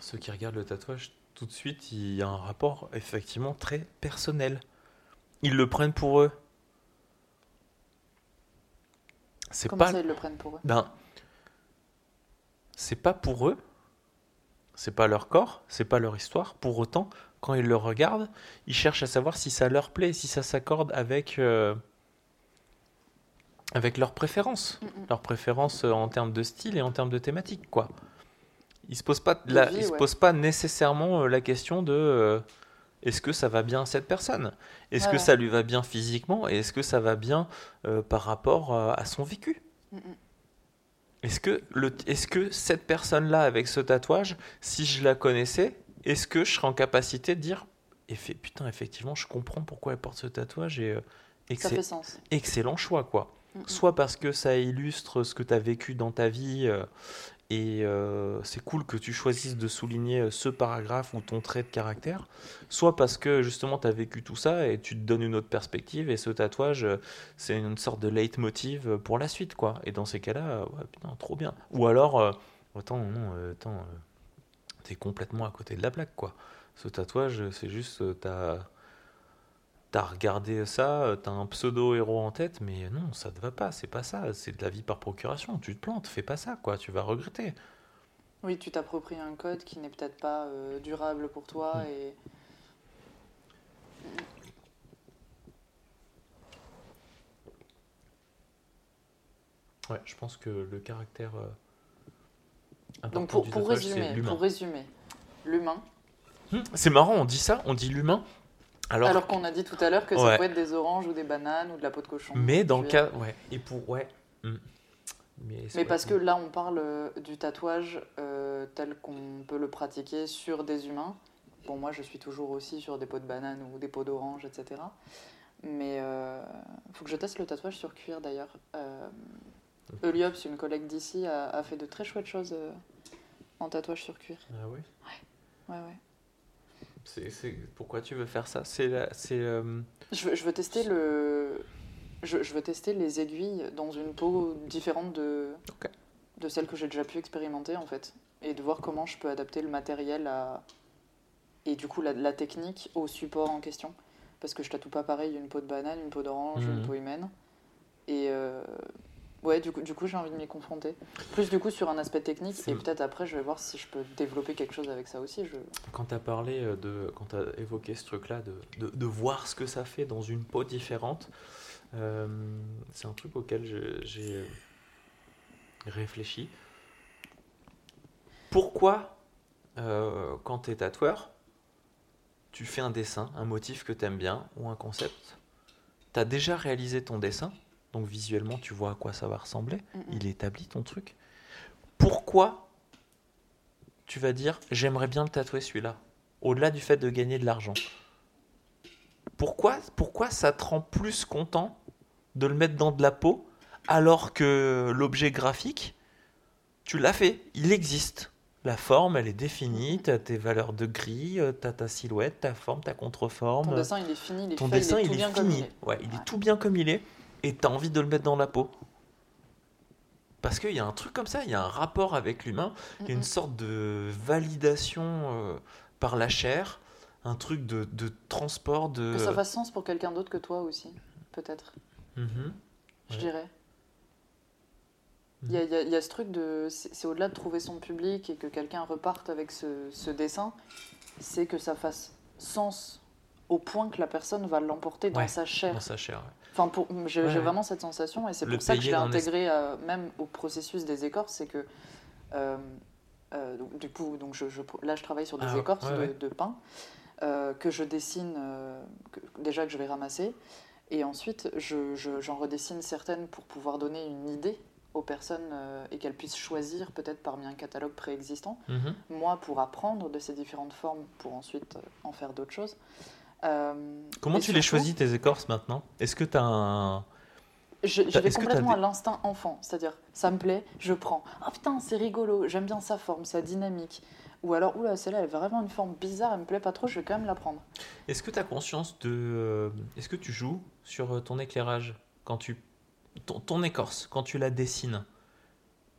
Ceux qui regardent le tatouage, tout de suite, il y a un rapport effectivement très personnel. Ils le prennent pour eux. C'est comment pas, ça ils le prennent pour eux? Ben, c'est pas pour eux. C'est pas leur corps, c'est pas leur histoire. Pour autant, quand ils le regardent, ils cherchent à savoir si ça leur plaît, si ça s'accorde avec euh, avec leurs préférences Mm, mm. leurs préférences euh, en termes de style et en termes de thématique, quoi. Ils se posent pas, De la- vie, ils se ouais. posent pas nécessairement euh, la question de euh, est-ce que ça va bien à cette personne? Est-ce que ça lui va bien physiquement? Et est-ce que ça va bien euh, par rapport à son vécu? Mm, mm. Est-ce que, le, est-ce que cette personne-là, avec ce tatouage, si je la connaissais, est-ce que je serais en capacité de dire Effe- Putain, effectivement, je comprends pourquoi elle porte ce tatouage et, euh, Ça fait sens. excellent choix, quoi Mm, soit parce que ça illustre ce que tu as vécu dans ta vie et euh, c'est cool que tu choisisses de souligner euh, ce paragraphe ou ton trait de caractère, soit parce que justement tu as vécu tout ça et tu te donnes une autre perspective et ce tatouage euh, c'est une sorte de leitmotiv pour la suite quoi. Et dans ces cas-là, putain, trop bien. Ou alors, euh, attends, non, attends, t'es complètement à côté de la plaque quoi. Ce tatouage, c'est juste, t'as T'as regardé ça, euh, t'as un pseudo-héros en tête, mais non, ça te va pas, c'est pas ça, c'est de la vie par procuration, tu te plantes, fais pas ça, quoi, tu vas regretter. Oui, tu t'appropries un code qui n'est peut-être pas euh, durable pour toi Mm. et Ouais, je pense que le caractère. euh, important donc pour, du pour tatouage, résumer, l'humain. pour résumer, l'humain. Hmm, C'est marrant, on dit ça, on dit l'humain, alors, Alors, qu'on a dit tout à l'heure que ça peut être des oranges ou des bananes ou de la peau de cochon. mais dans le cas. Ouais, et pour. Ouais. hmm. Mais, parce que là, on parle euh, du tatouage euh, tel qu'on peut le pratiquer sur des humains. Bon, moi, je suis toujours aussi sur des peaux de banane ou des peaux d'orange, etc. Mais il faut que je teste le tatouage sur cuir d'ailleurs. Euh, Eliops, une collègue d'ici, a, a fait de très chouettes choses euh, en tatouage sur cuir. Ah ouais Ouais, ouais. C'est, c'est- Pourquoi tu veux faire ça? C'est. la- c'est euh, Je veux, je veux tester le. Je, je veux tester les aiguilles dans une peau différente de, Ok. de celle que j'ai déjà pu expérimenter en fait. Et de voir comment je peux adapter le matériel à. Et du coup la, la technique au support en question. Parce que je tatoue pas pareil une peau de banane, une peau d'orange, Mhm. une peau humaine. Et euh, ouais, du coup, du coup j'ai envie de m'y confronter. Plus du coup sur un aspect technique. Et peut-être après je vais voir si je peux développer quelque chose avec ça aussi. Je... Quand tu as parlé euh, de. Quand tu as évoqué ce truc-là, de, de, de voir ce que ça fait dans une peau différente, euh, c'est un truc auquel j'ai euh, réfléchi. Pourquoi, euh, quand tu es tatoueur, tu fais un dessin, un motif que tu aimes bien ou un concept Tu as déjà réalisé ton dessin, donc visuellement tu vois à quoi ça va ressembler Mhm. il établit ton truc. Pourquoi tu vas dire j'aimerais bien le tatouer celui-là, au-delà du fait de gagner de l'argent? Pourquoi, pourquoi ça te rend plus content de le mettre dans de la peau alors que l'objet graphique, tu l'as fait, il existe. La forme, elle est définie, tu as tes valeurs de gris, tu as ta silhouette, ta forme, ta contreforme. Ton dessin, il est fini, Ton dessin, il est il tout est bien comme fini. il est. Ouais, il est tout bien comme il est et tu as envie de le mettre dans la peau. Parce qu'il y a un truc comme ça, il y a un rapport avec l'humain, il y a une sorte de validation euh, par la chair, un truc de, de transport de... Que ça fasse sens pour quelqu'un d'autre que toi aussi, peut-être, Mhm. je Ouais. dirais. Il y, a, il y y a ce truc de. C'est au-delà de trouver son public et que quelqu'un reparte avec ce, ce dessin, c'est que ça fasse sens au point que la personne va l'emporter dans Ouais, sa chair. Dans sa chair. ouais. Enfin, pour- j'ai Ouais, vraiment cette sensation et c'est pour ça que je l'ai intégré euh, même au processus des écorces, c'est que euh, euh, donc, du coup, donc je, je- là je travaille sur des Ah, écorces ouais, de, ouais. de pain que je dessine que- déjà que je vais ramasser et ensuite je- je- j'en redessine certaines pour pouvoir donner une idée aux personnes et qu'elles puissent choisir peut-être parmi un catalogue préexistant Mhm. moi pour apprendre de ces différentes formes pour ensuite en faire d'autres choses. Euh, Comment tu les choisis tes écorces maintenant? Est-ce que tu as un... Je, je vais complètement à l'instinct enfant, c'est-à-dire ça me plaît, je prends. Ah putain, c'est rigolo, j'aime bien sa forme, sa dynamique. Ou alors, oula, celle-là, elle a vraiment une forme bizarre, elle me plaît pas trop, je vais quand même la prendre. Est-ce que tu as conscience de... euh, Est-ce que tu joues sur euh, ton éclairage quand tu... Ton, ton écorce, quand tu la dessines?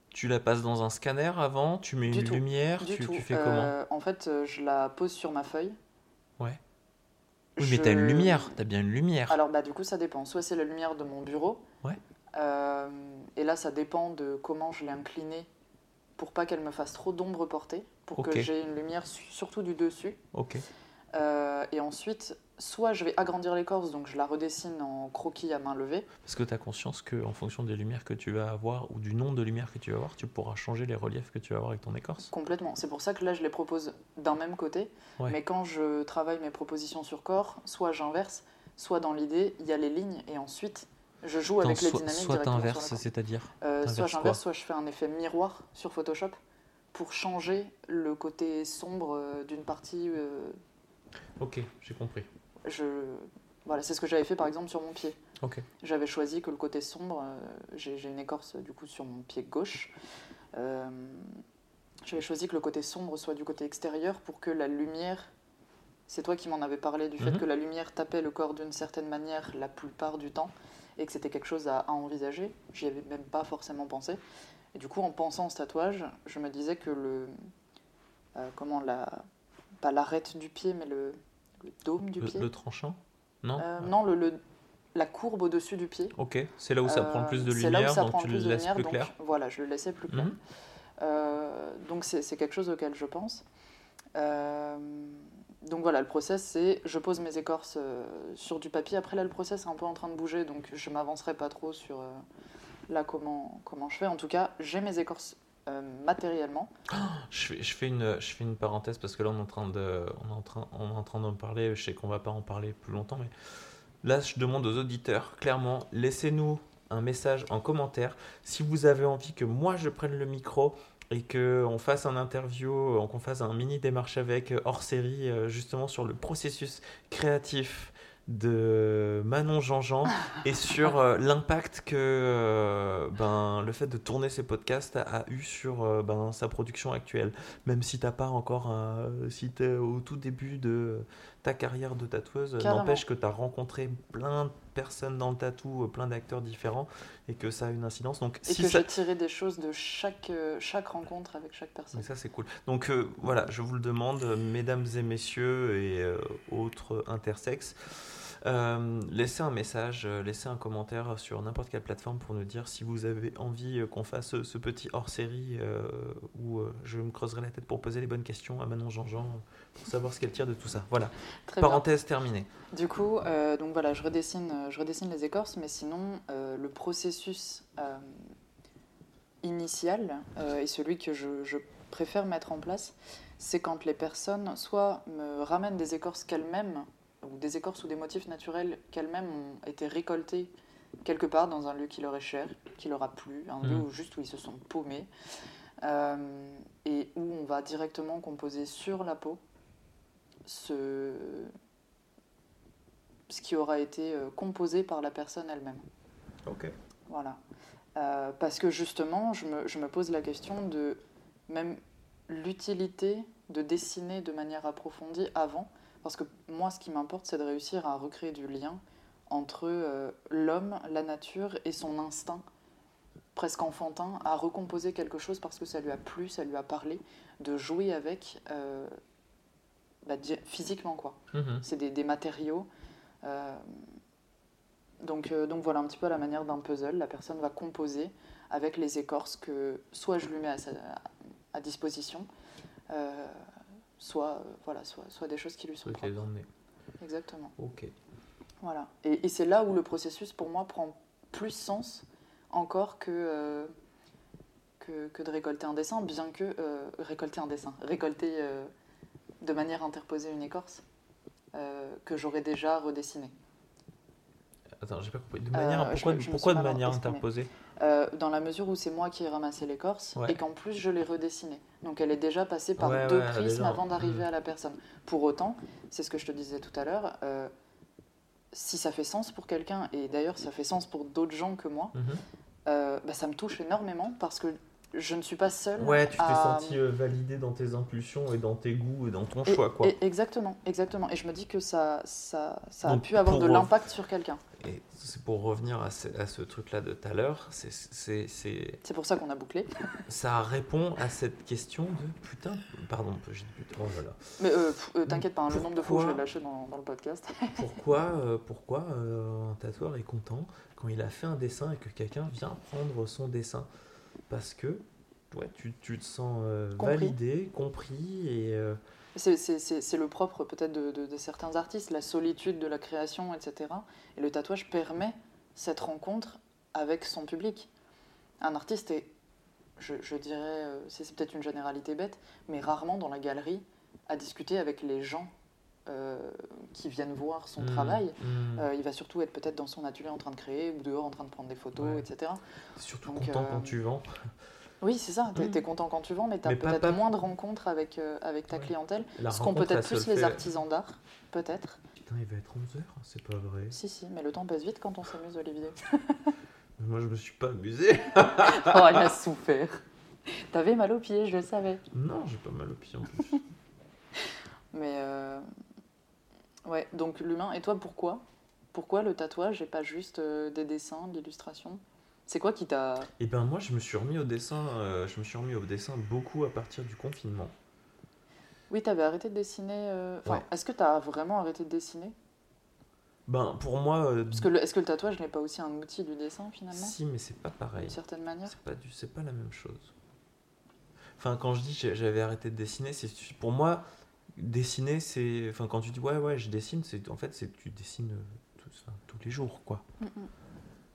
Tu la passes dans un scanner avant Tu mets Du une tout, lumière Du tu, tout. tu fais comment? Euh, En fait, je la pose sur ma feuille. Ouais. Oui, mais tu as une Je- lumière. Tu as bien une lumière. Alors, bah, du coup, ça dépend. Soit c'est la lumière de mon bureau. Ouais. Euh, et là, ça dépend de comment je l'ai inclinée pour pas qu'elle me fasse trop d'ombre portée, pour que j'ai une lumière su- surtout du dessus. Ok. Euh, et ensuite, soit je vais agrandir l'écorce, donc je la redessine en croquis à main levée. Parce que tu as conscience qu'en fonction des lumières que tu vas avoir ou du nombre de lumières que tu vas avoir, tu pourras changer les reliefs que tu vas avoir avec ton écorce? Complètement. C'est pour ça que là, je les propose d'un même côté. Ouais. Mais quand je travaille mes propositions sur corps, soit j'inverse, soit dans l'idée, il y a les lignes et ensuite je joue avec les dynamiques soit t'inverses, c'est-à-dire Euh, soit j'inverse, soit je fais un effet miroir sur Photoshop pour changer le côté sombre euh, d'une partie. euh, Ok, j'ai compris. Je... Voilà, c'est ce que j'avais fait par exemple sur mon pied. Ok. J'avais choisi que le côté sombre, euh, j'ai une écorce du coup sur mon pied gauche. Euh, J'avais choisi que le côté sombre soit du côté extérieur pour que la lumière. C'est toi qui m'en avais parlé du fait Mhm. que la lumière tapait le corps d'une certaine manière la plupart du temps et que c'était quelque chose à, à envisager. J'y avais même pas forcément pensé. Et du coup, en pensant ce tatouage, je me disais que le. euh, comment la. Pas l'arête du pied, mais le, le dôme du Le, pied. le tranchant Non Euh, non, le, le- la courbe au-dessus du pied. Ok, c'est là où ça prend le plus de c'est là où lumière, ça donc prend tu le le plus de laisses lumière, plus donc clair. Voilà, je le laissais plus clair. Mhm. Euh, donc c'est quelque chose auquel je pense. Euh, donc voilà, le process c'est je pose mes écorces sur du papier. Après là, le process est un peu en train de bouger, donc je m'avancerai pas trop sur là comment, comment je fais. En tout cas, j'ai mes écorces euh, matériellement. Je fais, une, je fais une parenthèse parce que là on est en train de, on est en train, on est en train d'en parler. Je sais qu'on va pas en parler plus longtemps, mais là je demande aux auditeurs clairement, laissez-nous un message en commentaire si vous avez envie que moi je prenne le micro et que on fasse un interview, euh, qu'on fasse un mini démarche avec euh, hors série justement sur le processus créatif de Manon Jean-Jean et sur euh, l'impact que euh, ben, le fait de tourner ces podcasts a, eu sur euh, ben, sa production actuelle. Même si t'as pas encore, si t'es au tout début de ta carrière de tatoueuse, Carrément. n'empêche que tu as rencontré plein de personnes dans le tatou, euh, plein d'acteurs différents et que ça a une incidence. Donc Et si que ça... j'ai tiré des choses de chaque, euh, chaque rencontre avec chaque personne. Ça c'est cool. Donc euh, voilà, je vous le demande, euh, mesdames et messieurs et euh, autres intersexes, euh, laissez un message, euh, laissez un commentaire sur n'importe quelle plateforme pour nous dire si vous avez envie euh, qu'on fasse ce, petit hors-série euh, où je me creuserai la tête pour poser les bonnes questions à Manon Jean-Jean pour savoir ce qu'elle tire de tout ça. Voilà, Très bien. parenthèse terminée. Du coup, euh, donc voilà, je redessine, je redessine les écorces, mais sinon, le processus initial et celui que je, je préfère mettre en place, c'est quand les personnes soit me ramènent des écorces qu'elles-mêmes, ou des écorces ou des motifs naturels qu'elles-mêmes ont été récoltés quelque part dans un lieu qui leur est cher, qui leur a plu, un lieu Mhm. où juste où ils se sont paumés. euh, et où on va directement composer sur la peau ce, ce qui aura été euh, composé par la personne elle-même. Ok. Voilà. Euh, parce que justement, je me, je me pose la question de même l'utilité de dessiner de manière approfondie avant. Parce que moi, ce qui m'importe, c'est de réussir à recréer du lien entre euh, l'homme, la nature et son instinct presque enfantin à recomposer quelque chose parce que ça lui a plu, ça lui a parlé, de jouer avec euh, bah, physiquement quoi. Mhm. C'est des, des matériaux. euh, donc, donc voilà un petit peu à la manière d'un puzzle. La personne va composer avec les écorces que soit je lui mets à, sa- à disposition, soit, euh, voilà, soit, soit des choses qui lui sont propres. Exactement. Ok. Voilà. Et, et c'est là où le processus, pour moi, prend plus sens encore que, euh, que, que de récolter un dessin, bien que euh, récolter un dessin, récolter euh, de manière interposée une écorce que j'aurais déjà redessinée. Attends, j'ai pas compris. De manière, pourquoi, je pourquoi de manière interposée Euh, dans la mesure où c'est moi qui ai ramassé l'écorce Ouais. et qu'en plus je l'ai redessinée. Donc elle est déjà passée par Ouais, deux ouais, prismes déjà. avant d'arriver Mhm. à la personne. Pour autant, c'est ce que je te disais tout à l'heure, euh, si ça fait sens pour quelqu'un, et d'ailleurs ça fait sens pour d'autres gens que moi, Mhm. euh, bah, ça me touche énormément parce que je ne suis pas seule. Ouais, tu t'es à- senti euh, validé dans tes impulsions et dans tes goûts et dans ton Et- choix, quoi. et- exactement, exactement. Et je me dis que ça, ça, ça a pu avoir de l'impact sur quelqu'un. Et c'est pour revenir à ce, truc-là de tout à l'heure, c'est, c'est, c'est- C'est pour ça qu'on a bouclé. ça répond à cette question de putain, pardon, j'ai dit putain, oh là là. Mais euh, euh, t'inquiète pas, hein, le nombre de fois où je l'ai lâché dans, dans le podcast. Pourquoi, euh, pourquoi un tatoueur est content quand il a fait un dessin et que quelqu'un vient prendre son dessin? Parce que ouais, tu, tu te sens euh, Compris. validé, compris et euh, C'est- C'est c'est- c'est le propre peut-être de, de- de certains artistes, la solitude de la création, etc. Et le tatouage permet cette rencontre avec son public. Un artiste est, je, je dirais, euh, c'est c'est peut-être une généralité bête, mais rarement dans la galerie à discuter avec les gens euh, qui viennent voir son hmm, travail. hmm, Euh, il va surtout être peut-être dans son atelier en train de créer ou dehors en train de prendre des photos, Ouais. etc. surtout donc, content euh, quand tu vends. Oui, c'est ça. T'es Mm. es content quand tu vends, mais t'as Mais pas- peut-être pas- moins de rencontres avec, euh, avec ta Ouais. clientèle. La Ce qu'ont peut-être elle plus le les fait- artisans d'art, peut-être. Putain, il va être 11h, c'est pas vrai. Si, si, mais le temps passe vite quand on s'amuse, Olivier. Moi, je me suis pas amusé. oh, il a souffert. T'avais mal aux pieds, je le savais. non, j'ai pas mal au pied en plus. Mais euh, ouais, donc l'humain. Et toi, pourquoi? Pourquoi le tatouage et pas juste euh, des dessins, de l'illustration? C'est quoi qui t'a. Et ben moi, je me suis remis au dessin. euh, je me suis remis au dessin beaucoup à partir du confinement. Oui, t'avais arrêté de dessiner. euh, Enfin, Ouais. est-ce que t'as vraiment arrêté de dessiner? Ben pour moi, euh, Parce que le- est-ce que le tatouage n'est pas aussi un outil du dessin finalement? Si, mais c'est pas pareil. D'une certaine manière? C'est pas du, c'est pas la même chose. Enfin, quand je dis j'avais arrêté de dessiner, c'est pour moi dessiner, c'est, enfin, quand tu dis ouais ouais, je dessine, c'est en fait c'est tu dessines euh, tous, enfin, tous les jours quoi. Mm, mm.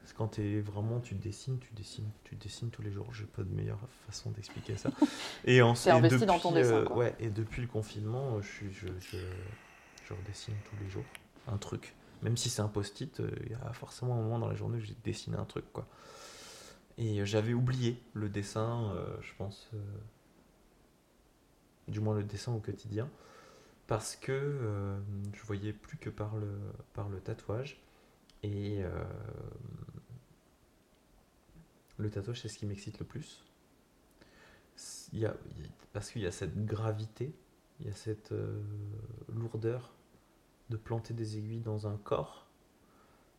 Parce que quand t'es vraiment, tu dessines, tu dessines, tu dessines tous les jours. J'ai pas de meilleure façon d'expliquer ça. Et en T'es investi dans ton dessin, euh, quoi. ouais, et depuis le confinement, euh, je, je, je, je redessine tous les jours un truc. Même si c'est un post-it, il y a forcément un moment dans la journée où j'ai dessiné un truc, quoi. Et j'avais oublié le dessin, euh, je pense, euh, du moins le dessin au quotidien, parce que euh, je voyais plus que par le, par le tatouage. Et euh, le tatouage, c'est ce qui m'excite le plus. Il y a, parce qu'il y a cette gravité, il y a cette euh, lourdeur de planter des aiguilles dans un corps.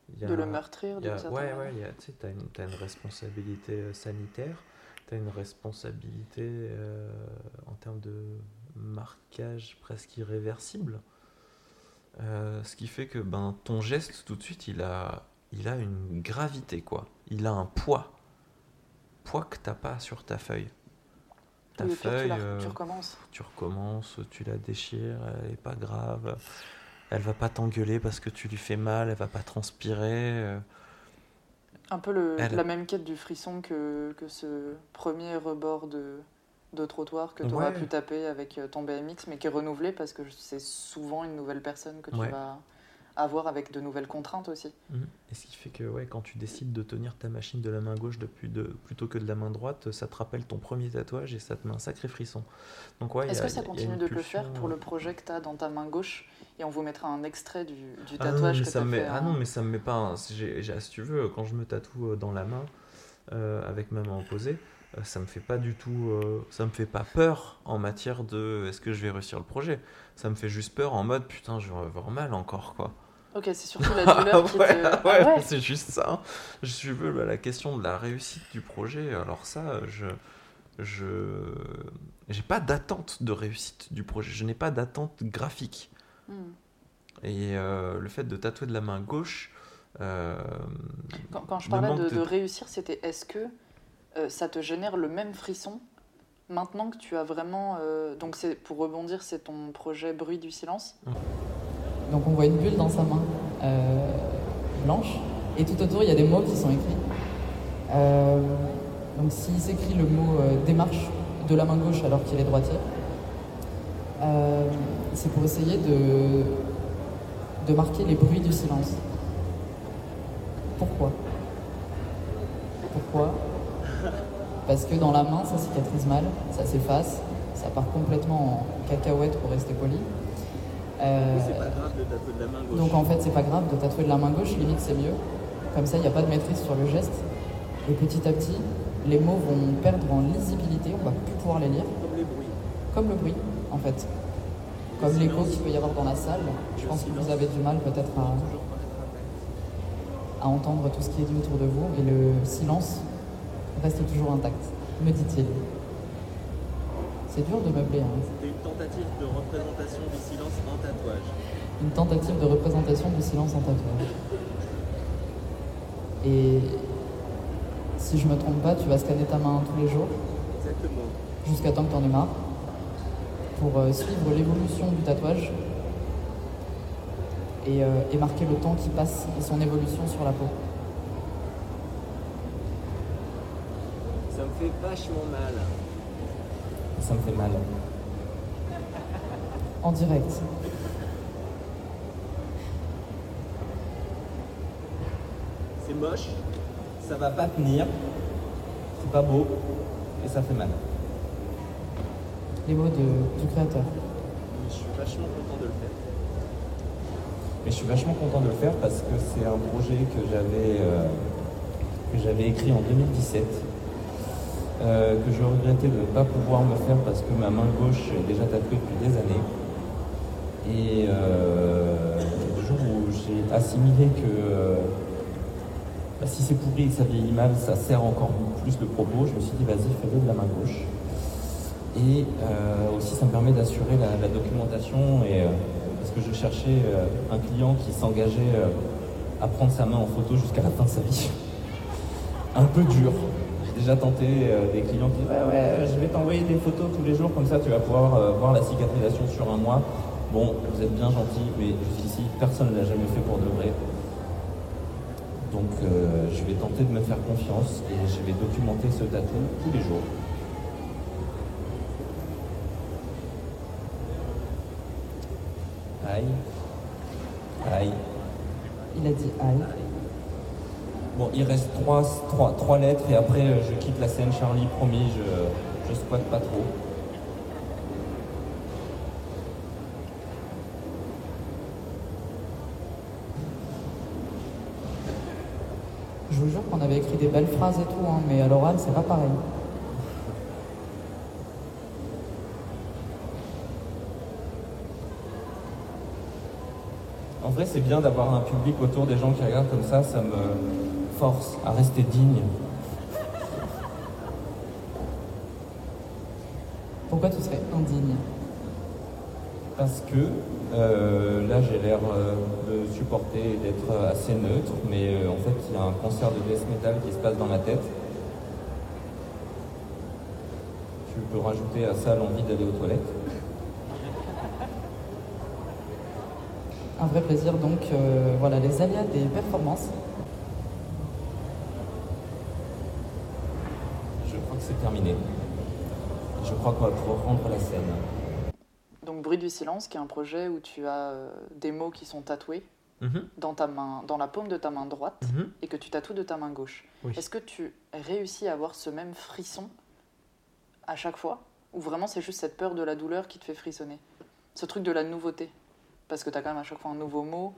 Il y a- De le meurtrir il y a- certaine ouais, ouais, tu sais, t'as une, responsabilité sanitaire, t'as une responsabilité en termes de marquage presque irréversible. Euh, ce qui fait que ben, ton geste, tout de suite, il a, il a une gravité, quoi. Il a un poids. Poids que t'as pas sur ta feuille. Ta Oui, tu, feuille, la- euh, tu recommences. tu recommences, tu la déchires, elle est pas grave. Elle va pas t'engueuler parce que tu lui fais mal, elle va pas transpirer. euh. Un peu le- Elle- la même quête du frisson que, que ce premier rebord de, de trottoir que tu auras Ouais. pu taper avec euh, ton BMX, mais qui est renouvelé parce que c'est souvent une nouvelle personne que tu Ouais. vas à voir avec de nouvelles contraintes aussi. Mhm. Et ce qui fait que ouais, quand tu décides de tenir ta machine de la main gauche depuis de, plutôt que de la main droite, ça te rappelle ton premier tatouage et ça te met un sacré frisson. Donc ouais, Est-ce que ça continue de te le faire pulsion, pour euh, le projet que tu as dans ta main gauche Et on vous mettra un extrait du, du Ah non, tatouage que ça met- fait. Ah non, mais ça me met pas. un- si, tu veux, quand je me tatoue euh, dans la main, euh, avec ma main opposée, euh, ça me fait pas du tout. euh, ça me fait pas peur en matière de est-ce que je vais réussir le projet? Ça me fait juste peur en mode putain, je vais avoir mal encore quoi. Ok, c'est surtout la douleur qui te. Ah ouais, ouais. c'est juste ça. Je suis veux bah, la question de la réussite du projet. Alors ça, je je j'ai pas d'attente de réussite du projet. Je n'ai pas d'attente graphique. Hmm. Et euh, le fait de tatouer de la main gauche. euh, Quand, quand je parlais manque de, de- de réussir, c'était est-ce que euh, ça te génère le même frisson maintenant que tu as vraiment. euh, donc, c'est pour rebondir, c'est ton projet Bruit du silence. Donc on voit une bulle dans sa main euh, blanche et tout autour il y a des mots qui sont écrits. Donc s'il s'écrit le mot démarche de la main gauche alors qu'il est droitier, c'est pour essayer de, de marquer les bruits du silence. Pourquoi? Pourquoi? Parce que dans la main ça cicatrise mal, ça s'efface, ça part complètement en cacahuète pour rester poli. Euh, C'est pas grave de tatouer de la main gauche. donc en fait, c'est pas grave de tatouer de la main gauche, limite c'est mieux. Comme ça, il n'y a pas de maîtrise sur le geste. Et petit à petit, les mots vont perdre en lisibilité, on va plus pouvoir les lire. Comme les bruits. Comme le bruit, en fait. Comme l'écho qu'il peut y avoir dans la salle. Je pense que vous avez du mal peut-être à, à entendre tout ce qui est dit autour de vous. Et le silence reste toujours intact, me dit-il. C'est dur de meubler. Hein. C'était une tentative de représentation du silence en tatouage. une tentative de représentation du silence en tatouage. Et si je me trompe pas, tu vas scanner ta main tous les jours? Exactement. jusqu'à temps que tu en aies marre pour euh, suivre l'évolution du tatouage et, euh, et marquer le temps qui passe et son évolution sur la peau. Ça me fait vachement mal. Ça me fait mal. En direct. C'est moche. Ça va pas tenir. C'est pas beau. Et ça fait mal. Les mots de- du créateur. Mais je suis vachement content de le faire. Mais je suis vachement content de le faire parce que c'est un projet que j'avais euh, que j'avais écrit en 2017. Euh, que je regrettais de ne pas pouvoir me faire parce que ma main gauche est déjà tatouée depuis des années. Et euh, le jour où j'ai assimilé que euh, si c'est pourri et que ça vieillit mal, ça sert encore plus le propos, je me suis dit vas-y fais-le de la main gauche. Et aussi ça me permet d'assurer la, documentation et parce que je cherchais un client qui s'engageait à prendre sa main en photo jusqu'à la fin de sa vie. un peu dur. Déjà tenté euh, des clients qui disent ouais ouais je vais t'envoyer des photos tous les jours comme ça tu vas pouvoir euh, voir la cicatrisation sur un mois. Bon, vous êtes bien gentil, mais jusqu'ici personne ne l'a jamais fait pour de vrai. Donc euh, je vais tenter de me faire confiance et je vais documenter ce tatou tous les jours. Aïe. Aïe. Il a dit aïe. Bon, il reste trois, trois, trois lettres et après euh, je quitte la scène, Charlie, promis, je, je squatte pas trop. Je vous jure qu'on avait écrit des belles phrases et tout, hein, mais à l'oral, c'est pas pareil. En vrai, c'est bien d'avoir un public autour des gens qui regardent comme ça, ça me force à rester digne. Pourquoi tu serais indigne? Parce que euh, là, j'ai l'air euh, de supporter et d'être assez neutre, mais euh, en fait, il y a un concert de death metal qui se passe dans ma tête. Tu peux rajouter à ça l'envie d'aller aux toilettes. Un vrai plaisir, donc euh, voilà, les alias des performances. C'est terminé. Je crois qu'on va pouvoir rendre la scène. Donc Bruit du silence, qui est un projet où tu as euh, des mots qui sont tatoués Mhm, dans, ta main, dans la paume de ta main droite mhm. et que tu tatoues de ta main gauche. Oui. Est-ce que tu réussis à avoir ce même frisson à chaque fois Ou vraiment c'est juste cette peur de la douleur qui te fait frissonner? Ce truc de la nouveauté Parce que tu as quand même à chaque fois un nouveau mot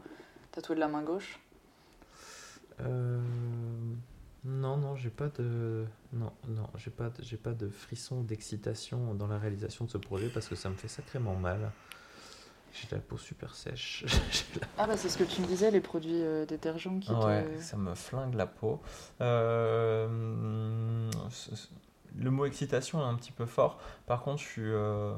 tatoué de la main gauche. Euh, Non, non, j'ai pas de, non, non, j'ai pas, de... j'ai pas de frisson d'excitation dans la réalisation de ce projet parce que ça me fait sacrément mal. J'ai la peau super sèche. La- Ah bah c'est ce que tu me disais, les produits euh, détergents qui Ouais, te... ça me flingue la peau. Euh, le mot excitation est un petit peu fort. Par contre, je suis euh,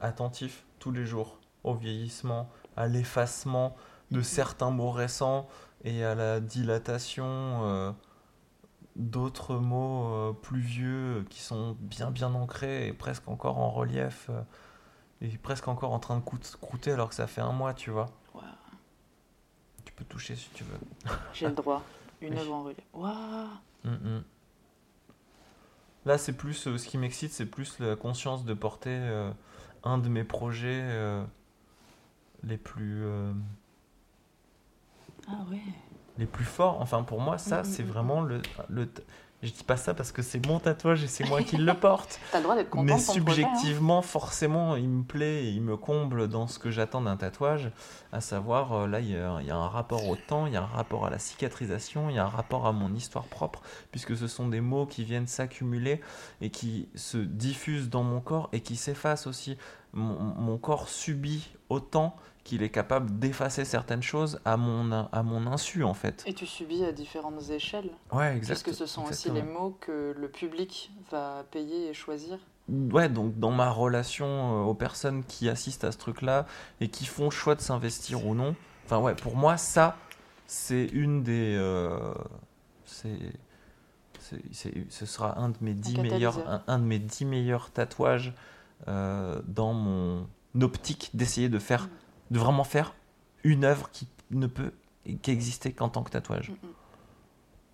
attentif tous les jours au vieillissement, à l'effacement de certains mots récents et à la dilatation euh, d'autres mots euh, plus vieux qui sont bien bien ancrés et presque encore en relief euh, et presque encore en train de croûter alors que ça fait un mois, tu vois. Tu peux toucher si tu veux. J'ai le droit. Une œuvre en relief. Mm, mm. Là, c'est plus euh, ce qui m'excite, c'est plus la conscience de porter euh, un de mes projets euh, les plus euh, Ah ouais. les plus forts. Enfin, pour moi, ça, Mm, mm, c'est mm, vraiment le, le. Je dis pas ça parce que c'est mon tatouage et c'est moi qui le porte. T'as le droit d'être content Mais projet, hein. subjectivement, forcément, il me plaît et il me comble dans ce que j'attends d'un tatouage. À savoir, euh, là, il y, a, il y a un rapport au temps, il y a un rapport à la cicatrisation, il y a un rapport à mon histoire propre, puisque ce sont des mots qui viennent s'accumuler et qui se diffusent dans mon corps et qui s'effacent aussi. Mon, mon corps subit autant qu'il est capable d'effacer certaines choses à mon, à mon insu, en fait. Et tu subis à différentes échelles, Ouais, exact. puisque ce sont aussi les mots que le public va payer et choisir. Ouais, donc dans ma relation euh, aux personnes qui assistent à ce truc-là et qui font le choix de s'investir ou non, enfin ouais, pour moi, ça, c'est une des... euh, c'est, ce sera un de mes dix meilleurs, un, un de mes dix meilleurs tatouages euh, dans mon optique d'essayer de faire, Mm. De vraiment faire une œuvre qui ne peut qu'exister qu'en tant que tatouage. Mm, mm.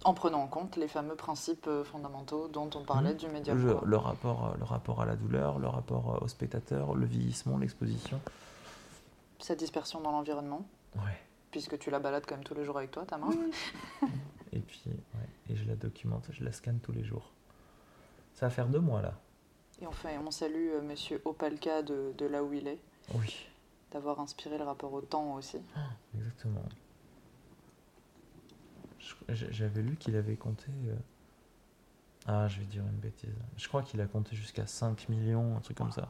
En prenant en compte les fameux principes euh, fondamentaux dont on parlait Mhm. du média. Le, le rapport, euh, le rapport à la douleur, le rapport euh, au spectateur, le vieillissement, l'exposition. Sa dispersion dans l'environnement, Ouais. puisque tu la balades quand même tous les jours avec toi, ta main. Et puis, ouais, et je la documente, je la scanne tous les jours. Ça va faire deux mois là. Et on, fait, on salue euh, Monsieur Opalka de, de là où il est, Oui, d'avoir inspiré le rapport au temps aussi. exactement. Je- j'- J'avais lu qu'il avait compté. euh, Ah, je vais dire une bêtise. Je crois qu'il a compté jusqu'à 5 millions, un truc comme ça.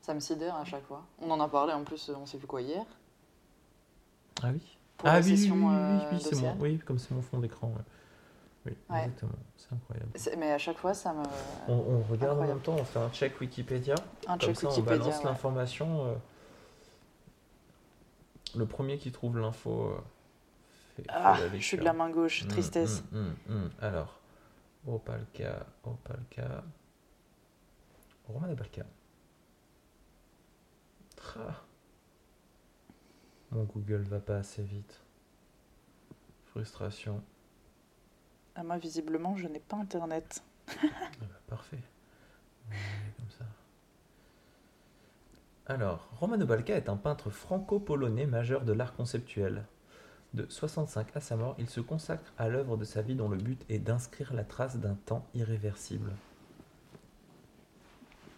Ça me sidère à chaque fois. On en a parlé en plus, euh, on s'est vu quoi hier? Ah oui? Pour Ah oui, oui, oui, oui, euh, oui, c'est d'Océane. mon, oui, comme c'est mon fond d'écran. ouais. Oui, Ouais. exactement. C'est incroyable. Mais à chaque fois, ça me. On, on regarde en Incroyable. même temps, on fait un check Wikipédia. Un Comme check ça, on Wikipédia. balance ouais. l'information. euh, Le premier qui trouve l'info euh, fait, Ah, je suis de la main gauche, Mm, tristesse. mm, mm, mm. Alors, Opalka, Opalka. Roman Opalka. Ah. Mon Google va pas assez vite. Frustration. Ah, moi, visiblement, je n'ai pas internet. Ah bah, parfait. Comme ça. Alors, Romano Balca est un peintre franco-polonais majeur de l'art conceptuel. De 65 à sa mort, il se consacre à l'œuvre de sa vie dont le but est d'inscrire la trace d'un temps irréversible.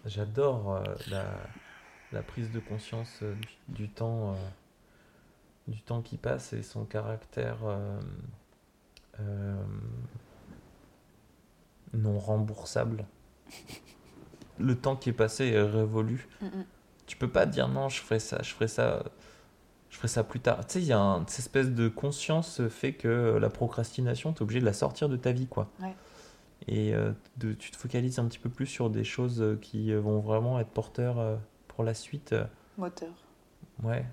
J'adore euh, la, prise de conscience euh, du, temps, euh, du temps qui passe et son caractère non remboursable. Le temps qui est passé est révolu. Mm, mm. Tu peux pas dire non, je ferai ça, je ferai ça, je ferai ça plus tard. Tu sais, il y a un- cette espèce de conscience fait que la procrastination, tu es obligé de la sortir de ta vie, quoi. Ouais. Et euh, de, tu te focalises un petit peu plus sur des choses euh, qui euh, vont vraiment être porteurs euh, pour la suite. euh, Moteur. Ouais.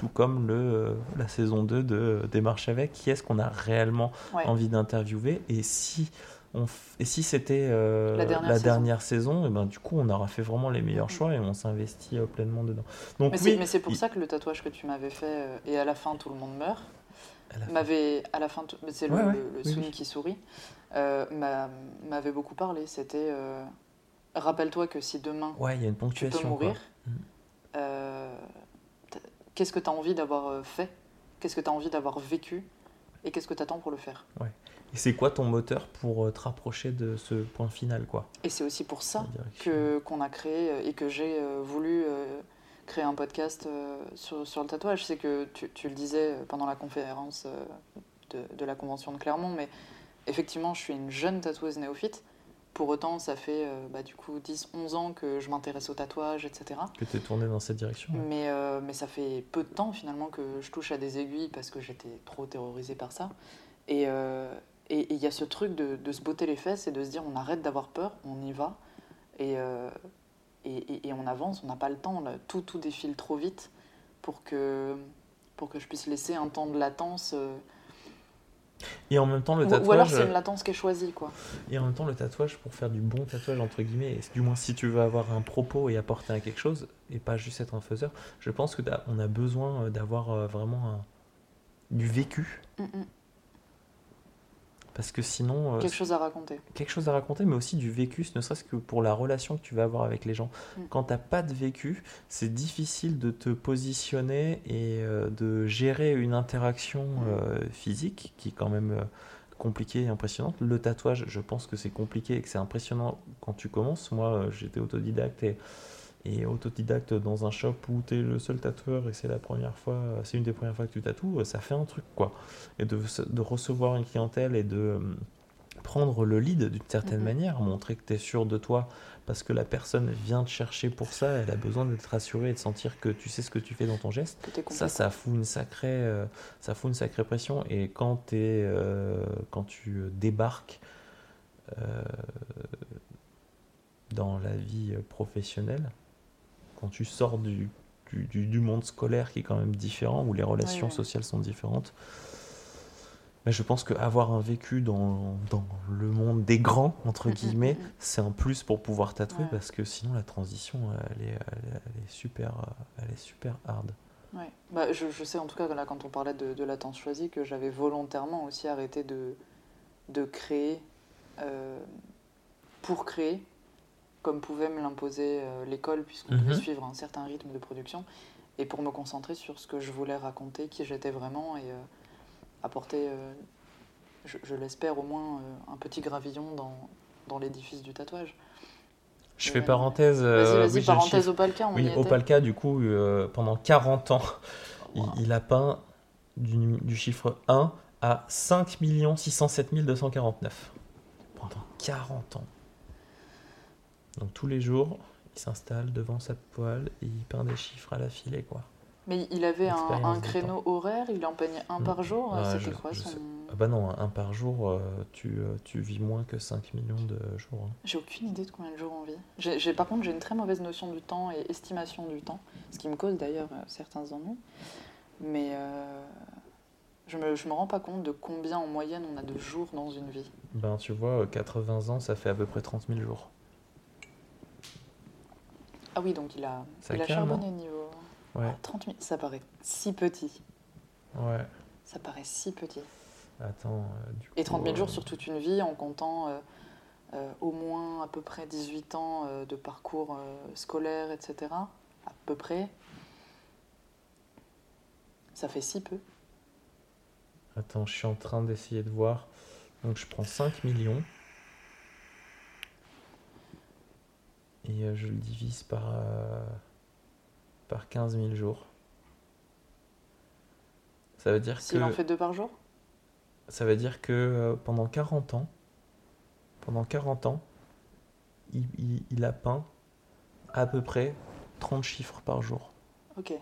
Tout comme le, euh, la saison 2 de Démarche avec, qui est-ce qu'on a réellement Ouais. envie d'interviewer? Et si on f- et si c'était euh, La dernière saison. dernière saison, et ben du coup on aura fait vraiment les meilleurs Mhm. choix et on s'investit euh, pleinement dedans. Donc Mais c'est oui, mais c'est pour il- ça que le tatouage que tu m'avais fait, euh, et à la fin tout le monde meurt, m'avait à la fin c'est le, Ouais, ouais, le- le oui, Sun oui. qui sourit m'a- m'avait beaucoup parlé c'était rappelle-toi que si demain ouais, il y a une tu ponctuation. peux quoi. mourir t- qu'est-ce que tu as envie d'avoir euh, fait, qu'est-ce que tu as envie d'avoir vécu? Et qu'est-ce que tu attends pour le faire? Et c'est quoi ton moteur pour euh, te rapprocher de ce point final, quoi? Et c'est aussi pour ça que qu'on a créé euh, et que j'ai voulu créer un podcast sur, sur le tatouage. C'est que tu, tu le disais pendant la conférence de, de la convention de Clermont, mais effectivement, je suis une jeune tatoueuse néophyte. Pour autant, ça fait euh, bah, du coup 10-11 ans que je m'intéresse au tatouage, etc. Que tu es tourné dans cette direction. ouais. Mais, euh, mais ça fait peu de temps finalement que je touche à des aiguilles parce que j'étais trop terrorisée par ça. Et euh, et- et il y a ce truc de, de se botter les fesses et de se dire on arrête d'avoir peur, on y va et, euh, et, et- et on avance, on n'a pas le temps, là. tout, tout défile trop vite pour que, pour que je puisse laisser un temps de latence. Euh, Et en même temps, le ou, ou alors tatouage. c'est une latence qui est choisie. Quoi. Et en même temps, le tatouage, pour faire du bon tatouage, entre guillemets, et du moins si tu veux avoir un propos et apporter à quelque chose, et pas juste être un faiseur, je pense que t'as- on a besoin euh, d'avoir euh, vraiment un- du vécu. Mm, mm. Parce que sinon, euh, Quelque chose à raconter. quelque chose à raconter, mais aussi du vécu, ne serait-ce que pour la relation que tu vas avoir avec les gens. Mm. Quand t'as pas de vécu, c'est difficile de te positionner et euh, de gérer une interaction euh, physique qui est quand même compliquée et impressionnante. Le tatouage, je pense que c'est compliqué et que c'est impressionnant quand tu commences. Moi, j'étais autodidacte et, et autodidacte dans un shop où tu es le seul tatoueur et c'est la première fois, c'est une des premières fois que tu tatoues, ça fait un truc quoi. Et de, de recevoir une clientèle et de euh, prendre le lead d'une certaine Mhm. manière, montrer que tu es sûr de toi parce que la personne vient te chercher pour ça, elle a besoin d'être rassurée et de sentir que tu sais ce que tu fais dans ton geste. Ça, ça fout une sacrée, euh, ça fout une sacrée pression. Et quand, t'es, euh, quand tu débarques euh, dans la vie professionnelle, quand tu sors du, du, du- du monde scolaire qui est quand même différent, où les relations sociales sont différentes, mais je pense qu'avoir un vécu dans, dans le monde des grands, entre Mm, mm, guillemets, mm, c'est un plus pour pouvoir tatouer Ouais. parce que sinon la transition, elle est, elle est, elle est super, euh, elle est super hard. Ouais. Bah, je, je sais en tout cas que là, quand on parlait de, de latence choisie, que j'avais volontairement aussi arrêté de, de créer euh, pour créer, comme pouvait me l'imposer euh, l'école, puisqu'on devait Mhm. suivre un certain rythme de production, et pour me concentrer sur ce que je voulais raconter, qui j'étais vraiment, et euh, apporter, euh, je, je l'espère au moins, un petit gravillon dans, dans l'édifice du tatouage. Je fais parenthèse. Vas-y, oui, vas-y, le parenthèse chiffre. au palca, on Oui, y au était. Palca, du coup, euh, pendant 40 ans, il, Wow. il a peint du, du chiffre 1 à 5 607 249. Pendant 40 ans. Donc tous les jours, il s'installe devant sa poêle et il peint des chiffres à la filet, quoi. Mais il avait un, créneau horaire, il en peignait un Mm. par jour. Ah, C'était quoi son... Ah bah non, un par jour, euh, tu, euh, tu vis moins que 5 millions de jours. hein. J'ai aucune idée de combien de jours on vit. J'ai, j'ai- par contre, j'ai une très mauvaise notion du temps et estimation du temps, ce qui me cause d'ailleurs euh, certains ennuis. Mais euh, je me, je me rends pas compte de combien en moyenne on a de jours dans une vie. Ben tu vois, euh, 80 ans, ça fait à peu près 30 000 jours. Ah oui, donc il a, Ça il a charbonné niveau. Ouais, Ah, 30 000, ça paraît si petit. ouais. Ça paraît si petit. Attends, euh, du coup... Et 30 000 jours euh, sur toute une vie en comptant euh, au moins à peu près 18 ans de parcours scolaire, etc. À peu près. Ça fait si peu. Attends, je suis en train d'essayer de voir. Donc je prends 5 millions. Et euh, je le divise par, euh, par 15 000 jours. Ça veut dire S'il que, en fait deux par jour? Ça veut dire que euh, pendant 40 ans, pendant 40 ans, il, il- il a peint à peu près 30 chiffres par jour. Ok.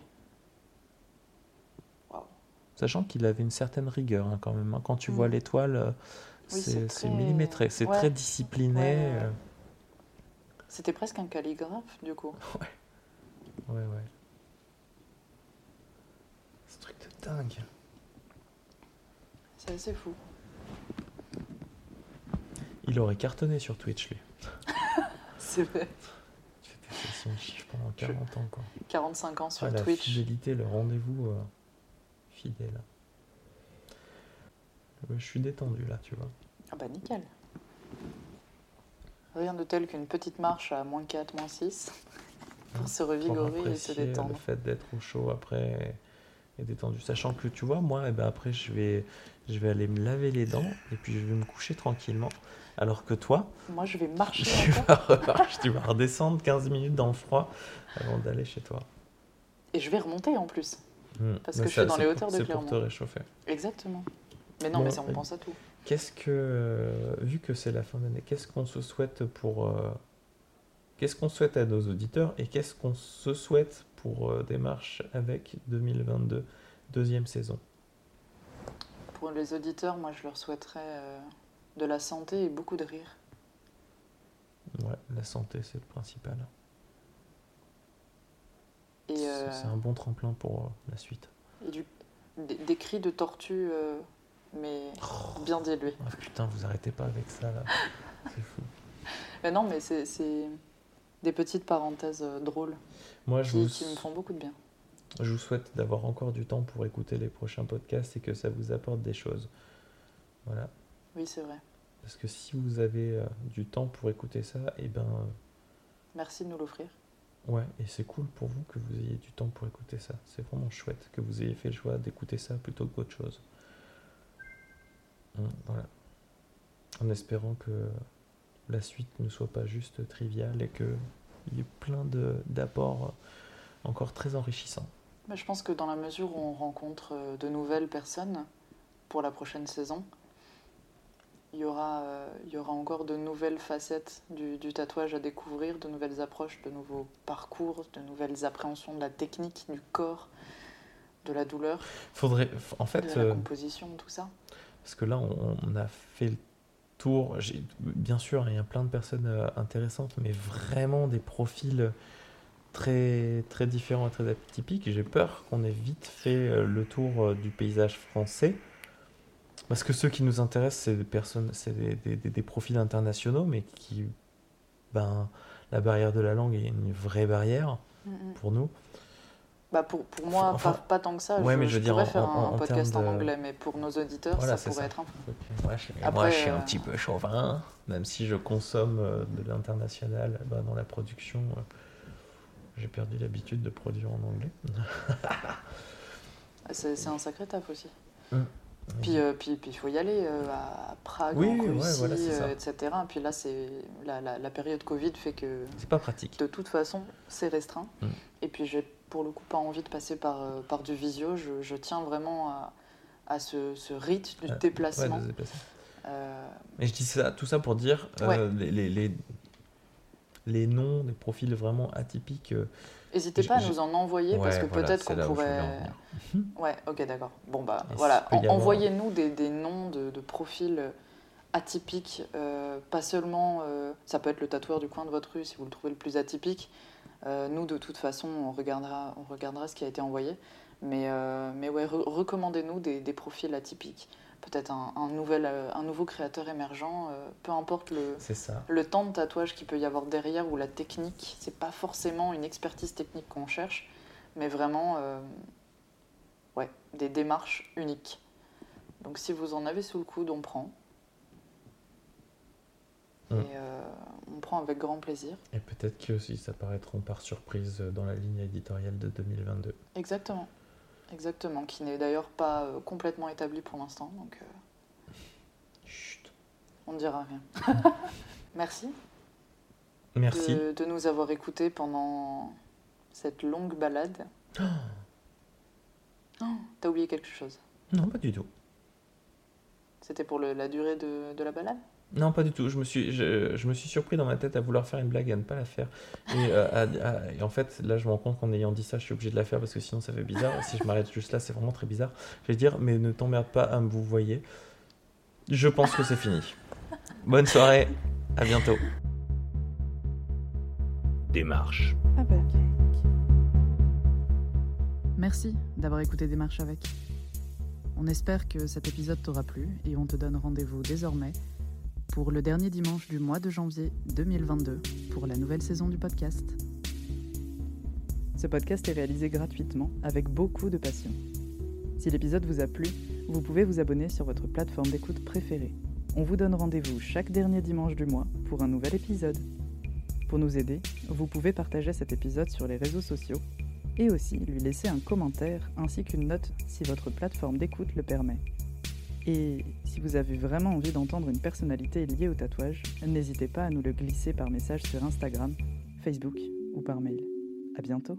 Sachant qu'il avait une certaine rigueur hein, quand même. hein. Quand tu Mm. vois l'étoile, euh, Oui, c'est très- millimétré, c'est ouais. très discipliné. Ouais, ouais, ouais. C'était presque un calligraphe, du coup. Ouais, ouais. C'est un truc de dingue. C'est assez fou. Il aurait cartonné sur Twitch, lui. C'est vrai. Il fait des sessions de chiffres pendant 40 ans, quoi. 45 ans sur Ah, la Twitch. fidélité, le rendez-vous euh, fidèle. Ouais, je suis détendu, là, tu vois. Ah bah nickel. Rien de tel qu'une petite marche à moins 4, moins 6 pour se Pour revigorer et se apprécier le détendre. fait d'être au chaud après et détendu. Sachant que tu vois, moi, eh ben, après, je vais, je vais aller me laver les dents et puis je vais me coucher tranquillement. Alors que toi, Moi, je vais marcher tu vas, tu vas redescendre 15 minutes dans le froid avant d'aller chez toi. Et je vais remonter en plus. Hmm. Parce Mais que je suis dans les hauteurs de C'est pour te Clermont. réchauffer. Exactement. Mais non, Bon, mais ça, on pense à tout. Qu'est-ce que, euh, vu que c'est la fin d'année, qu'est-ce qu'on se souhaite pour, euh, qu'est-ce qu'on souhaite à nos auditeurs et qu'est-ce qu'on se souhaite pour euh, Démarche avec 2022 deuxième saison? Pour les auditeurs, moi, je leur souhaiterais euh, de la santé et beaucoup de rire. Ouais, la santé c'est le principal. Et, C'est- un bon tremplin pour la suite. et du- des, des cris de tortue, mais bien dilués. Ah, putain, vous arrêtez pas avec ça là. C'est fou. Mais non, mais c'est- des petites parenthèses euh, drôles Moi, je qui, vous, qui me font beaucoup de bien. je vous souhaite d'avoir encore du temps pour écouter les prochains podcasts et que ça vous apporte des choses. Voilà. Oui, c'est vrai. Parce que si vous avez euh, du temps pour écouter ça, et ben euh, Merci de nous l'offrir. ouais, et c'est cool pour vous que vous ayez du temps pour écouter ça. C'est vraiment chouette que vous ayez fait le choix d'écouter ça plutôt qu'autre chose. Voilà. En espérant que la suite ne soit pas juste triviale et qu'il y ait plein de- d'apports encore très enrichissants. Mais je pense que dans la mesure où on rencontre euh, de nouvelles personnes pour la prochaine saison, il y aura, euh, il y aura encore de nouvelles facettes du, du tatouage à découvrir, de nouvelles approches, de nouveaux parcours, de nouvelles appréhensions de la technique, du corps, de la douleur, Faudrait, en de fait, la euh, composition, tout ça. Parce que là, on, on a fait le tour. Bien sûr, il y a plein de personnes euh, intéressantes, mais vraiment des profils très, très différents et très atypiques. J'ai peur qu'on ait vite fait euh, le tour euh, du paysage français. Parce que ceux qui nous intéressent, c'est des personnes, c'est des, des- des- des profils internationaux, mais qui, ben, la barrière de la langue est une vraie barrière Mhm. pour nous. Bah pour, pour moi, Enfin, pas, pas tant que ça. ouais, je, mais je veux dire, pourrais en- faire un en podcast en anglais, mais pour nos auditeurs, Voilà, ça pourrait ça. être un Moi, je, Après, moi, je suis un euh, petit peu chauvin, même si je consomme euh, de l'international bah, dans la production. euh, j'ai perdu l'habitude de produire en anglais. C'est un sacré taf aussi. Mm. Puis euh, puis puis il faut y aller à Prague, Oui, en ouais, Russie, voilà, etc. Puis là, c'est la, la, la période Covid fait que C'est pas pratique. de toute façon, c'est restreint. Mm. Et puis j'ai pour le coup pas envie de passer par, euh, par du visio. Je, je tiens vraiment à, à ce, ce rite du Ouais, déplacement. Ouais. Euh, Mais je dis ça, tout ça pour dire euh, Ouais. les, les, les, les noms des profils vraiment atypiques. euh, N'hésitez pas à nous en envoyer parce que voilà, peut-être qu'on pourrait. Ouais, ok, d'accord. Bon, bah Et voilà, En- envoyez-nous des, des noms de, de profils euh, atypiques, euh, pas seulement. euh, ça peut être le tatoueur du coin de votre rue si vous le trouvez le plus atypique. Euh, nous, de toute façon, on regardera, on regardera ce qui a été envoyé. Mais, euh, mais ouais, re- recommandez-nous des, des profils atypiques. Peut-être un, un nouvel, euh, un nouveau créateur émergent, peu importe le, ça. le temps de tatouage qu'il peut y avoir derrière ou la technique, c'est pas forcément une expertise technique qu'on cherche, mais vraiment ouais, des démarches uniques. Donc si vous en avez sous le coude, on prend. Mm. Et euh, on prend avec grand plaisir. Et peut-être que aussi ça paraîtront par surprise dans la ligne éditoriale de 2022. Exactement. Exactement. Qui n'est d'ailleurs pas euh, complètement établi pour l'instant, donc euh, Chut. on ne dira rien. Merci, Merci. De, de nous avoir écoutés pendant cette longue balade. Oh, T'as oublié quelque chose? Non, pas du tout. C'était pour le- la durée de, de la balade? Non, pas du tout. Je me suis, je, je me suis surpris dans ma tête à vouloir faire une blague et à ne pas la faire. Et, euh, à- à- et en fait, là, je me rends compte qu'en ayant dit ça, je suis obligé de la faire parce que sinon, ça fait bizarre. Et si je m'arrête juste là, c'est vraiment très bizarre. Je vais dire, mais ne t'emmerde pas à me vous voyez. Je pense que c'est fini. Bonne soirée. À bientôt. Démarche. Avec. Merci d'avoir écouté Démarche avec. On espère que cet épisode t'aura plu et on te donne rendez-vous désormais pour le dernier dimanche du mois de janvier 2022 pour la nouvelle saison du podcast. Ce podcast est réalisé gratuitement avec beaucoup de passion. Si l'épisode vous a plu, vous pouvez vous abonner sur votre plateforme d'écoute préférée. On vous donne rendez-vous chaque dernier dimanche du mois pour un nouvel épisode. Pour nous aider, vous pouvez partager cet épisode sur les réseaux sociaux, et aussi lui laisser un commentaire ainsi qu'une note si votre plateforme d'écoute le permet. Et si vous avez vraiment envie d'entendre une personnalité liée au tatouage, n'hésitez pas à nous le glisser par message sur Instagram, Facebook ou par mail. À bientôt